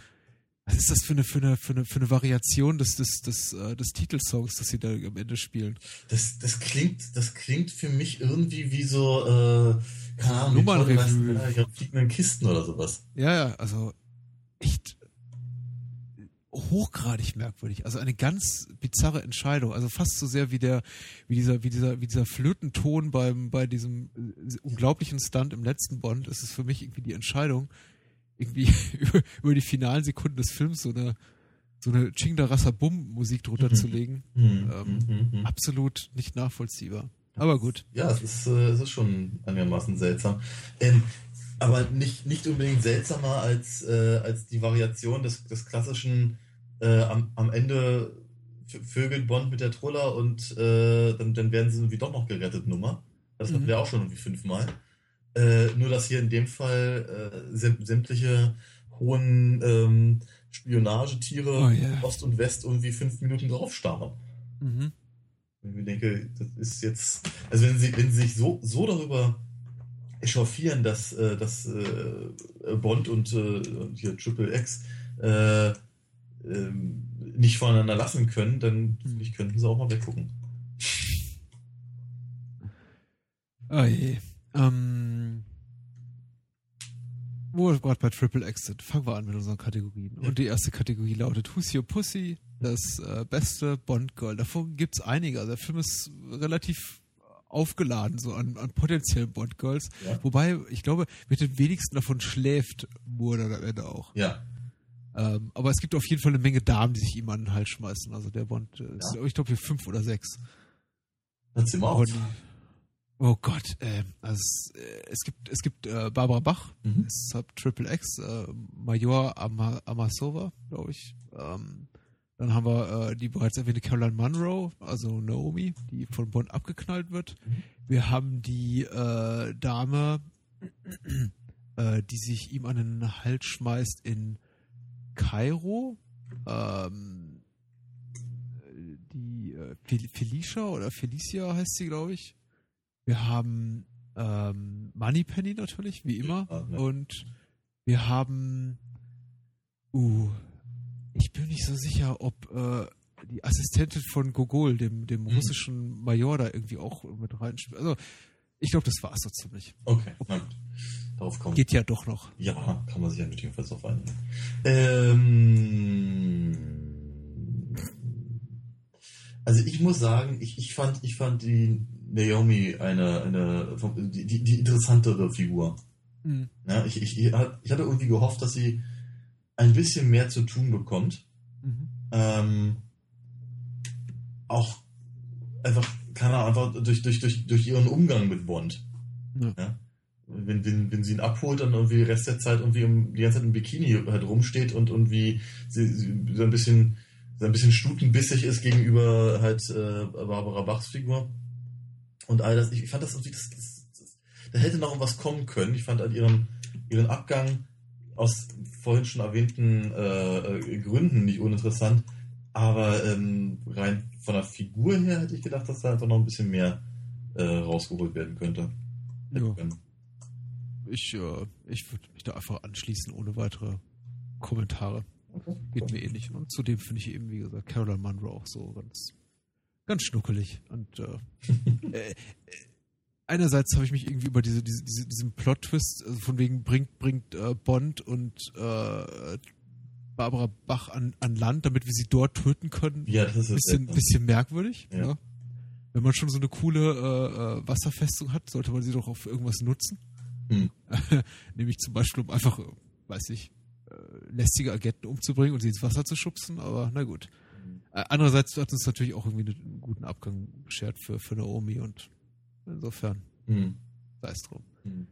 was ist das für eine, für eine, für eine, für eine Variation des, des, des, äh, des Titelsongs, das sie da am Ende spielen? Das, das klingt, das klingt für mich irgendwie wie so, äh, keine Ahnung, Nummernrevue. Ja, fliegenden Kisten oder sowas. Ja, ja, also echt hochgradig merkwürdig. Also eine ganz bizarre Entscheidung. Also fast so sehr wie der, wie dieser, wie dieser, wie dieser Flötenton beim, bei diesem äh, unglaublichen Stunt im letzten Bond ist es für mich irgendwie die Entscheidung, irgendwie über, über die finalen Sekunden des Films so eine so eine Chingda Rasa Bum Musik drunter mhm. zu legen. Mhm. Ähm, mhm. mhm. Absolut nicht nachvollziehbar. Aber gut. Ja, es ist, äh, es ist schon einigermaßen seltsam. Ähm, aber nicht, nicht unbedingt seltsamer als, äh, als die Variation des, des klassischen äh, am, am Ende vögelt Bond mit der Troller und äh, dann, dann werden sie irgendwie doch noch gerettet Nummer. Das hatten mhm. wir auch schon irgendwie fünfmal. Äh, nur, dass hier in dem Fall äh, sämtliche hohen ähm, Spionagetiere oh, yeah. Ost und West irgendwie fünf Minuten drauf starren. Mhm. Ich denke, das ist jetzt, also wenn sie, wenn sie sich so, so darüber echauffieren, dass, äh, dass äh, Bond und äh, hier Triple X äh, ähm, nicht voneinander lassen können, dann ich, könnten sie auch mal weggucken. Oh je. Ähm, wo wir gerade bei Triple X sind, fangen wir an mit unseren Kategorien. Und die erste Kategorie lautet Who's Your Pussy? Das äh, beste Bond-Girl. Davon gibt's einige. Also der Film ist relativ aufgeladen, so an, an potenziellen Bond-Girls. Ja. Wobei, ich glaube, mit den wenigsten davon schläft Moore dann am Ende auch. Ja. Ähm, aber es gibt auf jeden Fall eine Menge Damen, die sich ihm an den Hals schmeißen. Also der Bond, äh, ist, Ja. ich glaube, hier fünf oder sechs. Dann sind wir auf. Oh Gott, äh, also es, äh, es gibt, es gibt äh, Barbara Bach, Mhm. es hat Triple X, äh, Major Ama Amasova, glaube ich. Ähm, dann haben wir äh, die bereits erwähnte Caroline Munro, also Naomi, die von Bond abgeknallt wird. Mhm. Wir haben die äh, Dame, die sich ihm an den Hals schmeißt in Kairo. Ähm, äh, die Fel Felicia oder Felicia heißt sie, glaube ich. Wir haben ähm, Moneypenny natürlich, wie immer. Ja, ja. Und wir haben uh, ich bin nicht so sicher, ob äh, die Assistentin von Gogol, dem, dem Mhm. russischen Major, da irgendwie auch mit reinspielt. Also, ich glaube, das war's so ziemlich. Okay, na gut. Darauf kommen Geht ja doch noch. Ja, kann man sich ja nötigenfalls drauf einigen. Ähm, also ich muss sagen, ich, ich fand, ich fand die Naomi eine, eine die, die, interessantere Figur. Mhm. Ja, ich, ich, ich hatte irgendwie gehofft, dass sie ein bisschen mehr zu tun bekommt. Mhm. Ähm, auch einfach, keine Ahnung, einfach durch, durch, durch, durch ihren Umgang mit Bond. Ja. Wenn, wenn, wenn sie ihn abholt, dann irgendwie den Rest der Zeit irgendwie im, die ganze Zeit im Bikini halt rumsteht und irgendwie sie, sie so ein bisschen so ein bisschen stutenbissig ist gegenüber halt äh, Barbara Bachs Figur und all das. Ich, ich fand das irgendwie, das, das, das, da hätte noch was kommen können. Ich fand halt ihren, ihren Abgang aus vorhin schon erwähnten äh, äh, Gründen nicht uninteressant, aber ähm, rein von der Figur her hätte ich gedacht, dass da einfach noch ein bisschen mehr äh, rausgeholt werden könnte. Ja. Ich, äh, ich würde mich da einfach anschließen, ohne weitere Kommentare. Geht mir ähnlich. Und zudem finde ich eben, wie gesagt, Caroline Munro auch so ganz, ganz schnuckelig. Und äh, äh, einerseits habe ich mich irgendwie über diese, diese, diese diesen Plot-Twist, also von wegen bringt, bringt äh, Bond und äh, Barbara Bach an, an Land, damit wir sie dort töten können. Ja, das ist bisschen, bisschen merkwürdig. Ja. Ja. Wenn man schon so eine coole äh, Wasserfestung hat, sollte man sie doch auf irgendwas nutzen. Hm. Nämlich zum Beispiel, um einfach, weiß ich, lästige Agenten umzubringen und sie ins Wasser zu schubsen, aber na gut. Äh, andererseits hat uns natürlich auch irgendwie einen guten Abgang beschert für, für Naomi und insofern, Hm. sei es drum. Hm.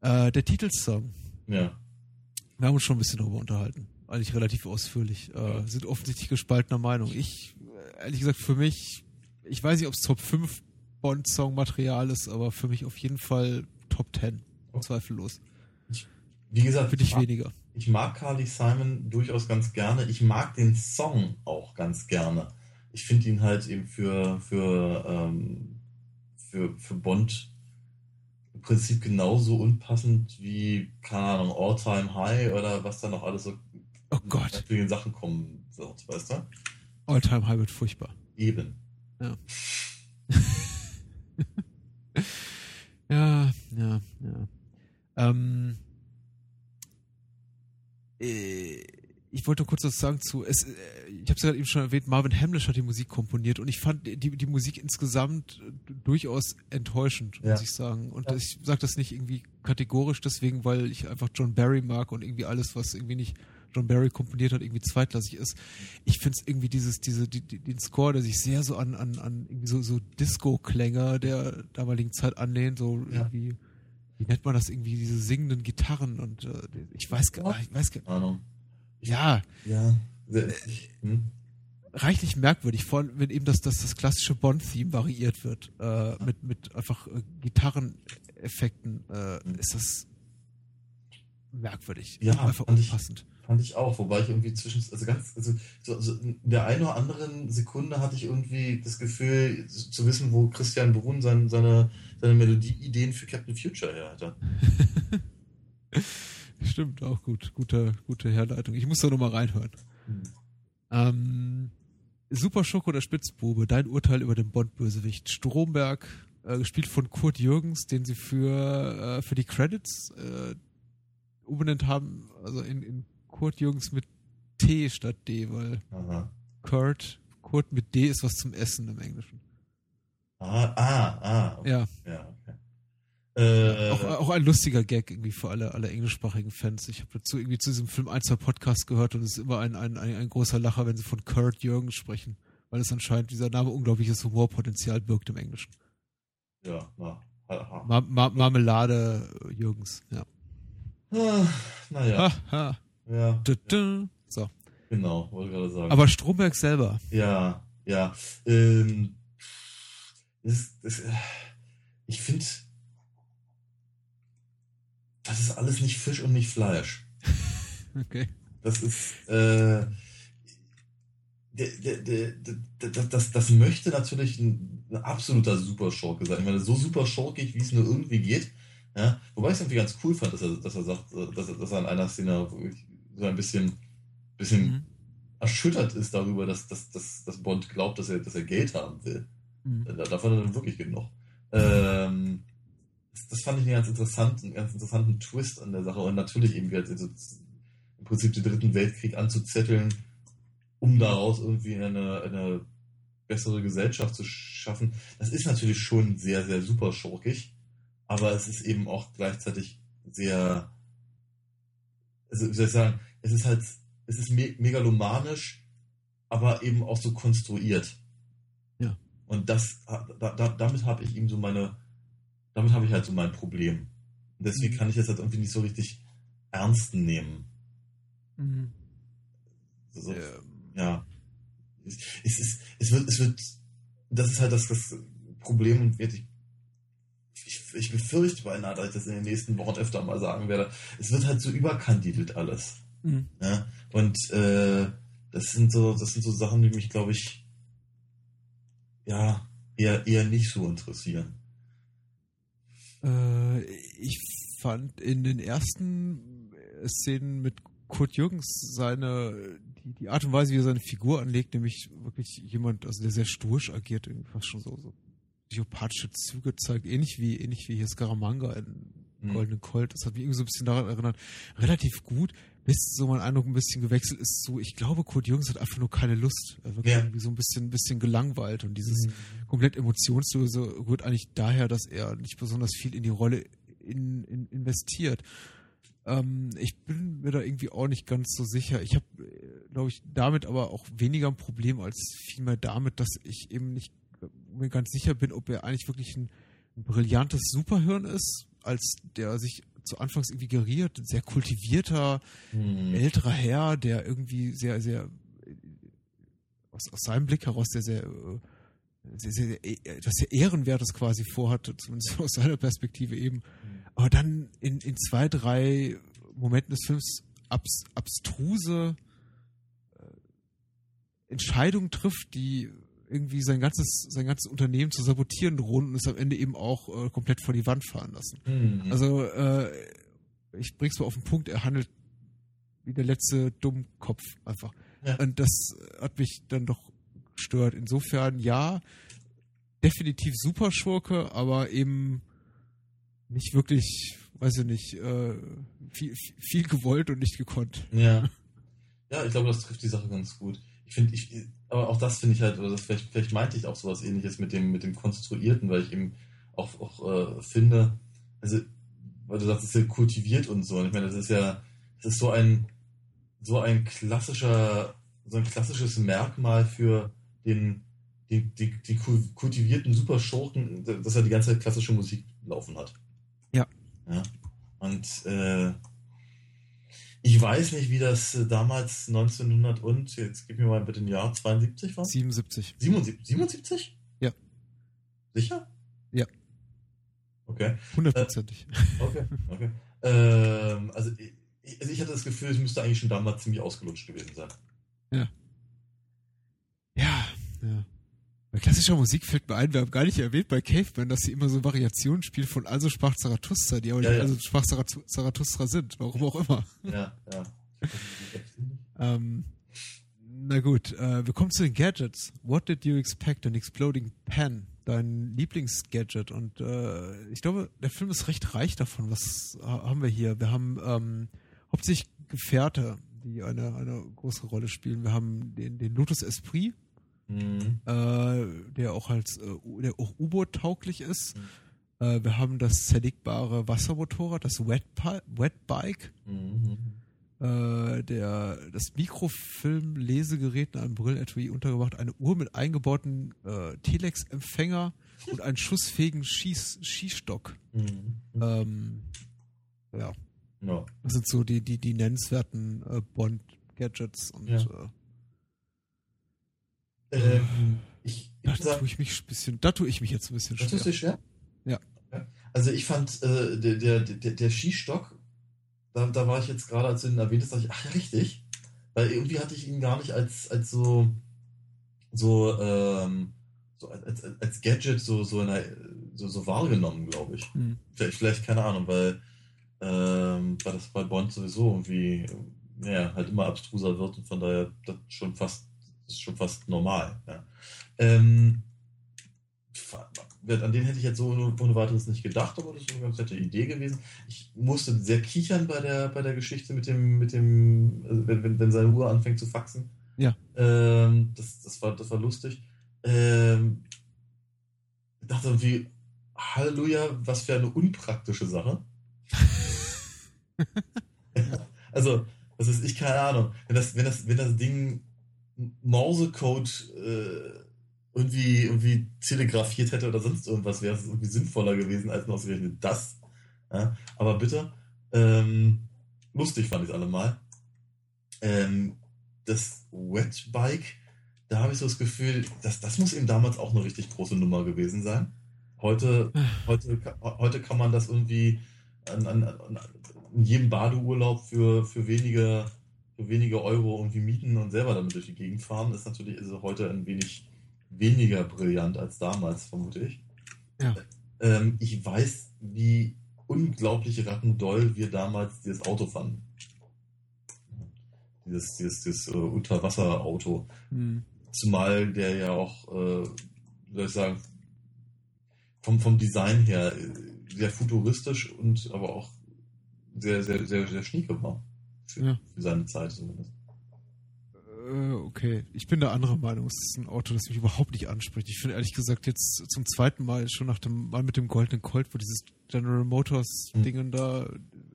Äh, der Titelsong, Ja. wir haben uns schon ein bisschen darüber unterhalten. Eigentlich relativ ausführlich. Äh, sind offensichtlich gespaltener Meinung. Ich, äh, ehrlich gesagt, für mich, ich weiß nicht, ob es Top 5 Bond-Song-Material ist, aber für mich auf jeden Fall Top 10. Zweifellos. Wie gesagt, Für dich ich mag, weniger. Ich mag Carly Simon durchaus ganz gerne. Ich mag den Song auch ganz gerne. Ich finde ihn halt eben für, für, ähm, für, für Bond im Prinzip genauso unpassend wie, keine Ahnung, All Time High oder was da noch alles so Oh Gott, für den Sachen kommen wird, weißt du? All-Time High wird furchtbar. Eben. Ja, ja, ja. Ähm, äh, ich wollte kurz was sagen zu, es, äh, ich habe es ja eben schon erwähnt, Marvin Hamlish hat die Musik komponiert und ich fand die, die Musik insgesamt äh, durchaus enttäuschend, muss Ja. ich sagen. Und Ja. ich sage das nicht irgendwie kategorisch deswegen, weil ich einfach John Barry mag und irgendwie alles, was irgendwie nicht John Barry komponiert hat, irgendwie zweitklassig ist. Ich finde es irgendwie dieses, diese, die, die, den Score, der sich sehr so an, an, an irgendwie so, so Disco-Klänge der damaligen Zeit anlehnt, so Ja. irgendwie, wie nennt man das irgendwie, diese singenden Gitarren und äh, ich weiß gar ich weiß gar Ahnung. ja, Ja. Hm? reichlich merkwürdig, vor allem, wenn eben das, das, das klassische Bond-Theme variiert wird, äh, mit, mit einfach äh, Gitarreneffekten, äh, Mhm. ist das merkwürdig. Ja, einfach unpassend. Fand ich auch, wobei ich irgendwie zwischen, also ganz, also so, so in der einen oder anderen Sekunde hatte ich irgendwie das Gefühl zu wissen, wo Christian Brun sein, seine, seine Melodieideen für Captain Future her hatte. Stimmt, auch gut. Gute, gute Herleitung. Ich muss da nochmal reinhören. Ähm, Super Schoko der Spitzbube, dein Urteil über den Bond-Bösewicht. Stromberg, äh, gespielt von Kurt Jürgens, den sie für, äh, für die Credits äh, umbenannt haben, also in, in Kurt Jürgens mit T statt D, weil Aha. Kurt, Kurt mit D ist was zum Essen im Englischen. Ah, ah, ah. Okay. Ja, Ja, okay. Äh, auch, auch ein lustiger Gag irgendwie für alle, alle englischsprachigen Fans. Ich habe dazu irgendwie zu diesem Film ein, zwei Podcasts gehört und es ist immer ein, ein, ein, ein großer Lacher, wenn sie von Kurt Jürgens sprechen, weil es anscheinend dieser Name unglaubliches Humorpotenzial birgt im Englischen. ja, na. Ma Ma Marmelade Jürgens, ja. Ah, naja, Ha, ha. Ja, -dü. So. genau, wollte gerade sagen. Aber Stromberg selber, Ja, ja. Ähm, das, das, ich finde, das ist alles nicht Fisch und nicht Fleisch. okay. Das ist, äh, der, der, der, das, das, das möchte natürlich ein, ein absoluter Superschurke sein. Ich meine, so super schurkig, wie es nur irgendwie geht. Ja? Wobei ich es irgendwie ganz cool fand, dass er, dass er sagt, dass er, dass er an einer Szene so ein bisschen, bisschen Mhm. erschüttert ist darüber, dass, dass, dass, dass Bond glaubt, dass er, dass er Geld haben will. Mhm. Da, davon hat er dann wirklich genug. Ähm, das, das fand ich einen ganz interessanten, ganz interessanten Twist an der Sache und natürlich eben wieder so, im Prinzip den dritten Weltkrieg anzuzetteln, um daraus irgendwie eine, eine bessere Gesellschaft zu schaffen. Das ist natürlich schon sehr, sehr super schurkig, aber es ist eben auch gleichzeitig sehr, also wie soll ich sagen, es ist halt, es ist me megalomanisch, aber eben auch so konstruiert. Ja. Und das, da, da, damit habe ich ihm so meine, damit habe ich halt so mein Problem. Und deswegen Mhm. kann ich das halt irgendwie nicht so richtig ernst nehmen. Mhm. So, Ähm, ja. Es, es, ist, es wird, es wird, das ist halt das, das Problem und ich, ich, ich befürchte beinahe, dass ich das in den nächsten Wochen öfter mal sagen werde. Es wird halt so überkandidelt alles. mhm. Ja? Und äh, das sind so, das sind so Sachen, die mich, glaube ich, ja, eher, eher nicht so interessieren. Äh, ich fand in den ersten Szenen mit Kurt Jürgens seine, die, die Art und Weise, wie er seine Figur anlegt, nämlich wirklich jemand, also der sehr stoisch agiert, irgendwie fast schon so, so psychopathische Züge zeigt, ähnlich wie, ähnlich wie hier Scaramanga in Hm. Goldenen Colt. Das hat mich irgendwie so ein bisschen daran erinnert. Relativ gut, bis so mein Eindruck ein bisschen gewechselt ist, so, ich glaube, Kurt Jürgens hat einfach nur keine Lust. Er wirkt Ja. irgendwie so ein bisschen, ein bisschen gelangweilt und dieses, Mhm. komplett emotionslose rührt eigentlich daher, dass er nicht besonders viel in die Rolle in, in, investiert. Ähm, ich bin mir da irgendwie auch nicht ganz so sicher. Ich habe, glaube ich, damit aber auch weniger ein Problem als vielmehr damit, dass ich eben nicht mir ganz sicher bin, ob er eigentlich wirklich ein, ein brillantes Superhirn ist, als der sich zu Anfangs irgendwie geriert, ein sehr kultivierter, Mhm. älterer Herr, der irgendwie sehr, sehr aus, aus seinem Blick heraus sehr, sehr, äh, sehr, sehr, äh, etwas sehr Ehrenwertes quasi vorhat, zumindest aus seiner Perspektive eben. Aber dann in, in zwei, drei Momenten des Films abs, abstruse äh, Entscheidungen trifft, die irgendwie sein ganzes, sein ganzes Unternehmen zu sabotieren drohen und es am Ende eben auch äh, komplett vor die Wand fahren lassen. Mhm. Also, äh, ich bring's mal auf den Punkt, er handelt wie der letzte Dummkopf einfach. Ja. Und das hat mich dann doch gestört. Insofern, ja, definitiv Superschurke, aber eben nicht wirklich, weiß ich nicht, äh, viel, viel gewollt und nicht gekonnt. Ja. Ja, ich glaube, das trifft die Sache ganz gut. Ich finde, ich, aber auch das finde ich halt, oder das vielleicht, vielleicht meinte ich auch sowas ähnliches mit dem, mit dem Konstruierten, weil ich eben auch, auch äh, finde, also, weil du sagst, es ist ja kultiviert und so. Und ich meine, das ist ja, das ist so ein, so ein klassischer, so ein klassisches Merkmal für den, die, die kul- kultivierten Superschurken, dass er die ganze Zeit klassische Musik laufen hat. Ja. Ja. Und äh, ich weiß nicht, wie das äh, damals 1900 und, jetzt gib mir mal bitte ein Jahr, 72 war? 77. 77? 77? Ja. Sicher? Ja. Okay, Hundertprozentig. okay, okay. ähm, also ich, also ich hatte das Gefühl, es müsste eigentlich schon damals ziemlich ausgelutscht gewesen sein. Ja. Ja, ja. Bei klassischer Musik fällt mir ein, wir haben gar nicht erwähnt bei Caveman, dass sie immer so Variationen spielen von Also sprach Zarathustra, die aber Ja, nicht ja. Also sprach Zarathu- Zarathustra sind, warum auch immer. Ja, ja. Ähm, na gut, äh, wir kommen zu den Gadgets. What did you expect? An exploding pen, dein Lieblingsgadget. Und äh, ich glaube, der Film ist recht reich davon. Was ha- haben wir hier? Wir haben ähm, hauptsächlich Gefährte, die eine, eine große Rolle spielen. Wir haben den, den Lotus Esprit, Mhm. äh, der auch als äh, der auch U-Boot tauglich ist. Mhm. Äh, wir haben das zerlegbare Wassermotorrad, das Wet, Pi- Wet Bike. Mhm. Äh, der, das Mikrofilm-Lesegerät in einem Brilletui untergebracht, eine Uhr mit eingebauten äh, Telex-Empfänger und einen schussfähigen Schieß Schießstock. Mhm. Ähm, ja, Ja. das sind so die, die, die nennenswerten äh, Bond-Gadgets und Ja. Äh, Ähm, ich, da ich sag, tue ich mich ein bisschen, da tue ich mich jetzt ein bisschen schwer. tust du schwer? Ja. Also ich fand äh, der, der, der, der Skistock, da, da war ich jetzt gerade, als du ihn erwähnt hast, dachte ich, ach ja, richtig. Weil irgendwie hatte ich ihn gar nicht als, als so, so, ähm, so als, als, als Gadget so, so, in der, so, so wahrgenommen, glaube ich. Hm. Vielleicht, vielleicht, keine Ahnung, weil, ähm, weil das bei Bond sowieso irgendwie, ja, halt immer abstruser wird und von daher das schon fast, ist schon fast normal. Ja. Ähm, an den hätte ich jetzt so ohne, weiteres nicht gedacht, aber das ist eine ganz nette Idee gewesen. Ich musste sehr kichern bei der, bei der Geschichte mit dem, mit dem, also wenn, wenn, wenn seine Uhr anfängt zu faxen. Ja. Ähm, das, das, war, das war lustig. Ähm, ich dachte irgendwie, Halleluja, was für eine unpraktische Sache. also, das ist ich keine Ahnung. Wenn das, wenn das, wenn das Ding Morsecode äh, irgendwie, irgendwie telegrafiert hätte oder sonst irgendwas, wäre es irgendwie sinnvoller gewesen als nur ausgerechnet das. Ja? Aber bitte, ähm, lustig fand ich es allemal. Ähm, das Wetbike, da habe ich so das Gefühl, dass das muss eben damals auch eine richtig große Nummer gewesen sein. Heute, heute, heute kann man das irgendwie an, an, an, in jedem Badeurlaub für, für wenige für wenige Euro irgendwie mieten und selber damit durch die Gegend fahren, ist natürlich ist heute ein wenig weniger brillant als damals, vermute ich. Ja. Ähm, ich weiß, wie unglaublich rattendoll wir damals dieses Auto fanden. Dieses, dieses, dieses äh, Unterwasserauto. Hm. Zumal der ja auch, äh, wie soll ich sagen, vom, vom Design her äh, sehr futuristisch und aber auch sehr, sehr, sehr, sehr schnieke war. Für, Ja. für seine Zeit zumindest. Äh, okay, ich bin der anderer Meinung. Es ist ein Auto, das mich überhaupt nicht anspricht. Ich finde ehrlich gesagt jetzt zum zweiten Mal schon nach dem Mal mit dem goldenen Colt, wo dieses General Motors Hm. Dingen da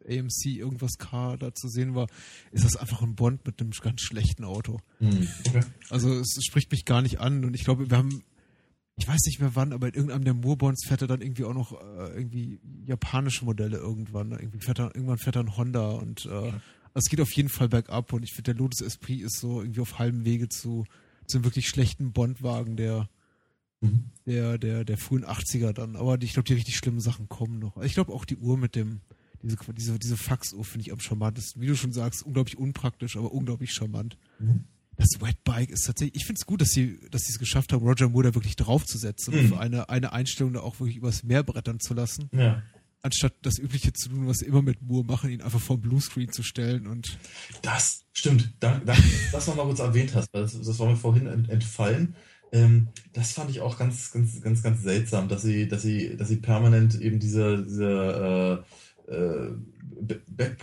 AMC irgendwas K da zu sehen war, ist das einfach ein Bond mit einem ganz schlechten Auto. Hm, okay. Also es, es spricht mich gar nicht an und ich glaube, wir haben ich weiß nicht mehr wann, aber in irgendeinem der Moorbonds fährt er dann irgendwie auch noch äh, irgendwie japanische Modelle irgendwann. Irgendwie fährt er, irgendwann fährt er ein Honda und äh, also es geht auf jeden Fall bergab und ich finde, der Lotus Esprit ist so irgendwie auf halbem Wege zu, zu einem wirklich schlechten Bondwagen der, Mhm. der, der, der frühen 80er dann. Aber ich glaube, die richtig schlimmen Sachen kommen noch. Ich glaube auch die Uhr mit dem, diese, diese, diese Faxuhr finde ich am charmantesten. Wie du schon sagst, unglaublich unpraktisch, aber unglaublich charmant. Mhm. Das Wetbike ist tatsächlich, ich finde es gut, dass sie, dass sie es geschafft haben, Roger Moore da wirklich draufzusetzen und Mhm. für eine, eine Einstellung da auch wirklich übers Meer brettern zu lassen, Ja. Anstatt das Übliche zu tun, was sie immer mit Moore machen, ihn einfach vor den Bluescreen zu stellen und Das stimmt. Danke, danke dass du das mal kurz erwähnt hast, weil das, das war mir vorhin ent, entfallen. Ähm, das fand ich auch ganz, ganz, ganz, ganz seltsam, dass sie, dass sie, dass sie permanent eben diese, diese äh, äh, Back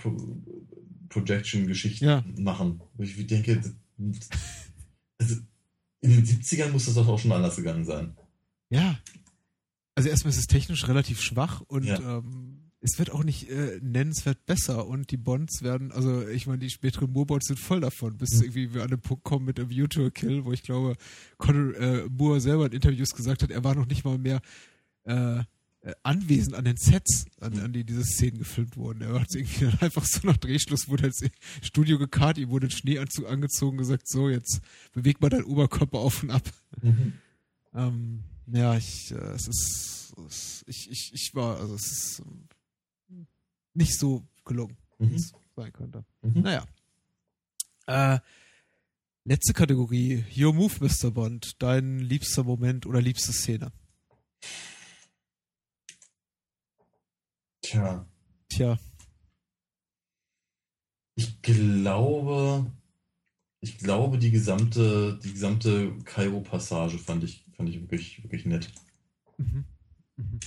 Projection Geschichten Ja. machen. Wo ich denke, das- also in den 70ern muss das doch auch schon anders gegangen sein. ja. Also erstmal ist es technisch relativ schwach und Ja. ähm, es wird auch nicht äh, nennenswert besser und die Bonds werden, also ich meine, die späteren Moore-Bonds sind voll davon, bis Mhm. irgendwie wir an den Punkt kommen mit A View to a Kill, wo ich glaube, Conor äh, Moore selber in Interviews gesagt hat, er war noch nicht mal mehr äh, äh, anwesend an den Sets, an, an die diese Szenen gefilmt wurden. Er hat irgendwie dann einfach so nach Drehschluss wurde ins Studio gekarrt, ihm wurde ein Schneeanzug angezogen, gesagt, so, jetzt beweg mal deinen Oberkörper auf und ab. Mhm. Ähm, ja, ich, äh, es ist, es, ich, ich, ich war, also es ist ähm, nicht so gelungen. Mhm. Das sein könnte. Mhm. Naja. Äh, letzte Kategorie. Your Move, Mr. Bond. Dein liebster Moment oder liebste Szene. Tja, Tja. ich glaube, ich glaube, die gesamte, die gesamte Kairo-Passage fand ich, fand ich wirklich, wirklich nett. Mhm. Mhm.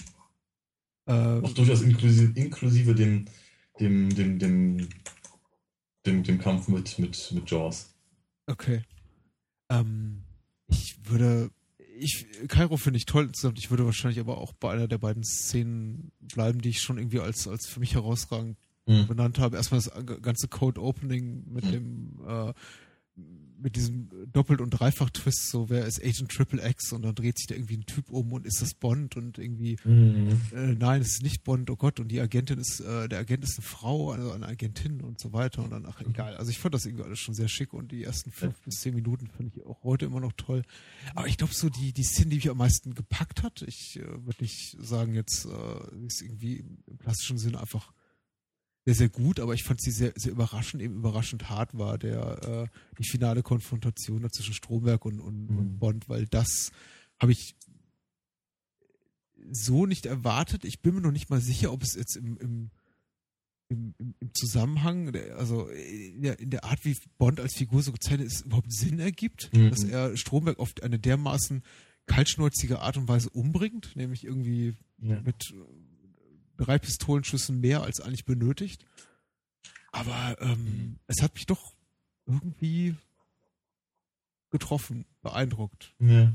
Äh, Auch durchaus inklusive, inklusive dem, dem, dem, dem, dem, dem Kampf mit, mit, mit Jaws. okay. Ähm, ich würde. Ich, Kairo finde ich toll insgesamt. Ich würde wahrscheinlich aber auch bei einer der beiden Szenen bleiben, die ich schon irgendwie als, als für mich herausragend Hm. benannt habe. Erstmal das ganze Code Opening mit Mhm. dem äh, mit diesem Doppelt- und Dreifach-Twist, so wer ist Agent Triple X und dann dreht sich da irgendwie ein Typ um und ist das Bond und irgendwie, Mhm. äh, nein, es ist nicht Bond, oh Gott, und die Agentin ist, äh, der Agent ist eine Frau, also eine Agentin und so weiter und dann, ach egal. Also ich fand das irgendwie alles schon sehr schick und die ersten fünf bis zehn Minuten finde ich auch heute immer noch toll. Aber ich glaube so die, die Szene, die mich am meisten gepackt hat, ich äh, würde nicht sagen jetzt, äh, ist irgendwie im, im klassischen Sinn einfach sehr, sehr gut, aber ich fand sie sehr, sehr überraschend, eben überraschend hart war, der, äh, die finale Konfrontation da zwischen Stromberg und, und, Mhm. und Bond, weil das habe ich so nicht erwartet. Ich bin mir noch nicht mal sicher, ob es jetzt im, im, im, im- Zusammenhang, also in der, in der Art, wie Bond als Figur so gezeichnet ist, überhaupt Sinn ergibt, Mhm. dass er Stromberg auf eine dermaßen kaltschnäuzige Art und Weise umbringt, nämlich irgendwie Ja. mit äh, drei Pistolenschüssen mehr als eigentlich benötigt. Aber ähm, Mhm. es hat mich doch irgendwie getroffen, beeindruckt, Ja.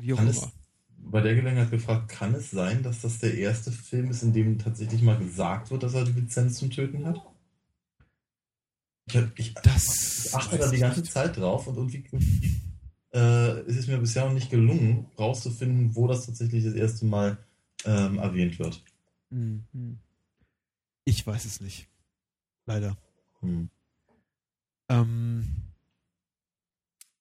wie auch Kann es, immer. bei der Gelegenheit gefragt, kann es sein, dass das der erste Film ist, in dem tatsächlich mal gesagt wird, dass er die Lizenz zum Töten hat? Ich, ich, Das ich achte da die ganze nicht. Zeit drauf und irgendwie äh, ist es mir bisher noch nicht gelungen, rauszufinden, wo das tatsächlich das erste Mal ähm, erwähnt wird. Hm, hm. Ich weiß es nicht. Leider. Hm. Ähm,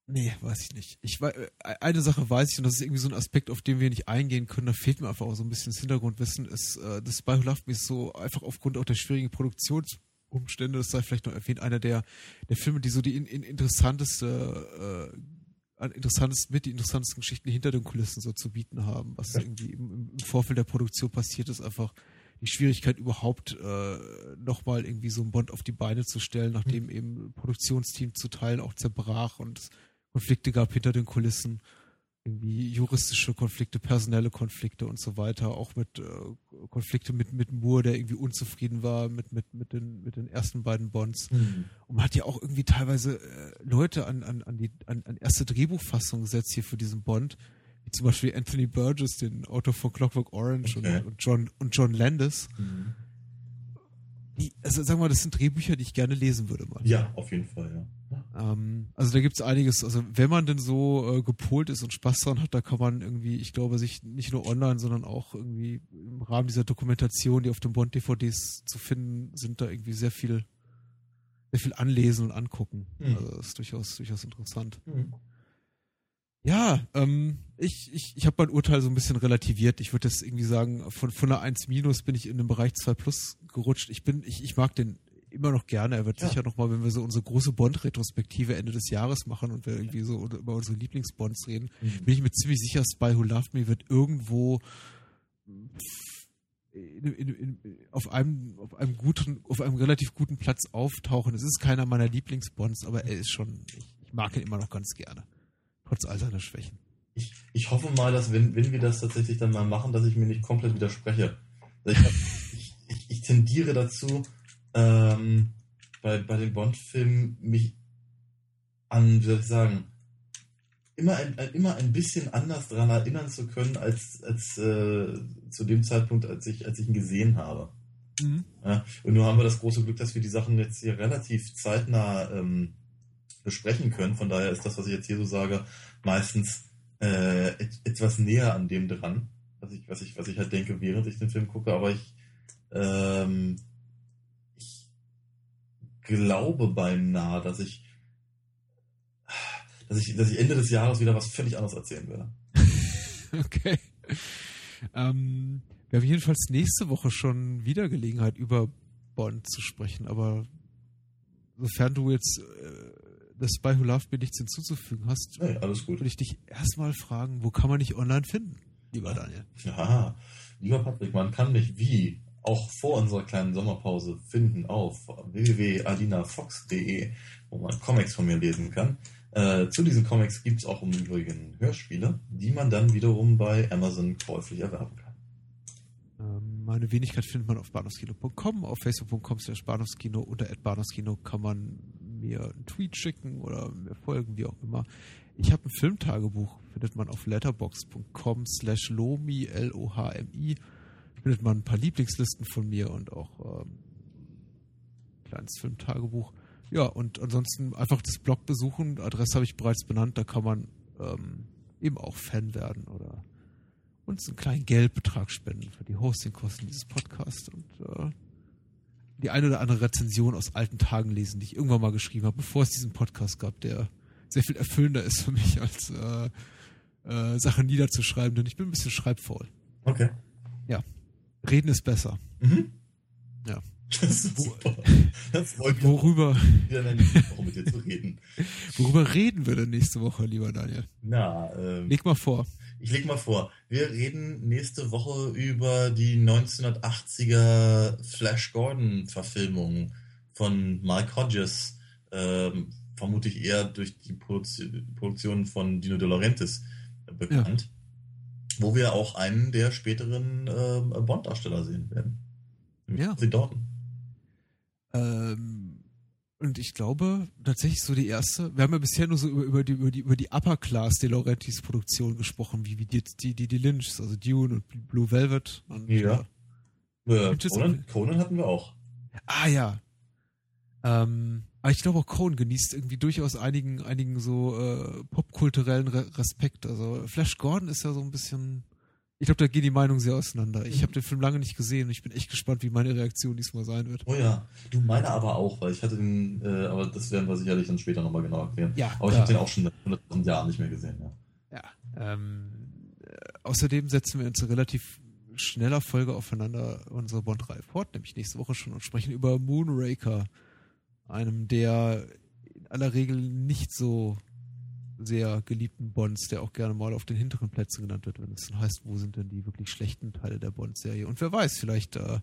nee, weiß ich nicht. Ich äh, eine Sache weiß ich, und das ist irgendwie so ein Aspekt, auf den wir nicht eingehen können, da fehlt mir einfach auch so ein bisschen das Hintergrundwissen, ist, äh, das Spy Who Loved Me ist so einfach aufgrund auch der schwierigen Produktionsumstände, das sei vielleicht noch erwähnt, einer der, der Filme, die so die in, in interessanteste, äh, an interessantesten, mit die interessantesten Geschichten hinter den Kulissen so zu bieten haben, was Ja. irgendwie im, im Vorfeld der Produktion passiert ist, einfach die Schwierigkeit überhaupt äh, nochmal irgendwie so einen Bond auf die Beine zu stellen, nachdem eben Produktionsteam zu Teilen auch zerbrach und es Konflikte gab hinter den Kulissen, irgendwie juristische Konflikte, personelle Konflikte und so weiter, auch mit äh, Konflikte mit mit Moore, der irgendwie unzufrieden war mit mit mit den mit den ersten beiden Bonds. Hm. Und man hat ja auch irgendwie teilweise äh, Leute an, an, an, die, an, an erste Drehbuchfassungen gesetzt hier für diesen Bond, wie zum Beispiel Anthony Burgess, den Autor von Clockwork Orange Okay. und, und John und John Landis. Hm. Die, also sagen wir mal, das sind Drehbücher, die ich gerne lesen würde mal. Ja, auf jeden Fall, ja. Ähm, also da gibt's einiges, also wenn man denn so äh, gepolt ist und Spaß dran hat, da kann man irgendwie, ich glaube, sich nicht nur online, sondern auch irgendwie im Rahmen dieser Dokumentation, die auf den Bond-DVDs zu finden sind, da irgendwie sehr viel, sehr viel anlesen und angucken. Hm. Also das ist durchaus, durchaus interessant. Hm. Ja, ähm, ich, ich, ich habe mein Urteil so ein bisschen relativiert. Ich würde jetzt irgendwie sagen, von, von einer 1 minus bin ich in den Bereich 2 plus gerutscht. Ich bin, ich, ich mag den immer noch gerne. Er wird Ja. sicher nochmal, wenn wir so unsere große Bond-Retrospektive Ende des Jahres machen und wir irgendwie so über unsere Lieblingsbonds reden, Hm. bin ich mir ziemlich sicher, Spy Who Loved Me wird irgendwo in, in, in, auf einem auf einem guten auf einem relativ guten Platz auftauchen. Es ist keiner meiner Lieblingsbonds, aber er ist schon ich, ich mag ihn immer noch ganz gerne. Trotz all seiner Schwächen. Ich, ich hoffe mal, dass wenn, wenn wir das tatsächlich dann mal machen, dass ich mir nicht komplett widerspreche. Also ich, hab, ich, ich tendiere dazu, ähm, bei, bei den Bond-Filmen mich an, wie soll ich sagen, immer ein, immer ein bisschen anders daran erinnern zu können, als, als äh, zu dem Zeitpunkt, als ich, als ich ihn gesehen habe. Ja, und nur haben wir das große Glück, dass wir die Sachen jetzt hier relativ zeitnah ähm, besprechen können. Von daher ist das, was ich jetzt hier so sage, meistens äh, et etwas näher an dem dran, was ich, was ich, was ich halt denke, während ich den Film gucke. Aber ich, ähm, ich glaube beinahe, dass ich, dass ich, dass ich Ende des Jahres wieder was völlig anderes erzählen werde. Okay. Ähm, wir haben jedenfalls nächste Woche schon wieder Gelegenheit, über Bond zu sprechen, aber sofern du jetzt äh, das Spy Who Loved Me nichts hinzuzufügen hast, gut. würde ich dich erstmal fragen, wo kann man dich online finden, lieber Daniel? Ja, lieber Patrick, man kann mich wie auch vor unserer kleinen Sommerpause finden auf www.alinafox.de, wo man Comics von mir lesen kann. Äh, zu diesen Comics gibt es auch im Übrigen Hörspiele, die man dann wiederum bei Amazon käuflich erwerben kann. Ähm, meine Wenigkeit findet man auf bahnhofskino.com, auf facebook.com slash bahnhofskino, unter bahnhofskino kann man mir einen Tweet schicken oder mir folgen, wie auch immer. Ich habe ein Filmtagebuch, findet man auf letterbox.com slash lomi, L-O-H-M-I. Findet man ein paar Lieblingslisten von mir und auch ähm, ein kleines Filmtagebuch. Ja, und ansonsten einfach das Blog besuchen. Adresse habe ich bereits benannt, da kann man ähm, eben auch Fan werden oder uns einen kleinen Geldbetrag spenden für die Hostingkosten dieses Podcasts und äh, die eine oder andere Rezension aus alten Tagen lesen, die ich irgendwann mal geschrieben habe, bevor es diesen Podcast gab, der sehr viel erfüllender ist für mich, als äh, äh, Sachen niederzuschreiben, denn ich bin ein bisschen schreibfaul. Okay. Reden ist besser. Mhm. Ja. Das ist super. Das freut mich Worüber, wieder in der nächsten Woche mit dir zu reden. worüber reden wir denn nächste Woche, lieber Daniel? Na, ähm, Leg mal vor. Ich leg mal vor, wir reden nächste Woche über die 1980er Flash Gordon Verfilmung von Mike Hodges, ähm, vermutlich eher durch die Produzi Produktion von Dino De Laurentiis äh, bekannt, wo wir auch einen der späteren ähm, Bond-Darsteller sehen werden. Ja. Timothy Dalton. Ähm, und ich glaube tatsächlich so die erste. Wir haben ja bisher nur so über, über die über die über die Upper Class De Laurentiis Produktion gesprochen, wie wie die die die, die Lynchs, also Dune und Blue Velvet. Und, Ja. äh, Äh, es Conan, Conan hatten wir auch. ah ja. Ähm, aber ich glaube auch Cohen genießt irgendwie durchaus einigen einigen so äh, popkulturellen Re Respekt. Also Flash Gordon ist ja so ein bisschen. Ich glaube, da gehen die Meinungen sehr auseinander. Ich Mhm. habe den Film lange nicht gesehen und ich bin echt gespannt, wie meine Reaktion diesmal sein wird. Oh ja, du meine aber auch, weil ich hatte den, äh, aber das werden wir sicherlich dann später nochmal genau erklären. Ja, Aber ich habe den auch schon seit Jahren nicht mehr gesehen, ja. Ja. Ähm, äh, außerdem setzen wir uns in relativ schneller Folge aufeinander unsere Bond-Reihe fort, nämlich nächste Woche schon und sprechen über Moonraker, einem der in aller Regel nicht so sehr geliebten Bonds, der auch gerne mal auf den hinteren Plätzen genannt wird, wenn es dann heißt, wo sind denn die wirklich schlechten Teile der Bond-Serie? Und wer weiß, vielleicht äh,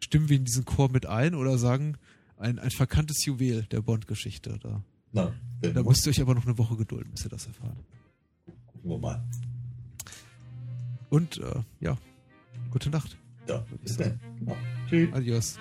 stimmen wir in diesen Chor mit ein oder sagen, ein, ein verkanntes Juwel der Bond-Geschichte. Da, Na, da müsst ihr euch aber noch eine Woche gedulden, bis ihr das erfahrt. gucken wir mal. Und äh, ja, gute Nacht. Ja, bis dann. Genau. Tschüss. Adios.